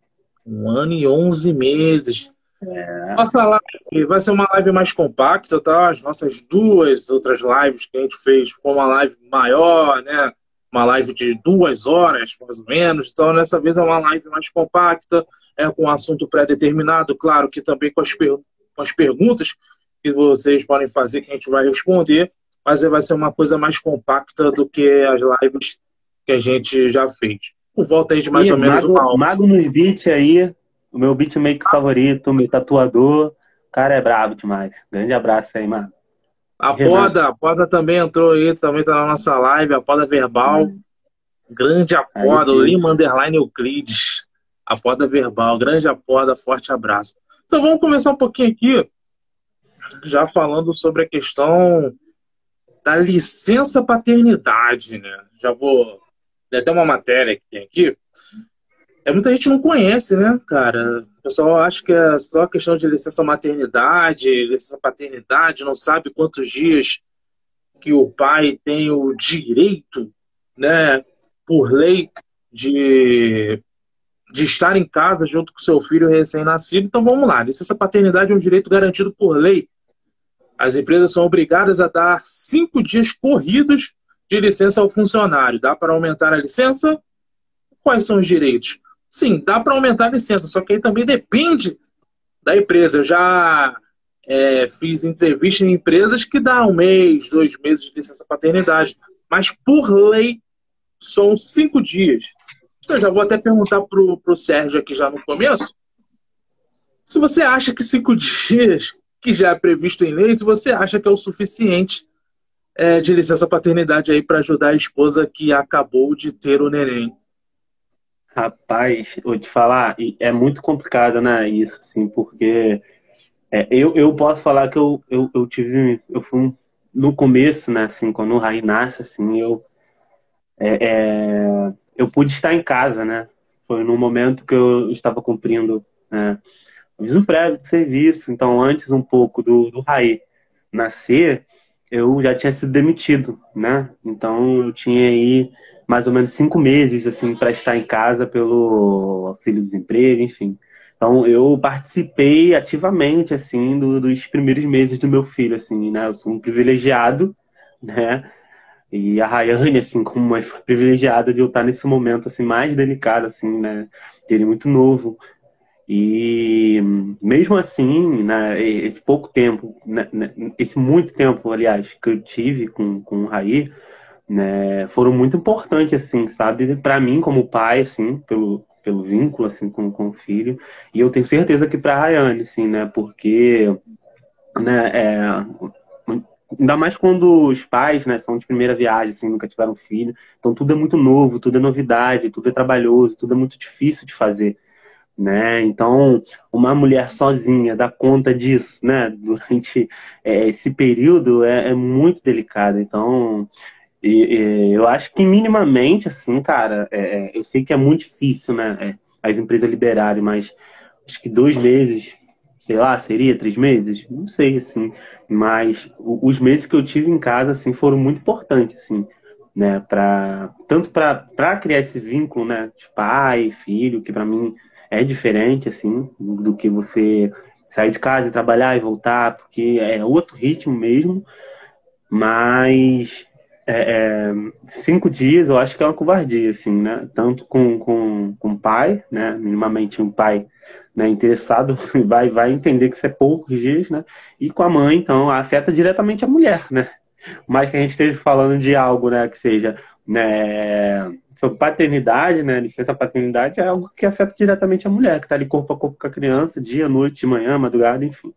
Um ano e onze meses. É. Nossa live vai ser uma live mais compacta, tá? As nossas duas outras lives que a gente fez foi uma live maior, né? Uma live de duas horas, mais ou menos. Então, dessa vez é uma live mais compacta, é com um assunto pré-determinado, claro que também com as, per com as perguntas que vocês podem fazer, que a gente vai responder, mas vai ser uma coisa mais compacta do que as lives que a gente já fez por volta aí de mais e ou menos Mago, uma hora. Mago nos beats aí, o meu beatmaker favorito, meu tatuador. O cara é brabo demais. Grande abraço aí, mano. A Poda, a Poda também entrou aí, também tá na nossa live, a Poda Verbal. Hum. Grande Apoda, o Lima Underline Euclides. A Poda Verbal, grande Apoda, forte abraço. Então vamos começar um pouquinho aqui, já falando sobre a questão da licença paternidade, né? Já vou até uma matéria que tem aqui, é muita gente não conhece, né, cara? O pessoal acha que é só questão de licença maternidade, licença paternidade, não sabe quantos dias que o pai tem o direito, né, por lei, de, de estar em casa junto com seu filho recém-nascido. Então vamos lá, licença paternidade é um direito garantido por lei. As empresas são obrigadas a dar cinco dias corridos de licença ao funcionário. Dá para aumentar a licença? Quais são os direitos? Sim, dá para aumentar a licença, só que aí também depende da empresa. Eu já é, fiz entrevista em empresas que dá um mês, dois meses de licença paternidade, mas por lei são cinco dias. Eu já vou até perguntar pro, pro Sérgio aqui já no começo. Se você acha que cinco [LAUGHS] dias, que já é previsto em lei, se você acha que é o suficiente é, de licença paternidade aí para ajudar a esposa que acabou de ter o neném. Rapaz, vou te falar, é muito complicado, né, isso, assim, porque é, eu, eu posso falar que eu, eu, eu tive, eu fui um, no começo, né, assim, quando o Rai nasce, assim, eu, é, é, eu pude estar em casa, né, foi no momento que eu estava cumprindo, né, aviso prévio de serviço, então antes um pouco do, do Rai nascer, eu já tinha sido demitido, né, então eu tinha aí mais ou menos cinco meses assim para estar em casa pelo auxílio-desemprego, enfim. Então eu participei ativamente assim do, dos primeiros meses do meu filho, assim, né? Eu sou um privilegiado, né? E a Rayane, assim, como mãe, privilegiada de eu estar nesse momento assim mais delicado, assim, né? Ele muito novo. E mesmo assim, né, esse pouco tempo, né, né esse muito tempo, aliás, que eu tive com, com o Raí, né, foram muito importantes, assim, sabe? Para mim, como pai, assim, pelo, pelo vínculo, assim, com, com o filho. E eu tenho certeza que para a Rayane, assim, né? Porque, né, é, ainda mais quando os pais, né, são de primeira viagem, assim, nunca tiveram filho. Então tudo é muito novo, tudo é novidade, tudo é trabalhoso, tudo é muito difícil de fazer. Né? Então, uma mulher sozinha dar conta disso, né, [LAUGHS] durante é, esse período é, é muito delicado. Então, e, e, eu acho que minimamente, assim, cara, é, é, eu sei que é muito difícil, né? É, as empresas liberarem, mas acho que dois meses, sei lá, seria três meses? Não sei, assim. Mas os meses que eu tive em casa, assim, foram muito importantes, assim, né? Pra, tanto para criar esse vínculo, né? De pai, filho, que para mim é diferente, assim, do que você sair de casa e trabalhar e voltar, porque é outro ritmo mesmo. Mas é, é, cinco dias eu acho que é uma covardia, assim, né? Tanto com, com, com o pai, né? Minimamente um pai né, interessado [LAUGHS] vai, vai entender que isso é poucos dias, né? E com a mãe, então, afeta diretamente a mulher, né? Mais que a gente esteja falando de algo, né, que seja né, sobre paternidade, né? Licença paternidade é algo que afeta diretamente a mulher, que está ali corpo a corpo com a criança, dia, noite, manhã, madrugada, enfim.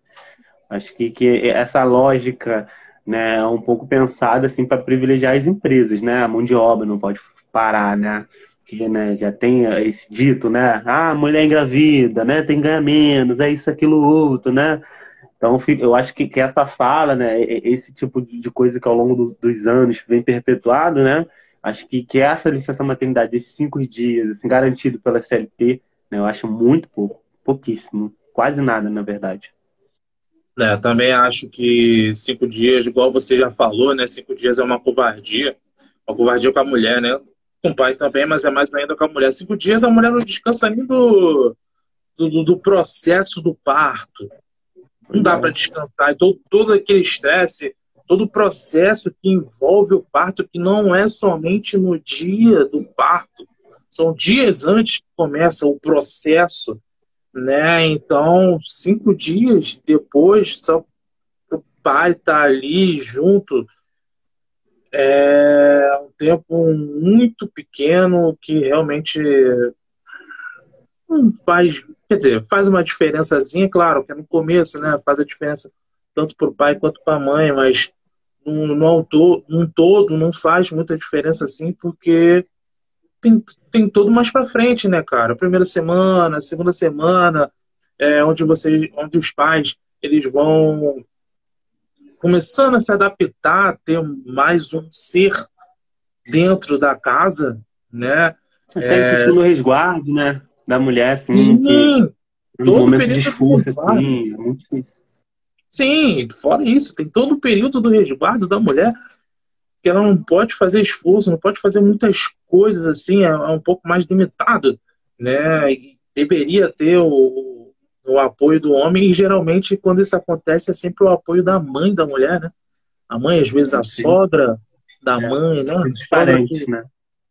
Acho que, que essa lógica né, um pouco pensada assim para privilegiar as empresas, né? A mão de obra não pode parar, né? Que né, já tem esse dito, né? Ah, mulher engravida, né? Tem que ganhar menos, é isso, aquilo, outro, né? Então, eu acho que, que essa fala, né? Esse tipo de coisa que ao longo do, dos anos vem perpetuado, né? Acho que, que essa licença maternidade, esses cinco dias, assim, garantido pela CLT, né, eu acho muito pouco, pouquíssimo, quase nada, na verdade. É, também acho que cinco dias, igual você já falou, né? Cinco dias é uma covardia. Uma covardia com a mulher, né? Com o pai também, mas é mais ainda com a mulher. Cinco dias a mulher não descansa nem do, do, do processo do parto. Não dá para descansar. Então, todo aquele estresse, todo o processo que envolve o parto, que não é somente no dia do parto. São dias antes que começa o processo né? Então, cinco dias depois, só o pai estar tá ali junto é um tempo muito pequeno que realmente não faz, quer dizer, faz uma diferençazinha, claro, que é no começo, né? Faz a diferença tanto para o pai quanto para a mãe, mas no, no, num todo não faz muita diferença assim, porque tem, tem todo mais para frente, né, cara? Primeira semana, segunda semana, é, onde você, onde os pais eles vão começando a se adaptar, a ter mais um ser dentro da casa, né? Tem é... no resguardo, né? da mulher, assim, Sim, que no todo momento de período esforço, assim, é muito difícil. Sim, fora isso, tem todo o período do resguardo da mulher que ela não pode fazer esforço, não pode fazer muitas coisas assim, é, é um pouco mais limitado, né? E deveria ter o, o apoio do homem e geralmente quando isso acontece é sempre o apoio da mãe da mulher, né? A mãe, às vezes a Sim. sogra da É, mãe, né? Muito diferente, né?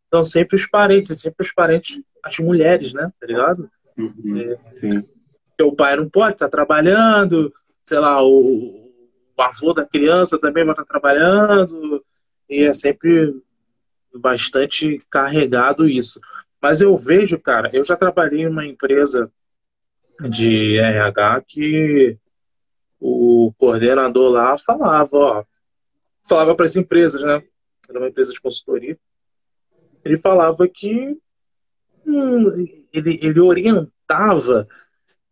Então sempre os parentes, é sempre os parentes, as mulheres, né? Tá ligado? Uhum, Sim. porque o pai não pode estar trabalhando, sei lá, o, o avô da criança também vai estar trabalhando, e é sempre bastante carregado isso. Mas eu vejo, cara, eu já trabalhei em uma empresa de RH que o coordenador lá falava, ó, falava para as empresas, né? Era uma empresa de consultoria. Ele falava que hum, ele, ele orientava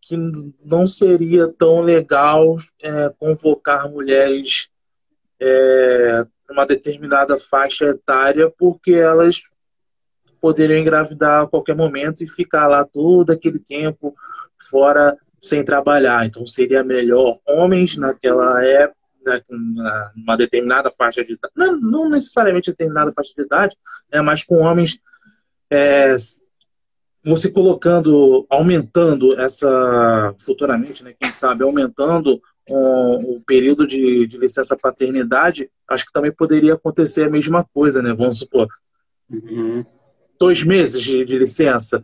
que não seria tão legal é, convocar mulheres é, numa determinada faixa etária porque elas poderiam engravidar a qualquer momento e ficar lá todo aquele tempo fora sem trabalhar. Então seria melhor homens naquela época, na- numa determinada faixa de idade, não, não necessariamente determinada faixa de idade, né, mas com homens é, você colocando, aumentando essa, futuramente, né, quem sabe, aumentando um, o período de, de licença paternidade, acho que também poderia acontecer a mesma coisa, né? Vamos supor, Uhum. dois meses de, de licença,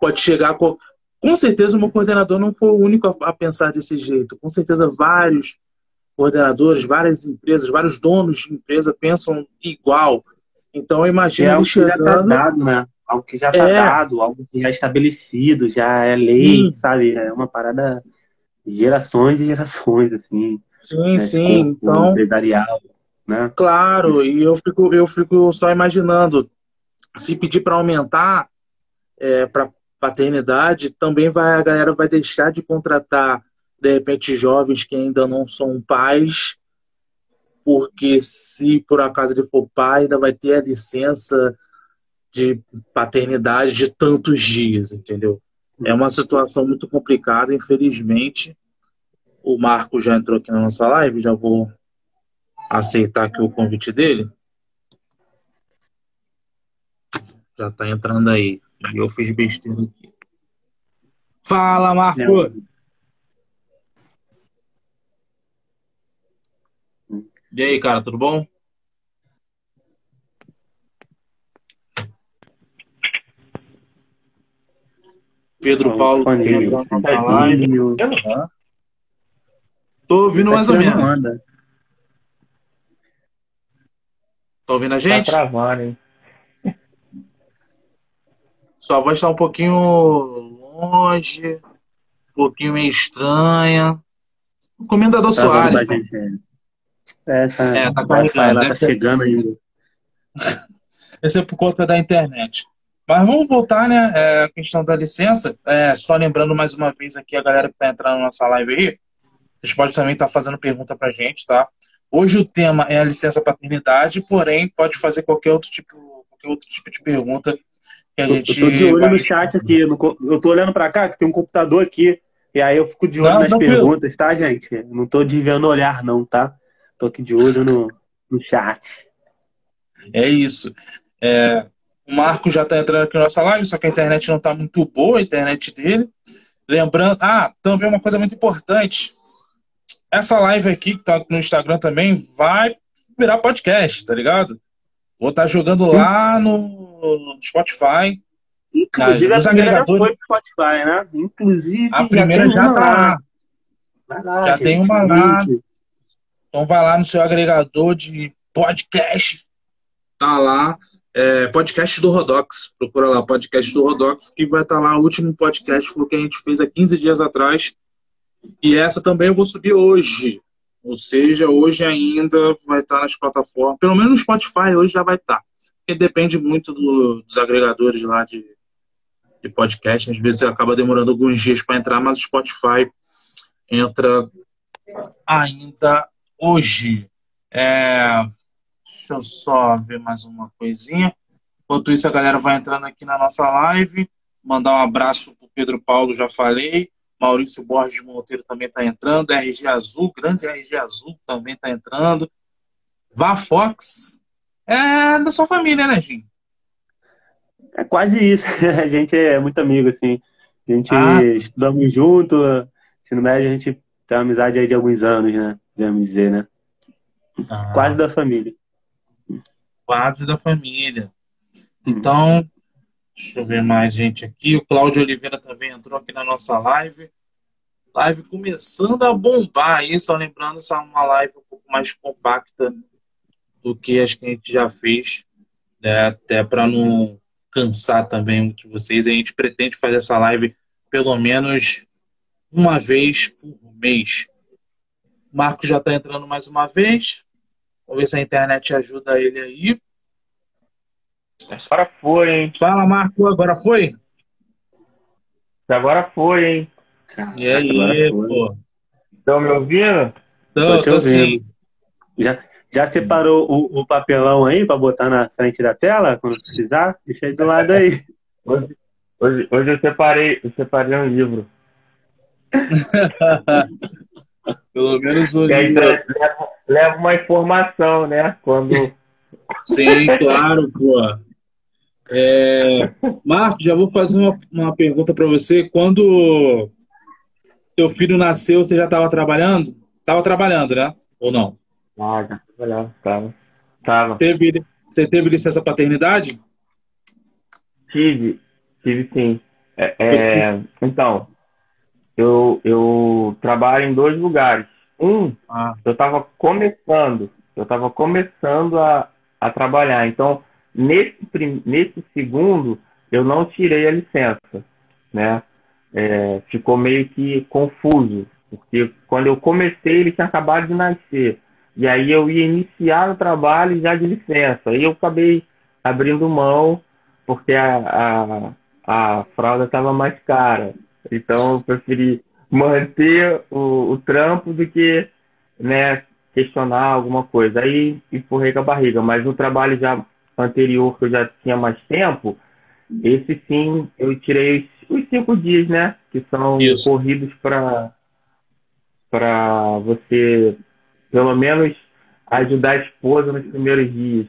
pode chegar com. Com certeza, o meu coordenador não foi o único a, a pensar desse jeito. Com certeza, vários coordenadores, várias empresas, vários donos de empresa pensam igual. Então, eu É imagino ele algo que já está chegando. dado, né? Algo que já está É. dado, algo que já é estabelecido, já é lei, Sim. sabe? É uma parada de gerações e gerações, assim. Sim, né? sim. Escopo Então, empresarial, né? Claro, e eu fico, eu fico só imaginando, se pedir para aumentar para paternidade, também vai, a galera vai deixar de contratar, de repente, jovens que ainda não são pais, porque se por acaso ele for pai, ainda vai ter a licença de paternidade de tantos dias, entendeu? É uma situação muito complicada, infelizmente. O Marco já entrou aqui na nossa live, já vou aceitar aqui o convite dele. Já tá entrando aí. E eu fiz besteira aqui. Fala, Marco! E aí, cara, tudo bom? Pedro Paulo. Assim, nossa live. filho. Aham. Tô ouvindo Tá mais ou menos. Tá ouvindo a Tá gente? travando, hein? Sua voz tá um pouquinho longe, um pouquinho meio estranha. O Comendador Tá Soares. gente, é. Essa É, tá Wi-Fi carregando, lá deve tá chegando ainda. Esse é por conta da internet. Mas vamos voltar, né? É, a questão da licença. É, só lembrando mais uma vez aqui a galera que está entrando na nossa live aí. Vocês podem também estar fazendo pergunta pra gente, tá? Hoje o tema é a licença paternidade, porém pode fazer qualquer outro tipo, qualquer outro tipo de pergunta que a Eu, eu gente. tô de olho vai- no chat aqui. no eu tô olhando pra cá, que tem um computador aqui. E aí eu fico de olho Não, nas tranquilo. perguntas, tá, gente? Não tô desviando o olhar, não, tá? Tô aqui de olho no, no chat. É isso. É, o Marco já está entrando aqui na nossa live, só que a internet não está muito boa, a internet dele. Lembrando, ah, também uma coisa muito importante. Essa live aqui, que está no Instagram também, vai virar podcast, tá ligado? Vou estar jogando lá no Spotify. Inclusive, Nos a primeira já foi pro Spotify, né? Inclusive, A primeira tem já uma tá lá. lá. Já gente, tem uma lá. Então vai lá no seu agregador de podcast. Tá lá. É, podcast do Rodox. Procura lá, podcast do Rodox, que vai estar lá o último podcast que a gente fez há 15 dias atrás. E essa também eu vou subir hoje. Ou seja, hoje ainda vai estar nas plataformas. Pelo menos no Spotify hoje já vai estar. Porque depende muito do- dos agregadores lá de, de podcast. Às vezes acaba demorando alguns dias para entrar, mas o Spotify entra ainda hoje. É, deixa eu só ver mais uma coisinha. Enquanto isso, a galera vai entrando aqui na nossa live. Mandar um abraço pro Pedro Paulo, já falei. Maurício Borges Monteiro também está entrando. RG Azul, grande RG Azul também está entrando. Vá Fox é da sua família, né, Jim? É quase isso. [LAUGHS] A gente é muito amigo, assim. A gente ah. estudamos junto. no médio, a gente tem uma amizade aí de alguns anos, né? Devemos dizer, né? Ah. Quase da família. Quase da família. Então, deixa eu ver mais gente aqui. O Cláudio Oliveira também entrou aqui na nossa live. Live começando a bombar aí, só lembrando, essa é uma live um pouco mais compacta do que as que a gente já fez, né? até para não cansar também muito vocês. A gente pretende fazer essa live pelo menos uma vez por mês. Marco já está entrando mais uma vez. Vamos ver se a internet ajuda ele aí. Agora foi, hein? Fala, Marco, agora foi? Agora foi, hein? E aí, pô? Estão me ouvindo? Tô, tô, tô sim. Já, já separou o, o papelão aí para botar na frente da tela quando precisar? Deixa aí do lado aí. [LAUGHS] Hoje, hoje, hoje eu separei, eu separei um livro. [LAUGHS] Pelo menos o livro. Leva, leva uma informação, né? Quando. Sim, claro, pô. É... Marco, já vou fazer uma, uma pergunta para você. Quando teu filho nasceu, você já estava trabalhando? Estava trabalhando, né? Ou não? Ah, já trabalhava, tava. tava. Teve, você teve licença paternidade? Tive, tive sim. É, é, então, eu, eu trabalho em dois lugares. Um, ah. eu estava começando, eu estava começando a, a trabalhar. Então, nesse, nesse segundo, eu não tirei a licença, né? É, ficou meio que confuso, porque quando eu comecei, ele tinha acabado de nascer. E aí eu ia iniciar o trabalho já de licença. Aí eu acabei abrindo mão porque a, a, a fralda estava mais cara. Então eu preferi manter o, o trampo do que né, questionar alguma coisa. Aí empurrei com a barriga. Mas no trabalho já anterior, que eu já tinha mais tempo, esse sim eu tirei os, cinco dias, né? Que são Isso. corridos para para você pelo menos ajudar a esposa nos primeiros dias.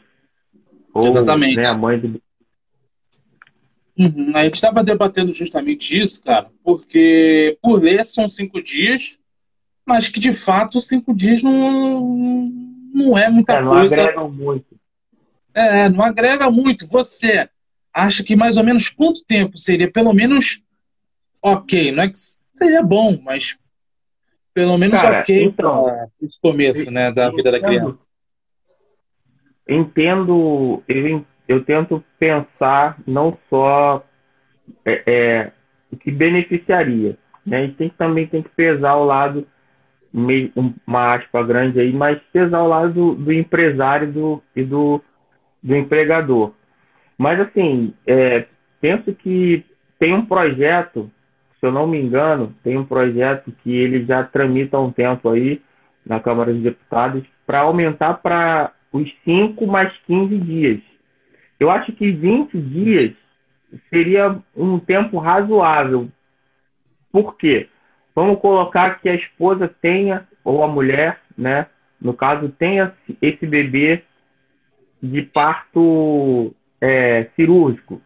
Ou, Exatamente. Né, a mãe do... Uhum. A gente estava debatendo justamente isso, cara, porque por lei são cinco dias, mas que de fato cinco dias não, não é muita é, não coisa. Não agrega muito. É, não agrega muito. Você acha que mais ou menos quanto tempo seria pelo menos ok? Não é que seria bom, mas pelo menos Cara, ok então, esse começo né, da vida da criança. Entendo, eu, eu tento pensar não só é, é, o que beneficiaria. Né? A gente tem, também tem que pesar o lado, uma aspa grande aí, mas pesar o lado do, do empresário do, e do, do empregador. Mas assim, é, penso que tem um projeto se eu não me engano, tem um projeto que ele já tramita há um tempo aí na Câmara dos Deputados para aumentar para os 5 mais 15 dias. Eu acho que 20 dias seria um tempo razoável. Por quê? Vamos colocar que a esposa tenha, ou a mulher, né, no caso, tenha esse bebê de parto é, cirúrgico,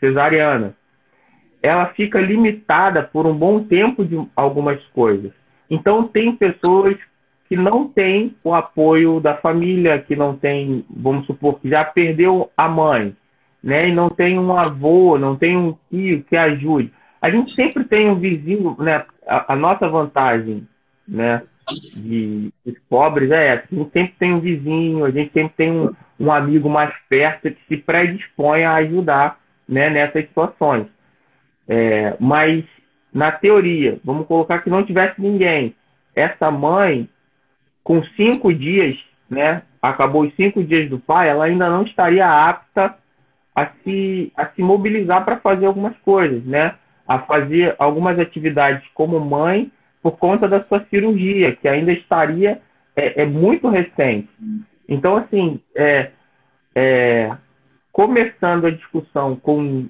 cesariana ela fica limitada por um bom tempo de algumas coisas. Então, tem pessoas que não têm o apoio da família, que não tem, vamos supor, que já perdeu a mãe, né? E não tem um avô, não tem um tio que ajude. A gente sempre tem um vizinho, né? A, a nossa vantagem, né? De, de pobres é essa. A gente sempre tem um vizinho, a gente sempre tem um, um amigo mais perto que se predispõe a ajudar, né? Nessas situações. É, mas, na teoria, vamos colocar que não tivesse ninguém. Essa mãe, com cinco dias, né, acabou os cinco dias do pai, ela ainda não estaria apta a se, a se mobilizar para fazer algumas coisas, né? A fazer algumas atividades como mãe por conta da sua cirurgia, que ainda estaria é, é muito recente. Então, assim, é, é, começando a discussão com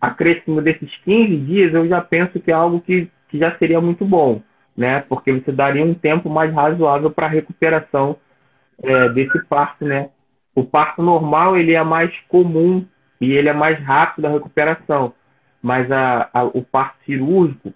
acréscimo desses 15 dias, eu já penso que é algo que, que já seria muito bom, né? Porque você daria um tempo mais razoável para a recuperação é, desse parto, né? O parto normal, ele é mais comum e ele é mais rápido a recuperação, mas a, a, o parto cirúrgico,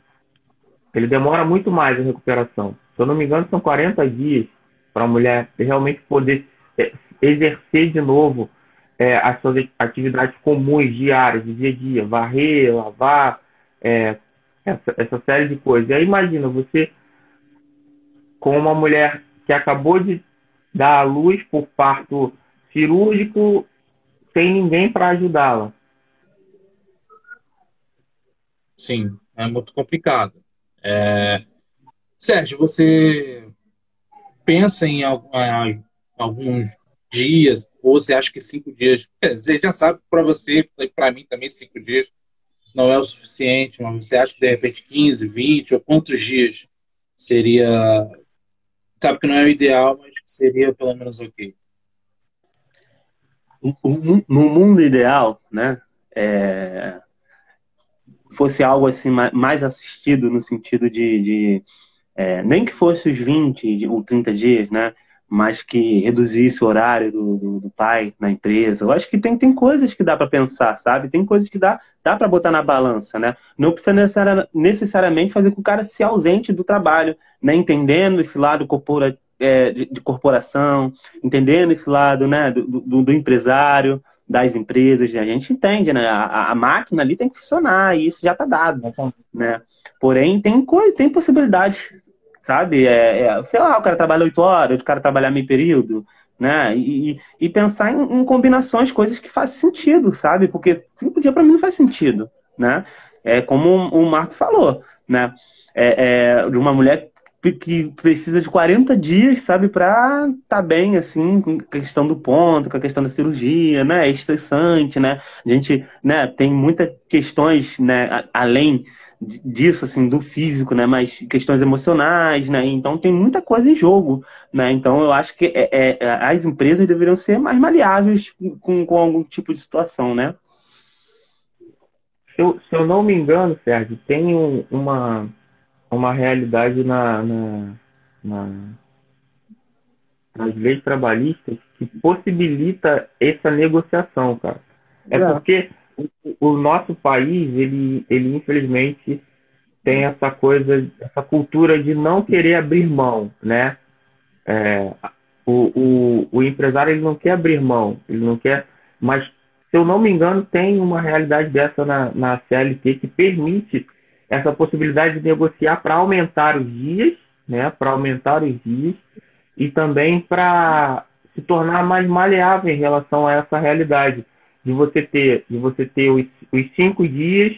ele demora muito mais a recuperação. Se eu não me engano, são 40 dias para a mulher realmente poder é, exercer de novo é, as suas atividades comuns, diárias, de dia a dia, varrer, lavar, é, essa, essa série de coisas. E aí imagina você com uma mulher que acabou de dar à luz por parto cirúrgico, sem ninguém para ajudá-la. Sim, é muito complicado. É... Sérgio, você pensa em alguns dias, ou você acha que cinco dias? [LAUGHS] Você já sabe para você, para mim também, cinco dias não é o suficiente, mas você acha que de repente 15, 20 ou quantos dias seria. Sabe que não é o ideal, mas seria pelo menos ok. No mundo ideal, né? É, fosse algo assim mais assistido no sentido de, de é, nem que fosse os 20 ou 30 dias, né? Mas que reduzisse o horário do, do, do, pai na empresa. Eu acho que tem, tem coisas que dá para pensar, sabe? Tem coisas que dá, dá para botar na balança, né? Não precisa necessariamente fazer com que o cara se ausente do trabalho, né? Entendendo esse lado corpora, é, de, de, corporação, entendendo esse lado né, do, do, do, empresário, das empresas. A gente entende, né? A, a máquina ali tem que funcionar e isso já está dado, né? Porém, tem coisa, tem possibilidade sabe? É, é, sei lá, o cara trabalha oito horas, o cara trabalha meio período, né? E, e pensar em, em, combinações, coisas que fazem sentido, sabe? Porque cinco dias para mim não faz sentido, né? É como o Marco falou, né? É, é de uma mulher que precisa de 40 dias, sabe, para tá bem, assim, com a questão do ponto, com a questão da cirurgia, né? É estressante, né? A gente, né, tem muitas questões, né, além disso, assim, do físico, né? Mas questões emocionais, né? Então tem muita coisa em jogo, né? Então eu acho que é, é, é, as empresas deveriam ser mais maleáveis com, com algum tipo de situação, né? Se eu, se eu não me engano, Sérgio, tem um, uma, uma realidade na, na, na, nas leis trabalhistas que possibilita essa negociação, cara. É, é. porque o, nosso país, ele, ele infelizmente tem essa coisa, essa cultura de não querer abrir mão, né? É, o, o, o empresário ele não quer abrir mão, ele não quer, mas se eu não me engano tem uma realidade dessa na, na CLT que permite essa possibilidade de negociar para aumentar os dias, né? Para aumentar os dias e também para se tornar mais maleável em relação a essa realidade de você ter, de você ter os, os cinco dias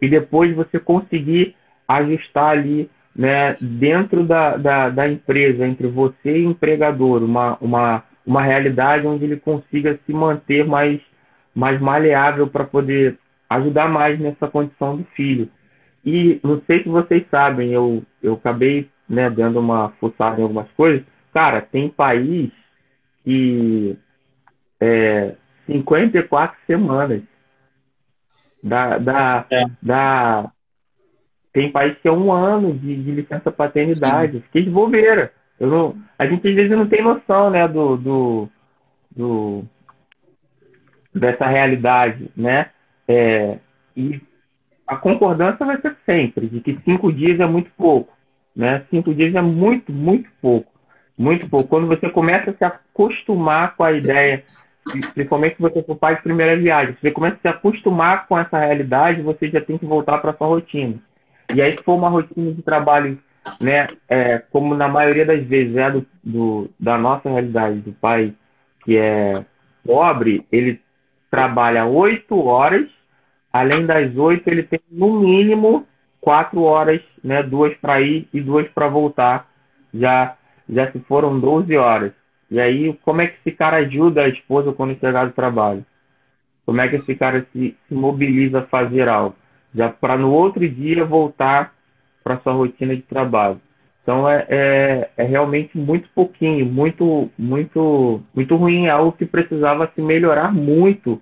e depois você conseguir ajustar ali né, dentro da, da, da, empresa, entre você e o empregador, uma, uma, uma realidade onde ele consiga se manter mais, mais maleável para poder ajudar mais nessa condição do filho. E não sei se vocês sabem, eu, eu acabei né, dando uma fuçada em algumas coisas. Cara, tem país que é, 54 semanas. Da, da, é. da... Tem país que é um ano de, de licença paternidade. Sim. Fiquei de bobeira. Eu não... A gente às vezes não tem noção né, do, do, do dessa realidade, né? É, e a concordância vai ser sempre de que cinco dias é muito pouco, né? Cinco dias é muito, muito pouco, muito pouco. Quando você começa a se acostumar com a ideia principalmente se você for pai de primeira viagem, você começa a se acostumar com essa realidade, você já tem que voltar para sua rotina. E aí, se for uma rotina de trabalho, né, é, como na maioria das vezes é do, do, da nossa realidade, do pai que é pobre, ele trabalha oito horas, além das oito, ele tem no mínimo quatro horas, né, duas para ir e duas para voltar. Já, já se foram 12 horas. E aí, como é que esse cara ajuda a esposa quando chegar do trabalho? Como é que esse cara se, se mobiliza a fazer algo? Já para no outro dia voltar para sua rotina de trabalho. Então é, é, é, realmente muito pouquinho, muito, muito, muito ruim, é algo que precisava se melhorar muito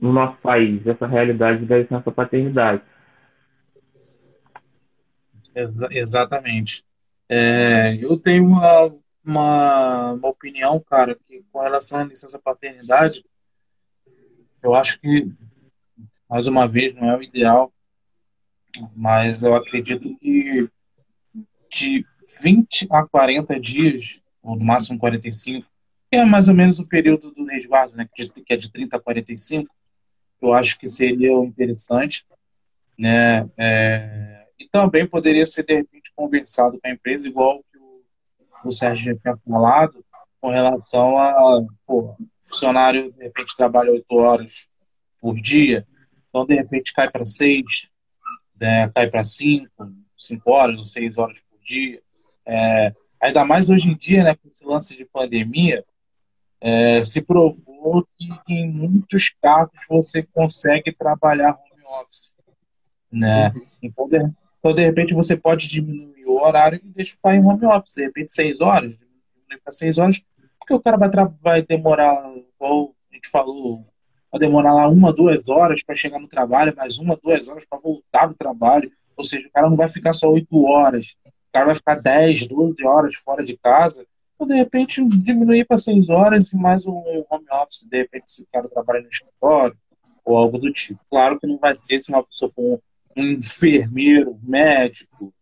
no nosso país, essa realidade da licença paternidade. Exa exatamente. É, eu tenho uma, uma, uma, opinião, cara, que com relação à licença paternidade, eu acho que, mais uma vez, não é o ideal, mas eu acredito que de 20 a 40 dias, ou no máximo 45, que é mais ou menos o período do resguardo, né, que é de 30 a 45, eu acho que seria interessante, né, é, e também poderia ser, de repente, conversado com a empresa, igual o, Sérgio já tinha falado, com relação a, pô, funcionário, de repente, trabalha oito horas por dia, então, de repente, cai para seis, né, cai para cinco, cinco horas ou seis horas por dia. É, ainda mais hoje em dia, né, com esse lance de pandemia, é, se provou que em muitos casos você consegue trabalhar home office. Né? Uhum. Então, de, então, de repente, você pode diminuir o horário e deixar o pai em home office. De repente, seis horas, diminuir para seis horas, porque o cara vai, vai demorar, igual a gente falou, vai demorar lá uma, duas horas para chegar no trabalho, mais uma, duas horas para voltar do trabalho. Ou seja, o cara não vai ficar só oito horas, o cara vai ficar dez, doze horas fora de casa. Então, de repente, diminuir para seis horas e mais um home office, de repente, se o cara trabalha no escritório ou algo do tipo. Claro que não vai ser se uma pessoa com um enfermeiro, médico,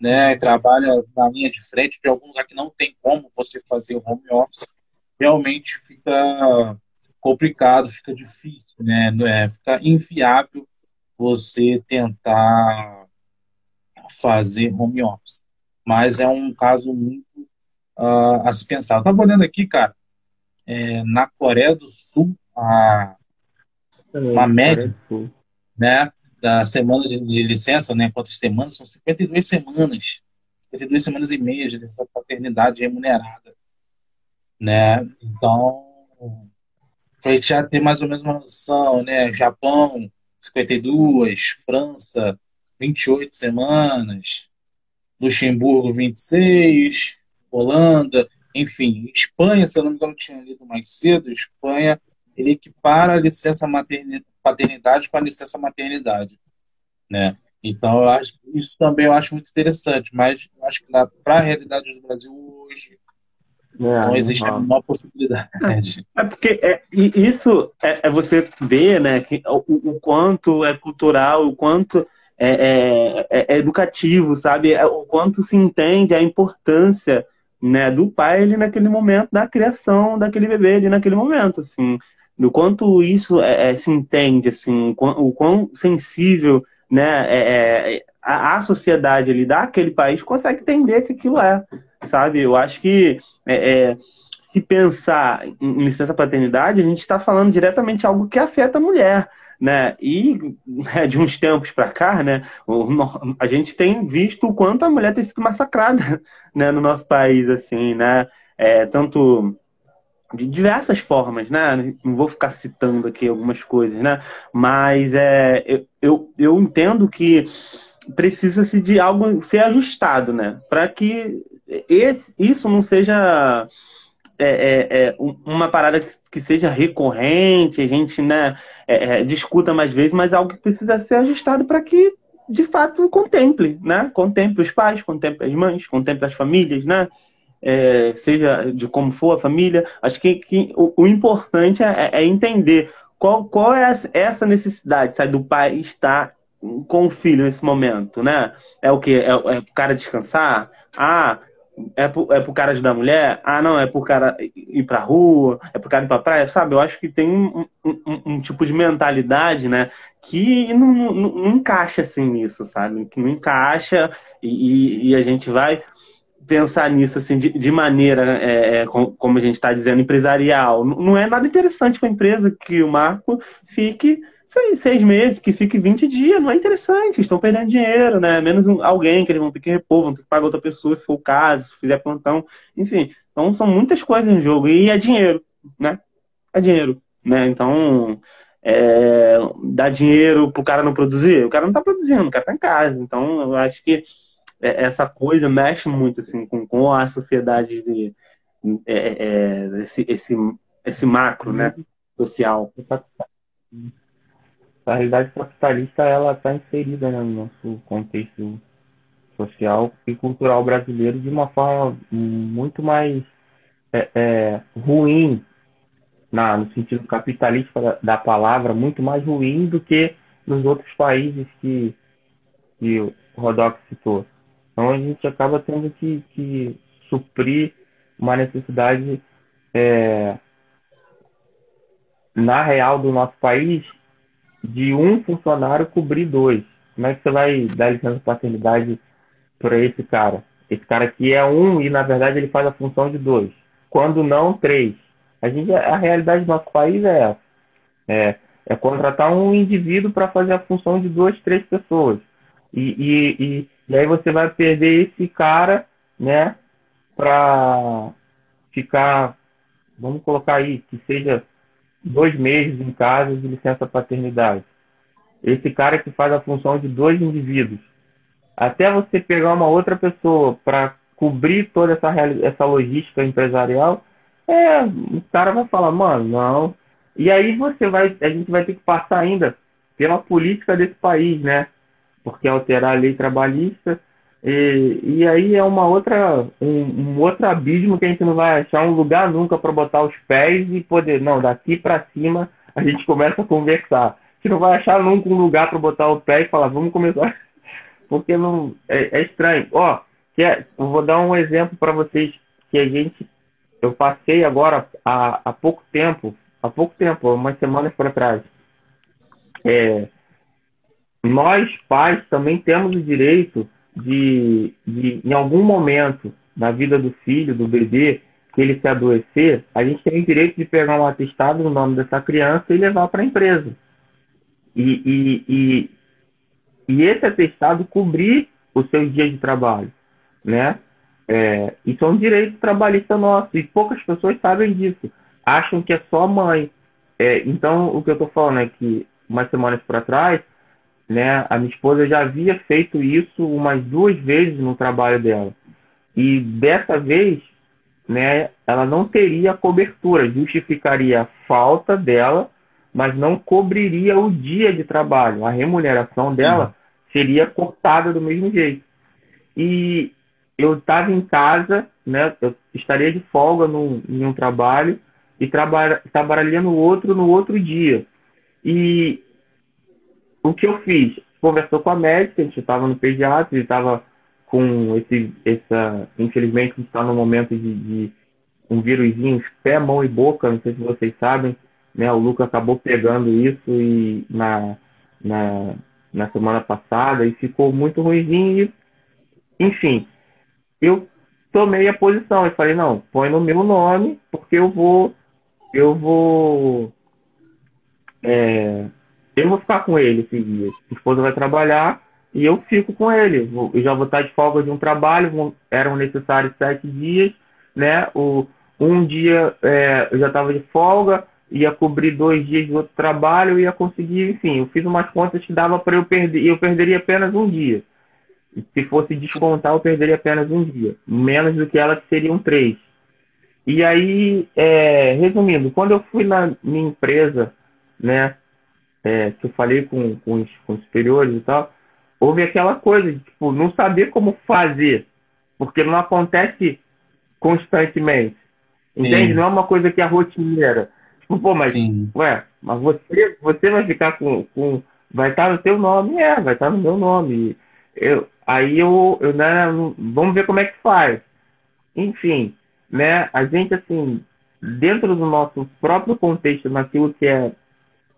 né, trabalha na linha de frente de algum lugar que não tem como você fazer o home office, realmente fica complicado, fica difícil, né, é, fica inviável você tentar fazer home office. Mas é um caso muito uh, a se pensar. Eu estava olhando aqui, cara, é, na Coreia do Sul, a, uma média, né, da semana de, de licença, né? Quantas semanas? São 52 semanas. 52 semanas e meia de licença paternidade remunerada. Né? Então, para a gente já ter mais ou menos uma noção, né? Japão, 52, França, 28 semanas, Luxemburgo, 26, Holanda, enfim, Espanha, se eu não me engano, tinha lido mais cedo, Espanha, ele equipara a licença maternidade paternidade com a licença maternidade, né? Então, eu acho, isso também eu acho muito interessante, mas eu acho que para a realidade do Brasil hoje é, não existe não. a menor possibilidade. É, [LAUGHS] é porque é, isso é, é, você ver né, que, o, o, quanto é cultural, o quanto é, é, é, é educativo, sabe? o quanto se entende a importância né, do pai ali naquele momento, da criação daquele bebê ali naquele momento, assim do quanto isso é, é, se entende, assim, o quão, o quão sensível né, é, é a, a, sociedade ali daquele país consegue entender que aquilo é, sabe? Eu acho que é, é se pensar em licença paternidade, a gente está falando diretamente algo que afeta a mulher. Né? E né, de uns tempos para cá, né, a gente tem visto o quanto a mulher tem sido massacrada [LAUGHS] né, no nosso país, assim, né? É, tanto de diversas formas, né? Não vou ficar citando aqui algumas coisas, né? Mas é, eu, eu, eu entendo que precisa-se de algo ser ajustado, né? Para que esse, isso não seja é, é, é, uma parada que, que, seja recorrente, a gente né, é, é, discuta mais vezes, mas algo que precisa ser ajustado para que de fato contemple, né? Contemple os pais, contemple as mães, contemple as famílias, né? É, seja de como for a família. Acho que, que o, o, importante é, é, entender qual, qual é essa necessidade sabe, do pai estar com o filho nesse momento, né? É o que? É, é pro cara descansar? Ah, é pro, é pro cara ajudar a mulher? Ah, não, é pro cara ir pra rua, é pro cara ir pra praia, sabe? Eu acho que tem um, um, um tipo de mentalidade, né? Que não, não, não, encaixa assim nisso, sabe? Que não encaixa e, e, e a gente vai pensar nisso assim de, de maneira, é, é como a gente está dizendo, empresarial. Não é nada interessante para a empresa que o Marco fique seis, seis, meses, que fique 20 dias. Não é interessante, estão perdendo dinheiro, né? Menos um, alguém que eles vão ter que repor, vão ter que pagar outra pessoa, se for o caso, se fizer plantão, enfim. Então são muitas coisas no jogo. E é dinheiro, né? É dinheiro, né? Então. É, dá dinheiro pro cara não produzir, o cara não tá produzindo, o cara tá em casa. Então, eu acho que essa coisa mexe muito assim com, com a sociedade de, é, é, esse, esse, esse macro, né, social. a realidade capitalista ela está inserida né, no nosso contexto social e cultural brasileiro de uma forma muito mais é, é, ruim na, no sentido capitalista da, da, palavra, muito mais ruim do que nos outros países que, que o Rodox citou. Então a gente acaba tendo que, que suprir uma necessidade é, na real do nosso país de um funcionário cobrir dois. Como é que você vai dar licença paternidade para esse cara? Esse cara aqui é um e na verdade ele faz a função de dois. Quando não, três. A, gente, a realidade do nosso país é essa. É, é contratar um indivíduo para fazer a função de duas, três pessoas. E, e, e, e aí você vai perder esse cara, né, para ficar, vamos colocar aí, que seja dois meses em casa de licença paternidade. Esse cara que faz a função de dois indivíduos. Até você pegar uma outra pessoa para cobrir toda essa, essa logística empresarial, é, o cara vai falar, mano, não. E aí você vai, a gente vai ter que passar ainda pela política desse país, né? Porque alterar a lei trabalhista e, e aí é uma outra, um, um, outro abismo que a gente não vai achar um lugar nunca para botar os pés e poder, não, daqui para cima a gente começa a conversar. A gente não vai achar nunca um lugar para botar o pé e falar, vamos começar, [LAUGHS] porque não é, é estranho. Ó, que é, eu vou dar um exemplo para vocês que a gente, eu passei agora há, há pouco tempo, há pouco tempo, umas semanas para trás. É, nós pais também temos o direito de, de, em algum momento na vida do filho, do bebê, que ele se adoecer, a gente tem o direito de pegar um atestado no nome dessa criança e levar para a empresa. E, e, e, e, esse atestado cobrir o seu dia de trabalho, né? É, isso é um direito trabalhista nosso e poucas pessoas sabem disso. Acham que é só mãe. É, então, o que eu estou falando é que umas semanas para trás, né? A minha esposa já havia feito isso umas duas vezes no trabalho dela. E dessa vez, né, ela não teria cobertura, justificaria a falta dela, mas não cobriria o dia de trabalho. A remuneração dela seria cortada do mesmo jeito. E eu estava em casa, né, eu estaria de folga num, em um trabalho e traba trabalharia no outro no outro dia. E o que eu fiz? Conversou com a médica, a gente estava no pediatra, ele estava com esse, essa, infelizmente, está no momento de, de um vírusinho, pé, mão e boca, não sei se vocês sabem, né? O Luca acabou pegando isso e na, na, na semana passada e ficou muito ruimzinho. E, enfim, eu tomei a posição e falei, não, põe no meu nome, porque eu vou, eu vou é, eu vou ficar com ele esses dias. A esposa vai trabalhar e eu fico com ele. Eu já vou estar de folga de um trabalho, eram necessários sete dias, né? O, um dia é, eu já estava de folga, ia cobrir dois dias de outro trabalho, ia conseguir, enfim, eu fiz umas contas que dava para eu perder, eu perderia apenas um dia. Se fosse descontar, eu perderia apenas um dia, menos do que ela que seriam três. E aí, é, resumindo, quando eu fui na minha empresa, né, é, que eu falei com, com, os, com os superiores e tal, houve aquela coisa de tipo, não saber como fazer, porque não acontece constantemente. Entende? Sim. Não é uma coisa que é rotineira. Tipo, pô, mas, Sim. ué, mas você, você vai ficar com, com. Vai estar no teu nome? É, vai estar no meu nome. Eu, aí eu, eu né, vamos ver como é que faz. Enfim, né, a gente, assim, dentro do nosso próprio contexto, naquilo que é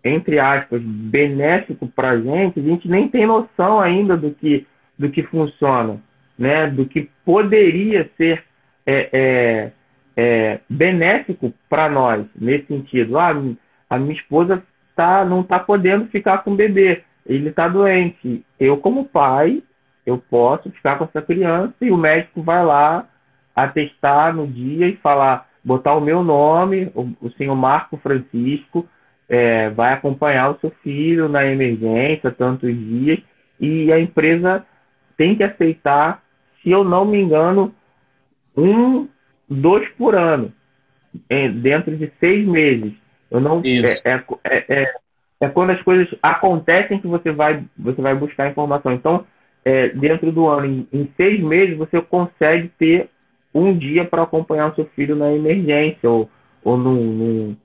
entre aspas, benéfico para a gente, a gente nem tem noção ainda do que, do que funciona, né? do que poderia ser é, é, é, benéfico para nós, nesse sentido. Ah, a minha esposa tá, não está podendo ficar com o bebê, ele está doente. Eu, como pai, eu posso ficar com essa criança e o médico vai lá atestar no dia e falar, botar o meu nome, o, o senhor Marco Francisco, é, vai acompanhar o seu filho na emergência tantos dias e a empresa tem que aceitar, se eu não me engano, um, dois por ano, é, dentro de seis meses. Eu não é, é, é, é, é quando as coisas acontecem que você vai, você vai buscar informação. Então, é, dentro do ano, em, em, seis meses, você consegue ter um dia para acompanhar o seu filho na emergência ou, ou no, no,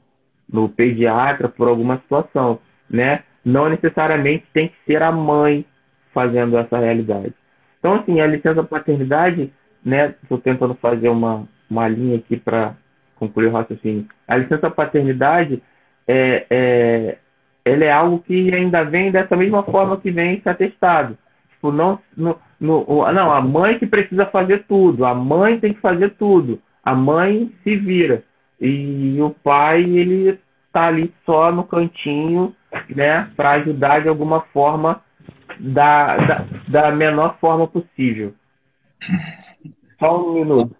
no pediatra por alguma situação, né? Não necessariamente tem que ser a mãe fazendo essa realidade. Então, assim, a licença paternidade, né? Estou tentando fazer uma, uma linha aqui para concluir o raciocínio. A licença paternidade é, é, ela é algo que ainda vem dessa mesma forma que vem esse atestado. Tipo, não, no, no, não, a mãe que precisa fazer tudo, a mãe tem que fazer tudo, a mãe se vira. E o pai, ele tá ali só no cantinho, né, para ajudar de alguma forma, da, da, da menor forma possível. Só um minuto.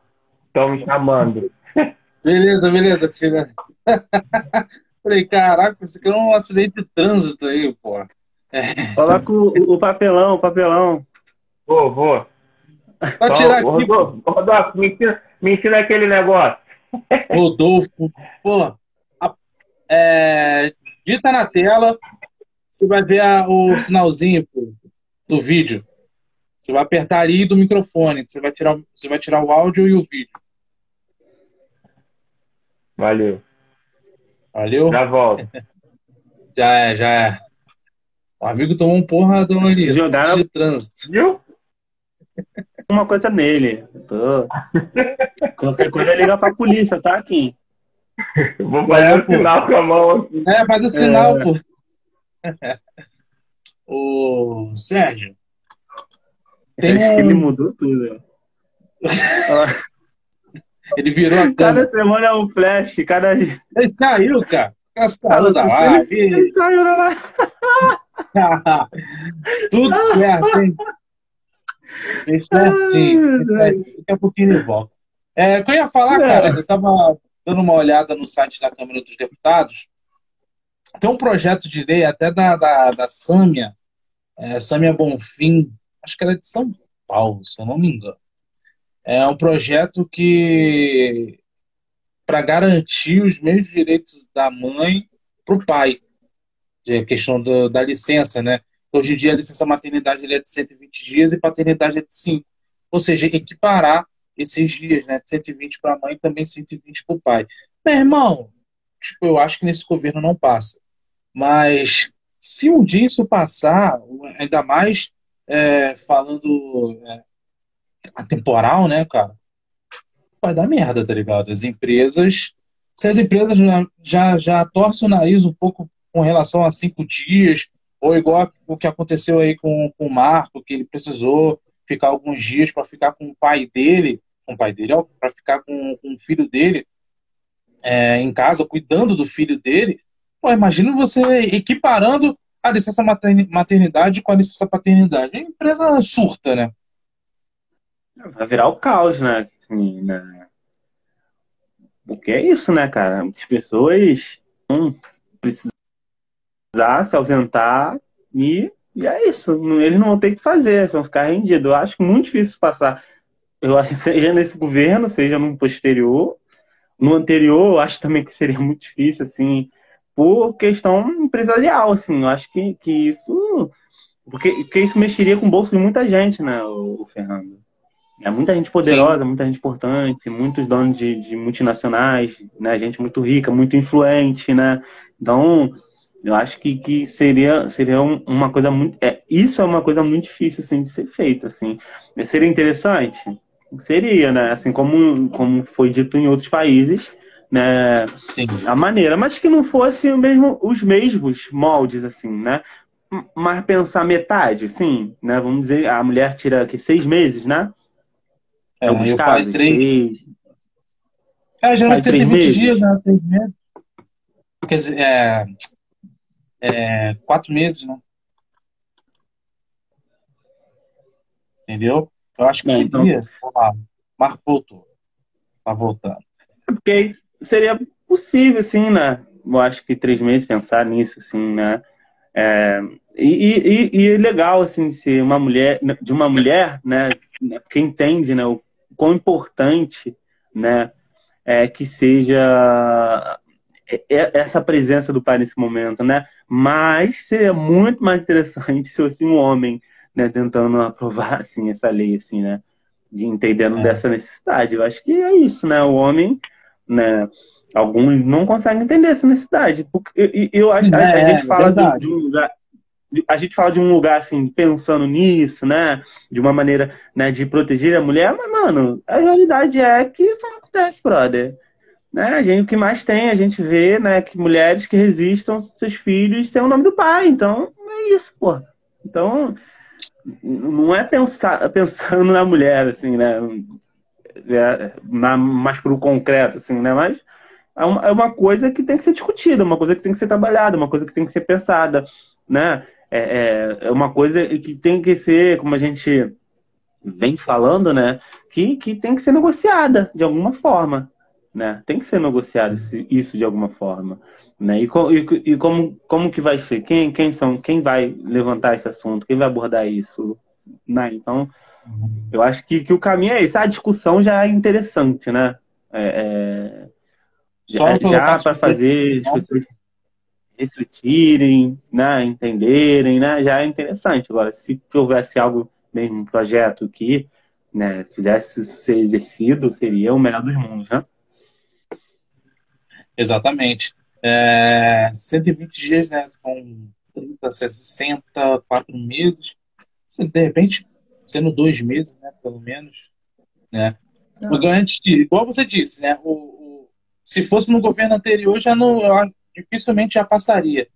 Estão me chamando. Beleza, beleza, tira. [LAUGHS] Falei, caraca, isso aqui é um acidente de trânsito aí, pô. É. Coloca o, o papelão, o papelão. Vou, vou. Pra tirar aqui. Rodolfo, Rodolfo me, ensina, me ensina aquele negócio. Rodolfo, pô. É, dita na tela, você vai ver a, o sinalzinho pô, do vídeo. Você vai apertar ali do microfone. Você vai tirar, você vai tirar o áudio e o vídeo. Valeu. Valeu? Já volto. [LAUGHS] já é, já é. O amigo tomou um porradão ali. Jogaram... de trânsito. Viu? Uma coisa nele. Tô... Qualquer coisa liga pra polícia, tá aqui. Vou fazer é, o sinal com a mão aqui. É, faz o sinal, é... pô. [LAUGHS] Ô, Sérgio. Tem Acho um... que ele mudou tudo. [LAUGHS] ele virou a Cada semana é um flash, cada Ele saiu, cara. Cansado da live. Ele saiu da live. [LAUGHS] Tudo certo, hein? Bem certinho. Daqui a pouquinho ele volta. É, eu ia falar, é. cara, eu estava dando uma olhada no site da Câmara dos Deputados. Tem um projeto de lei até da, da, da Sâmia, é, Sâmia Bonfim, acho que era de São Paulo, se eu não me engano. É um projeto que para garantir os mesmos direitos da mãe para o pai de questão do, da licença, né? Hoje em dia a licença maternidade é de 120 dias e paternidade é de 5. Ou seja, equiparar esses dias, né? De 120 para a mãe e também 120 para o pai. Meu irmão, tipo, eu acho que nesse governo não passa. Mas se um dia isso passar, ainda mais é, falando é, atemporal, né, cara? Vai dar merda, tá ligado? As empresas. Se as empresas já, já, já torcem o nariz um pouco com relação a cinco dias, ou igual o que aconteceu aí com, com o Marco, que ele precisou ficar alguns dias para ficar com o pai dele, com o pai dele, para ficar com, com, o filho dele é, em casa, cuidando do filho dele. Pô, imagina você equiparando a licença maternidade com a licença paternidade. A empresa surta, né? Vai virar o caos, né? Assim, né? Porque é isso, né, cara? As pessoas não precisam se ausentar e, e é isso. Eles não vão ter que fazer, vão ficar rendidos. Eu acho muito difícil passar. Eu seja nesse governo, seja no posterior. No anterior, eu acho também que seria muito difícil, assim, por questão empresarial, assim. Eu acho que, que isso. Porque, que isso mexeria com o bolso de muita gente, né, o, o Fernando? É muita gente poderosa, Sim. muita gente importante, muitos donos de, de multinacionais, né? Gente muito rica, muito influente, né? Então, eu acho que, que seria, seria uma coisa muito. É, isso é uma coisa muito difícil assim, de ser feito. Assim. Seria interessante? Seria, né? Assim como, como foi dito em outros países, né? Sim. A maneira, mas que não fosse o mesmo, os mesmos moldes, assim, né? Mas pensar metade, sim, né? Vamos dizer, a mulher tira aqui seis meses, né? É, Alguns casos, três... seis. É, geralmente você tem 20 dias, né? Três meses. Quer dizer, é, é, quatro meses, né? Entendeu? Eu acho que Bom, seria. Então... Marco voltou. Tá voltando. É porque seria possível, assim, né? Eu acho que três meses pensar nisso, assim, né? É, e, e, e é legal, assim, ser uma mulher, de uma mulher, né? Que entende, né? O quão importante, né? É que seja é, é essa presença do pai nesse momento, né? Mas seria muito mais interessante [LAUGHS] se fosse um homem, né, tentando aprovar [LAUGHS] assim essa lei, assim, né? De entendendo é. dessa necessidade. Eu acho que é isso, né? O homem, né? Alguns não conseguem entender essa necessidade. Porque eu, eu acho, a, a, é, gente fala de, de um lugar a gente fala de um lugar assim, pensando nisso, né? De uma maneira né, de proteger a mulher, mas, mano, a realidade é que isso não acontece, brother. Né? A gente, o que mais tem, a gente vê, né, que mulheres que resistam seus filhos sem o nome do pai. Então, é isso, pô. Então, não é pensar, pensando [LAUGHS] na mulher, assim, né? É, na, mais pro concreto, assim, né? Mas é uma, é uma coisa que tem que ser discutida, uma coisa que tem que ser trabalhada, uma coisa que tem que ser pensada, né? É, é, é uma coisa que tem que ser, como a gente vem falando, né? Que, que tem que ser negociada de alguma forma, né? Tem que ser negociado isso de alguma forma, né? E, e, e, como, como que vai ser? Quem, quem são? Quem vai levantar esse assunto? Quem vai abordar isso? Né? Então, eu acho que, que o caminho é esse. A discussão já é interessante, né? É, é, já, já para fazer as pessoas refletirem, né, entenderem, né, já é interessante. Agora, se houvesse algo, bem, um projeto que né, fizesse ser exercido, seria o melhor dos mundos, né? Exatamente. É, 120 dias, né, com 30, 60, 4 meses, de repente, sendo dois meses, né, pelo menos, né? Ah. Antes de, igual você disse, né, o, o, se fosse no governo anterior, já não, dificilmente já passaria.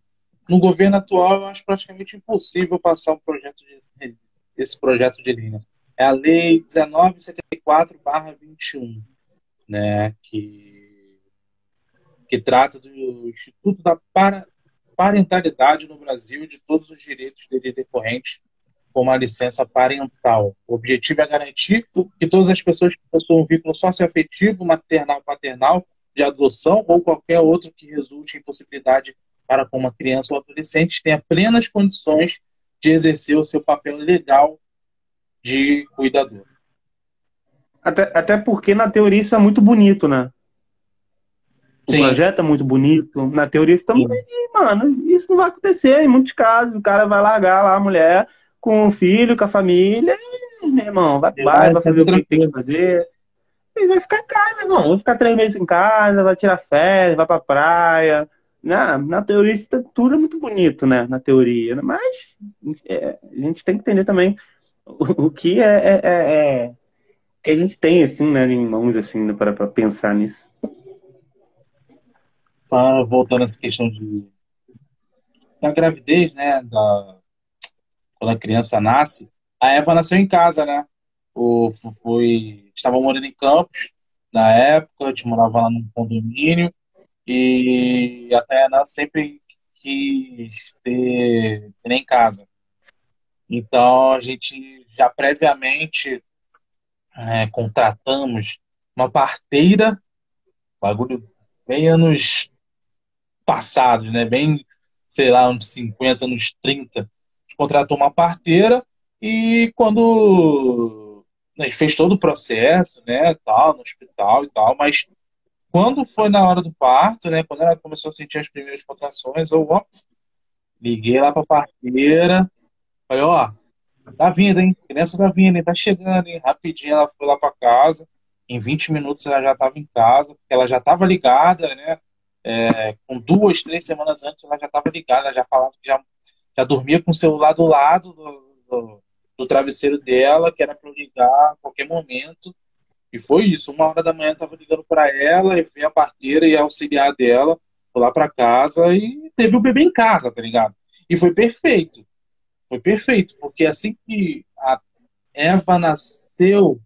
No governo atual, eu acho praticamente impossível passar um projeto de, esse projeto de linha. É a Lei 1974-21, né, que, que trata do Instituto da Parentalidade no Brasil e de todos os direitos dele decorrentes com uma licença parental. O objetivo é garantir que todas as pessoas que possuam um vínculo socioafetivo, maternal, paternal, de adoção ou qualquer outro que resulte em possibilidade para com uma criança ou adolescente tenha plenas condições de exercer o seu papel legal de cuidador. Até, até porque na teoria isso é muito bonito, né? O Sim. projeto é muito bonito. Na teoria isso também, mano, isso não vai acontecer em muitos casos. O cara vai largar lá a mulher com o filho, com a família, e, meu irmão, vai, vai, vai fazer o que tem que fazer ele vai ficar em casa, não. Vai ficar três meses em casa, vai tirar férias, vai pra praia. Na, na teoria, isso tudo é muito bonito, né? Na teoria. Né? Mas é, a gente tem que entender também o, o que é, é, é, é, que a gente tem, assim, né, em mãos, assim, né, para pensar nisso. Voltando a essa questão de da gravidez, né? Da, quando a criança nasce, a Eva nasceu em casa, né? O, foi, estava morando em Campos na época, a gente morava lá num condomínio e a Tayana sempre quis ter, ter em casa. Então a gente já previamente é, contratamos uma parteira, bagulho bem anos passados, né? Bem, sei lá, uns 50, anos 30. A gente contratou uma parteira e quando a gente fez todo o processo, né, tal, no hospital e tal, mas quando foi na hora do parto, né, quando ela começou a sentir as primeiras contrações, eu ó, liguei lá pra parteira, falei, ó, tá vindo, hein, a criança tá vindo, hein, tá chegando, hein, rapidinho ela foi lá pra casa, em 20 minutos ela já estava em casa, ela já estava ligada, né, é, com duas, três semanas antes ela já estava ligada, já falava que já, já dormia com o celular do lado do, do no travesseiro dela, que era para ligar a qualquer momento. E foi isso. Uma hora da manhã tava ligando para ela, e veio a parteira e auxiliar dela, foi lá para casa e teve o bebê em casa, tá ligado? E foi perfeito. Foi perfeito, porque assim que a Eva nasceu,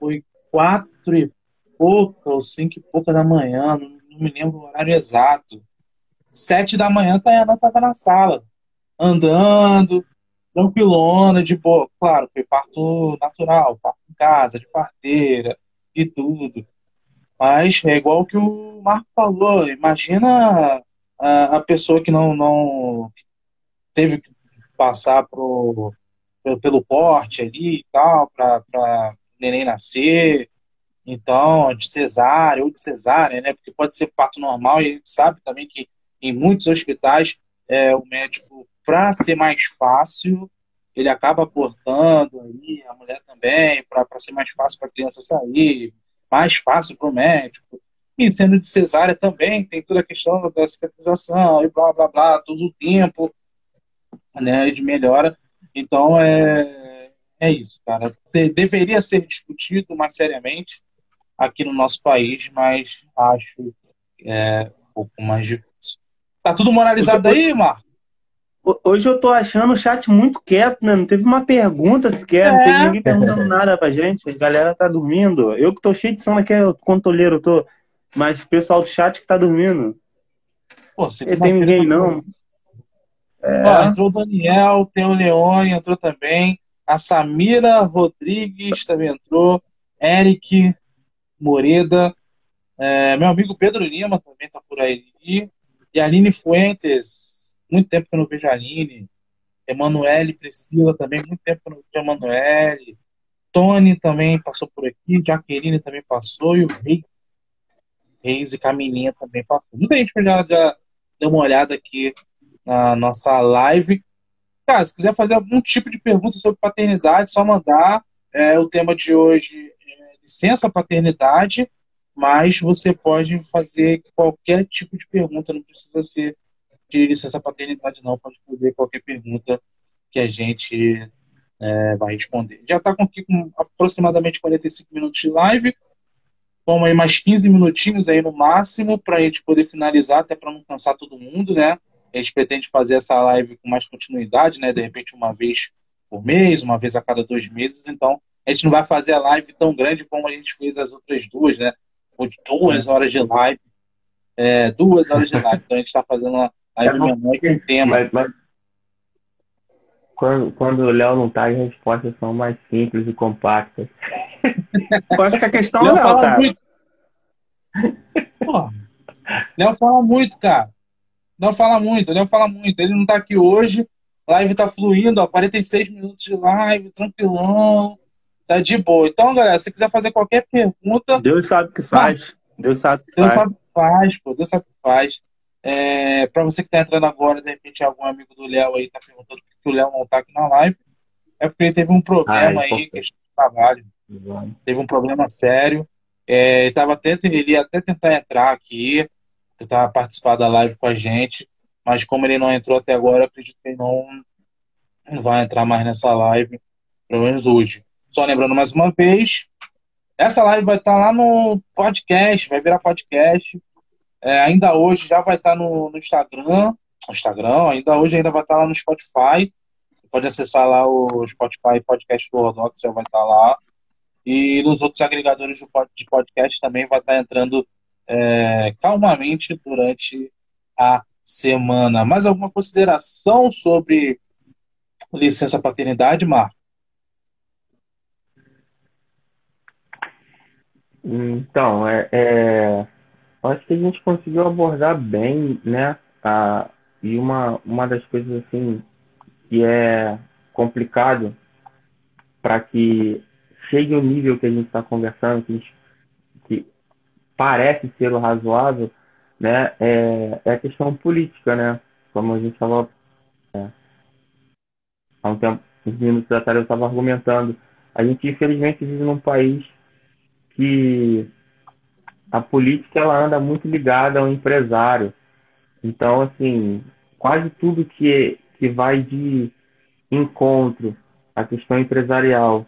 foi quatro e pouca ou cinco e pouca da manhã, não, me lembro o horário exato. Sete da manhã, Tayana estava na sala, andando, tranquilona, de boa. Claro, foi parto natural, parto em casa, de parteira e tudo. Mas é igual que o Marco falou. Imagina a, a pessoa que não, não teve que passar pro, pelo, pelo porte ali e tal, para neném nascer. Então, de cesárea ou de cesárea, né? Porque pode ser parto normal e a gente sabe também que em muitos hospitais é, o médico, para ser mais fácil, ele acaba cortando aí, a mulher também, para ser mais fácil para a criança sair, mais fácil para o médico. E sendo de cesárea também, tem toda a questão da cicatrização e blá, blá, blá, todo o tempo né, de melhora. Então, é, é isso, cara. De, deveria ser discutido mais seriamente aqui no nosso país, mas acho é, um pouco mais difícil. Tá tudo moralizado aí, Marco? Hoje eu tô achando o chat muito quieto, né? Não teve uma pergunta sequer, é. não teve ninguém perguntando [LAUGHS] nada pra gente. A galera tá dormindo. Eu que tô cheio de sono aqui, contoleiro, eu tô. Mas o pessoal do chat que tá dormindo. Pô, você não tem ninguém, não. É. Ó, entrou o Daniel, tem o Leone, entrou também. A Samira Rodrigues também entrou. Eric Moreda. É, meu amigo Pedro Lima também tá por aí. E Aline Fuentes. Muito tempo que eu não vejo a Aline. Emanuele Priscila também. Muito tempo que eu não vejo a Emanuele. Tony também passou por aqui. Jaqueline também passou. E o Reis. Reis e Camininha também passou. Muita gente já, já deu uma olhada aqui na nossa live. Cara, se quiser fazer algum tipo de pergunta sobre paternidade, só mandar. É, o tema de hoje licença paternidade, mas você pode fazer qualquer tipo de pergunta, não precisa ser de licença paternidade, não. Pode fazer qualquer pergunta que a gente é, vai responder. Já está aqui com aproximadamente 45 minutos de live. Vamos aí mais 15 minutinhos aí no máximo para a gente poder finalizar, até para não cansar todo mundo, né? A gente pretende fazer essa live com mais continuidade, né? De repente uma vez por mês, uma vez a cada dois meses. Então, a gente não vai fazer a live tão grande como a gente fez as outras duas, né? Ou de duas horas de live. É, duas horas de live. Então, a gente está fazendo uma live é, menor com tema. Mas, mas, quando, quando o Léo não tá, as respostas são mais simples e compactas. [LAUGHS] Eu acho que a questão não, cara. Muito. Pô, Léo fala muito, cara. Não fala muito, não fala muito. Ele não tá aqui hoje. Live tá fluindo, ó, 46 minutos de live, tranquilão. Tá de boa. Então, galera, se quiser fazer qualquer pergunta. Deus sabe o que faz. Deus sabe o que Deus faz. Deus sabe o que faz, pô. Deus sabe o que faz. É, para você que tá entrando agora, de repente algum amigo do Léo aí tá perguntando por que o Léo não tá aqui na live. É porque ele teve um problema ah, é aí, questão de trabalho. Uhum. Teve um problema sério. É, ele, tava até, ele ia até tentar entrar aqui, tentar participar da live com a gente, mas como ele não entrou até agora, acredito que ele não, não vai entrar mais nessa live, pelo menos hoje. Só lembrando mais uma vez, essa live vai estar lá no podcast, vai virar podcast. É, ainda hoje já vai estar no, no Instagram, Instagram, ainda hoje ainda vai estar lá no Spotify. pode acessar lá o Spotify podcast do Ordox, já vai estar lá. E nos outros agregadores de podcast também vai estar entrando é, calmamente durante a semana. Mais alguma consideração sobre licença paternidade, Marco? Então, é, é, acho que a gente conseguiu abordar bem, né? A, e uma, uma das coisas assim que é complicado para que chegue o nível que a gente está conversando, que, gente, que, parece ser o razoável, né, é, é a questão política, né? Como a gente estava é, há um tempo, uns minutos atrás eu estava argumentando, a gente infelizmente vive num país que a política ela anda muito ligada ao empresário. Então, assim, quase tudo que, que vai de encontro à questão empresarial,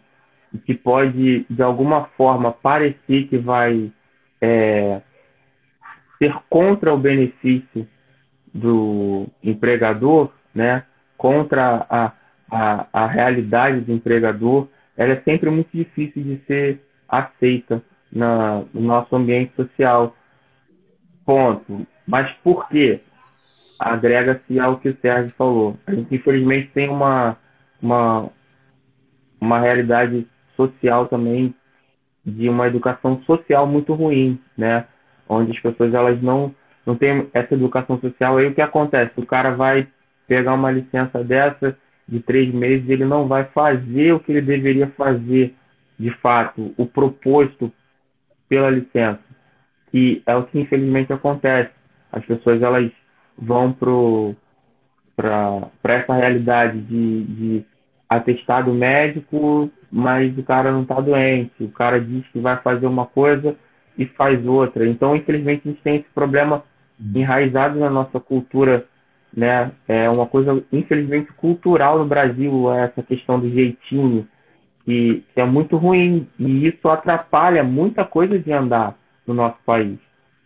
que pode, de alguma forma, parecer que vai é, ser contra o benefício do empregador, né, contra a, a, a realidade do empregador, ela é sempre muito difícil de ser aceita na, no nosso ambiente social. Ponto. Mas por quê? Agrega-se ao que o Sérgio falou. A gente, infelizmente, tem uma, uma, uma realidade social também de uma educação social muito ruim, né? Onde as pessoas elas não não têm essa educação social. Aí o que acontece? O cara vai pegar uma licença dessa de três meses, ele não vai fazer o que ele deveria fazer de fato, o proposto pela licença, que é o que infelizmente acontece. As pessoas elas vão para essa realidade de, de atestado médico, mas o cara não está doente. O cara diz que vai fazer uma coisa e faz outra. Então, infelizmente, a gente tem esse problema enraizado na nossa cultura, né? É uma coisa, infelizmente, cultural no Brasil, essa questão do jeitinho, que, é muito ruim. E isso atrapalha muita coisa de andar no nosso país.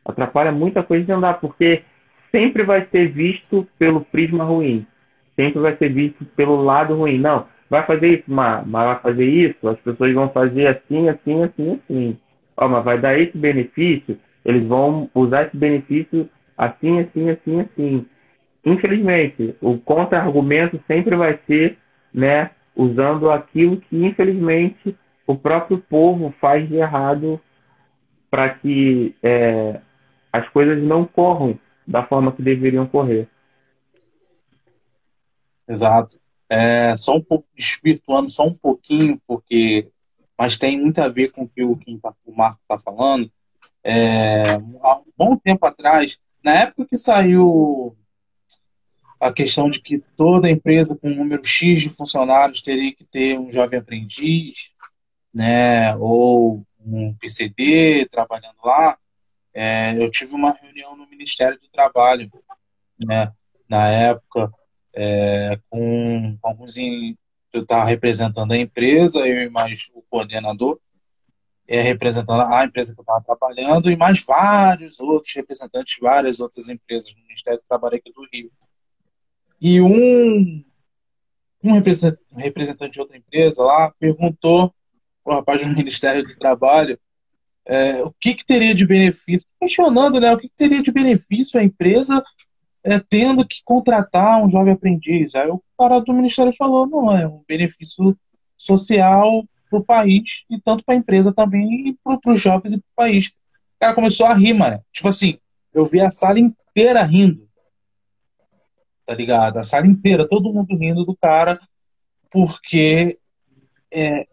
Atrapalha muita coisa de andar, porque sempre vai ser visto pelo prisma ruim. Sempre vai ser visto pelo lado ruim. Não, vai fazer isso, mas, mas vai fazer isso, as pessoas vão fazer assim, assim, assim, assim. Ó, mas vai dar esse benefício, eles vão usar esse benefício assim, assim, assim, assim. Infelizmente, o contra-argumento sempre vai ser, né, usando aquilo que, infelizmente, o próprio povo faz de errado para que é, as coisas não corram da forma que deveriam correr. Exato. É, só um pouco desvirtuando só um pouquinho, porque mas tem muito a ver com o que o, tá, o Marco está falando. É, há um bom tempo atrás, na época que saiu a questão de que toda empresa com um número X de funcionários teria que ter um jovem aprendiz, né, ou um PCD trabalhando lá, é, eu tive uma reunião no Ministério do Trabalho, né, na época, é, com, alguns. In, eu estava representando a empresa, eu e mais o coordenador, é, representando a empresa que eu estava trabalhando, e mais vários outros representantes de várias outras empresas no Ministério do Trabalho aqui do Rio. E um, um representante de outra empresa lá perguntou para o rapaz do [LAUGHS] Ministério do Trabalho é, o que, que, teria de benefício, questionando né, o que, que teria de benefício a empresa é, tendo que contratar um jovem aprendiz. Aí o cara do Ministério falou, não, é um benefício social para o país e tanto para a empresa também e para os jovens e para o país. O cara começou a rir, mano. Tipo assim, eu vi a sala inteira rindo. Tá ligado? A sala inteira, todo mundo rindo do cara, porque é,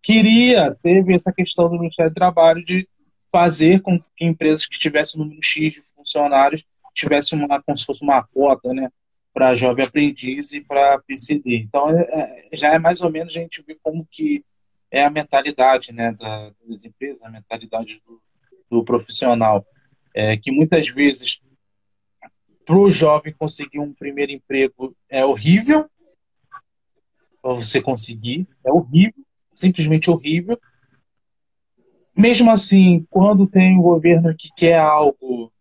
queria, teve essa questão do Ministério do Trabalho de fazer com que empresas que tivessem número X de funcionários tivessem uma, como se fosse uma cota, né, para jovem aprendiz e para PCD. Então, é, é, já é mais ou menos a gente ver como que é a mentalidade, né, da, das empresas, a mentalidade do, do profissional, é, que muitas vezes para o jovem conseguir um primeiro emprego é horrível, para você conseguir, é horrível, simplesmente horrível, mesmo assim, quando tem um governo que quer algo,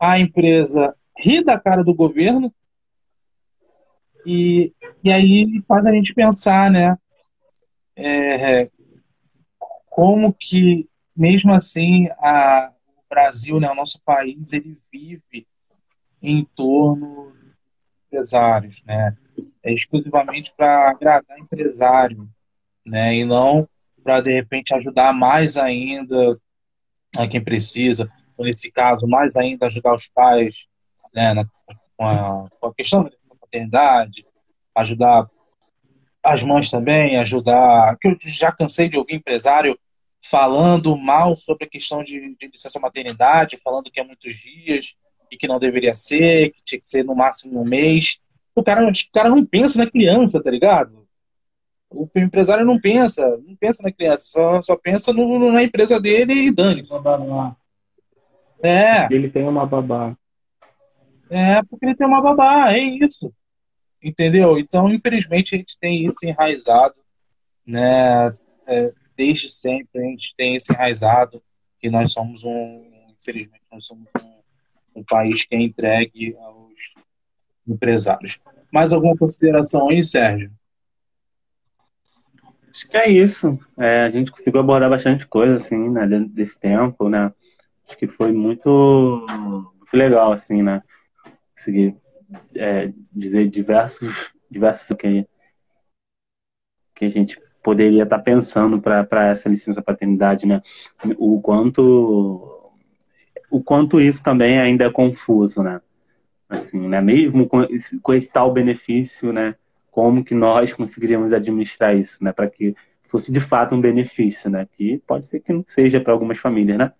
a empresa ri da cara do governo e, e aí faz a gente pensar, né? É, como que, mesmo assim, a, Brasil, né, o nosso país, ele vive em torno de empresários, né? É exclusivamente para agradar empresário, né? E não para de repente ajudar mais ainda a quem precisa, ou nesse caso, mais ainda ajudar os pais né, na, com, a, com, a, questão da paternidade, ajudar as mães também, ajudar. que Eu já cansei de ouvir empresário falando mal sobre a questão de, de licença maternidade, falando que é muitos dias e que não deveria ser, que tinha que ser no máximo um mês. O cara, o cara não pensa na criança, tá ligado? o empresário não pensa, não pensa na criança, só, só pensa no, na empresa dele e dane-se. É. Ele tem uma babá. É, porque ele tem uma babá, é isso. Entendeu? Então, infelizmente, a gente tem isso enraizado, né? É, desde sempre a gente tem isso enraizado, que nós somos um, infelizmente, nós somos um, um país que é entregue aos empresários. Mais alguma consideração aí, Sérgio? Acho que é isso. É, a gente conseguiu abordar bastante coisa, assim, né, dentro desse tempo, né? Acho que foi muito, muito legal, assim, né? Conseguir é, dizer diversos, diversos que, que a gente poderia estar tá pensando para essa licença paternidade, né? O quanto o quanto isso também ainda é confuso, né? Assim, né? Mesmo com esse, com esse tal benefício, né? como que nós conseguiríamos administrar isso, né, para que fosse de fato um benefício, né? Que pode ser que não seja para algumas famílias, né?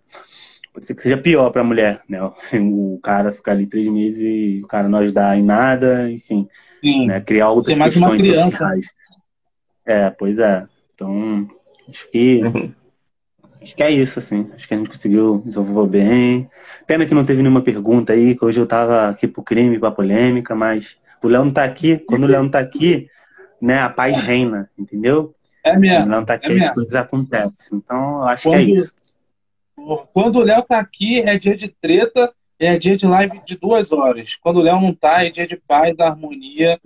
Pode ser que seja pior para a mulher, né? [LAUGHS] O cara ficar ali três meses e o cara não ajudar em nada, enfim, Sim. né? Criar outras questões sociais. É, pois é. Então, acho que [LAUGHS] Acho que é isso, assim. Acho que a gente conseguiu desenvolver bem. Pena que não teve nenhuma pergunta aí, que hoje eu tava aqui pro crime, pra polêmica, mas o Léo não tá aqui. Quando o Léo não tá aqui, né, a paz reina, entendeu? É Quando o mesmo. Léo não tá aqui, é as mesmo. coisas acontecem. Então, acho que é Quando- isso. Quando o Léo tá aqui, é dia de treta, é dia de live de duas horas. Quando o Léo não tá, é dia de paz, da harmonia,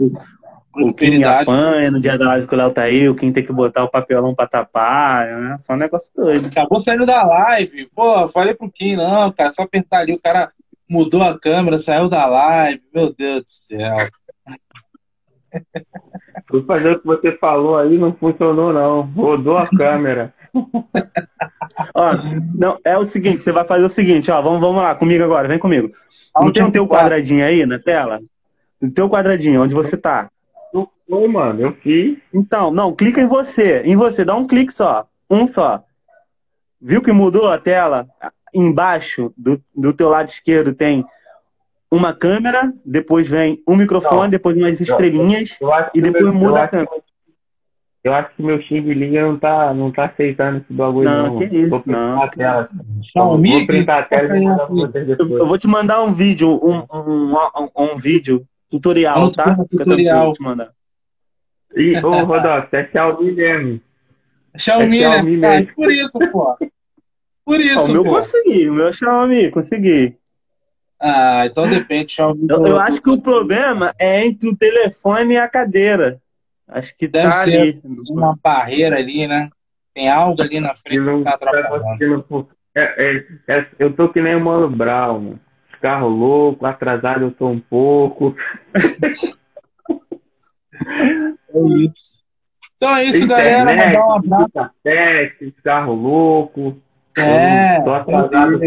O Kim apanha no dia da live que o Léo tá aí, o Kim tem que botar o papelão pra tapar, né? Só um negócio doido. Acabou saindo da live. Pô, falei pro Kim, não, cara, só apertar ali. O cara mudou a câmera, saiu da live. Meu Deus do céu. Fui fazer o que você falou aí, não funcionou não. Rodou a câmera. Ó, não, é o seguinte, você vai fazer o seguinte, ó, vamos, vamos lá, comigo agora, vem comigo. Não tem o teu quadradinho aí na tela? O teu quadradinho, onde você tá? Foi, mano. Eu fiz. Então, não, clica em você. Em você, dá um clique só. Um só. Viu que mudou a tela? Embaixo do, do teu lado esquerdo tem uma câmera, depois vem um microfone, Não. depois umas estrelinhas. E depois meu- muda eu a acho câmera. que- Eu acho que meu Xing Liga não tá, não tá aceitando esse bagulho, Não, não. que isso, Vou não. a tela. Xiaomi, Vou printar a tela e mandar pra vocês Eu, depois. eu vou te mandar um vídeo, um, um, um, um vídeo tutorial, tá? Fica tranquilo, tutorial. vou te mandar. Ih, ô, Rodolfo, é Xiaomi mesmo. Xiaomi, É Xiaomi né? Ah, mesmo. por isso, pô. Por isso, o meu pô. consegui, o meu Xiaomi, consegui. Ah, então depende, Xiaomi. Eu, eu acho que o problema é entre o telefone e a cadeira. Acho que Deve tá ser ali. uma barreira ali, né? Tem algo ali na Que frente que não tá tá atrapalhando. É, é, é, eu tô que nem o Mano Brown, mano. Carro louco, atrasado eu tô um pouco. [LAUGHS] É isso. Então é isso, galera. Internet, Mandar um abraço. Cassete, carro louco. É, Tô atrasado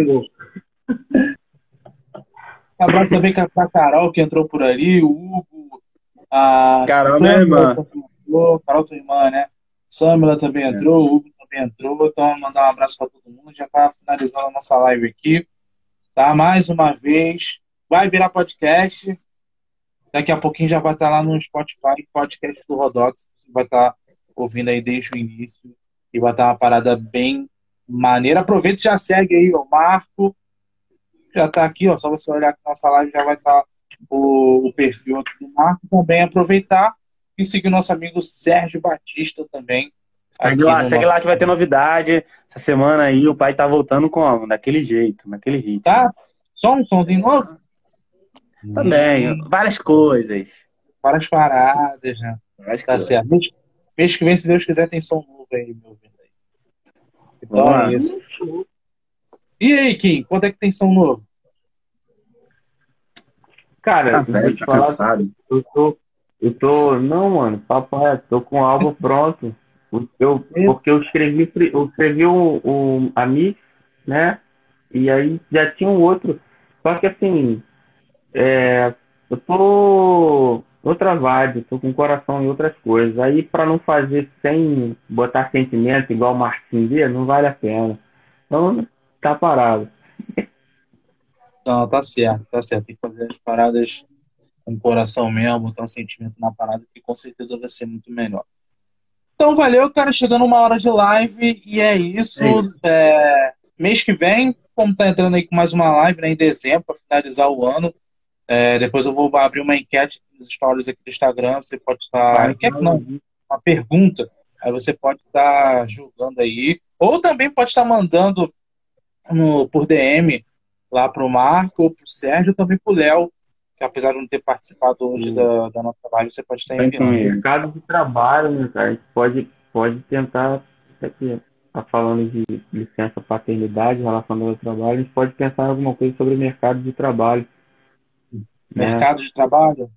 abraço também pra Carol, que entrou por ali, o Hugo, a Carol, minha Samila irmã. entrou, Carol, tua irmã, né? Samila também entrou, o Hugo também entrou. Então, mandar um abraço pra todo mundo. Já tá finalizando a nossa live aqui. Tá? Mais uma vez. Vai virar podcast. Daqui a pouquinho já vai estar lá no Spotify, podcast do Rodox. Você vai estar ouvindo aí desde o início. E vai estar uma parada bem maneira. Aproveita e já segue aí, o Marco. Já tá aqui, ó. Só você olhar aqui na nossa live, já vai estar o, o perfil aqui do Marco. Também aproveitar e seguir nosso amigo Sérgio Batista também. Segue lá, no segue nosso- lá que vai ter novidade. Essa semana aí o pai tá voltando como? Daquele jeito, naquele ritmo. Tá? Só um somzinho novo? Também, várias coisas. Várias paradas, né? Várias Tá coisas. certo. Mês, que vem, se Deus quiser, tem som novo aí, meu bem. Então Vamos lá. é isso. E aí, Kim, quando é que tem som novo? Cara, Tá velho, tá falar, cansado. eu tô, eu tô, não, mano, papo reto, tô com o álbum [LAUGHS] pronto. Eu, porque eu escrevi, eu escrevi o, o, a mix, né? E aí já tinha um outro. Só que assim, é, eu tô outra vibe, tô com o coração em outras coisas. Aí pra não fazer sem botar sentimento igual o Martin D, não vale a pena. Então, tá parado. Não, tá certo, tá certo. Tem que fazer as paradas com o coração mesmo, botar um sentimento na parada, que com certeza vai ser muito melhor. Então, valeu, cara. Chegando uma hora de live e é isso. É isso. É, mês que vem, vamos estar entrando aí com mais uma live né, em dezembro para finalizar o ano. É, depois eu vou abrir uma enquete nos stories aqui do Instagram. Você pode estar. Vai, enquete não, uma pergunta. Aí você pode estar julgando aí. Ou também pode estar mandando no, por DM lá pro Marco, ou pro Sérgio, também pro Léo, que apesar de não ter participado hoje Sim. da, da nossa live, você pode estar Vem enviando. comigo. mercado de trabalho, né, cara? A gente pode, pode tentar, isso aqui, tá falando de licença paternidade relacionada ao trabalho, a gente pode pensar em alguma coisa sobre o mercado de trabalho. Né? Mercado de trabalho?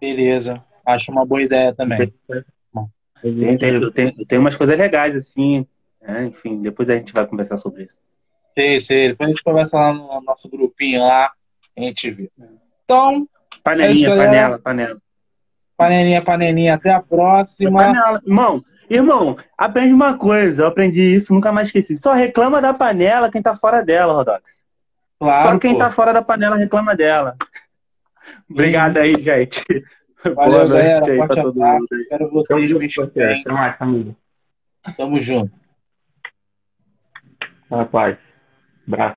Beleza. Acho uma boa ideia também. Tem, tem, eu, tenho, eu tenho umas coisas legais, assim. né? Enfim, depois a gente vai conversar sobre isso. Sei, sei. Depois a gente conversa lá no nosso grupinho lá, a gente vê. Então, Panelinha, É isso, panela, panela. panelinha, panelinha, até a próxima. Panela. Irmão, Irmão, aprende uma coisa, eu aprendi isso, nunca mais esqueci. Só reclama da panela quem tá fora dela, Rodox. Claro, Só quem pô. tá fora da panela reclama dela. Obrigado aí, gente. Valeu, Boa noite galera. aí pra Forte todo abraço. mundo vocês. Até mais, família. Tamo junto. Rapaz. Abraço.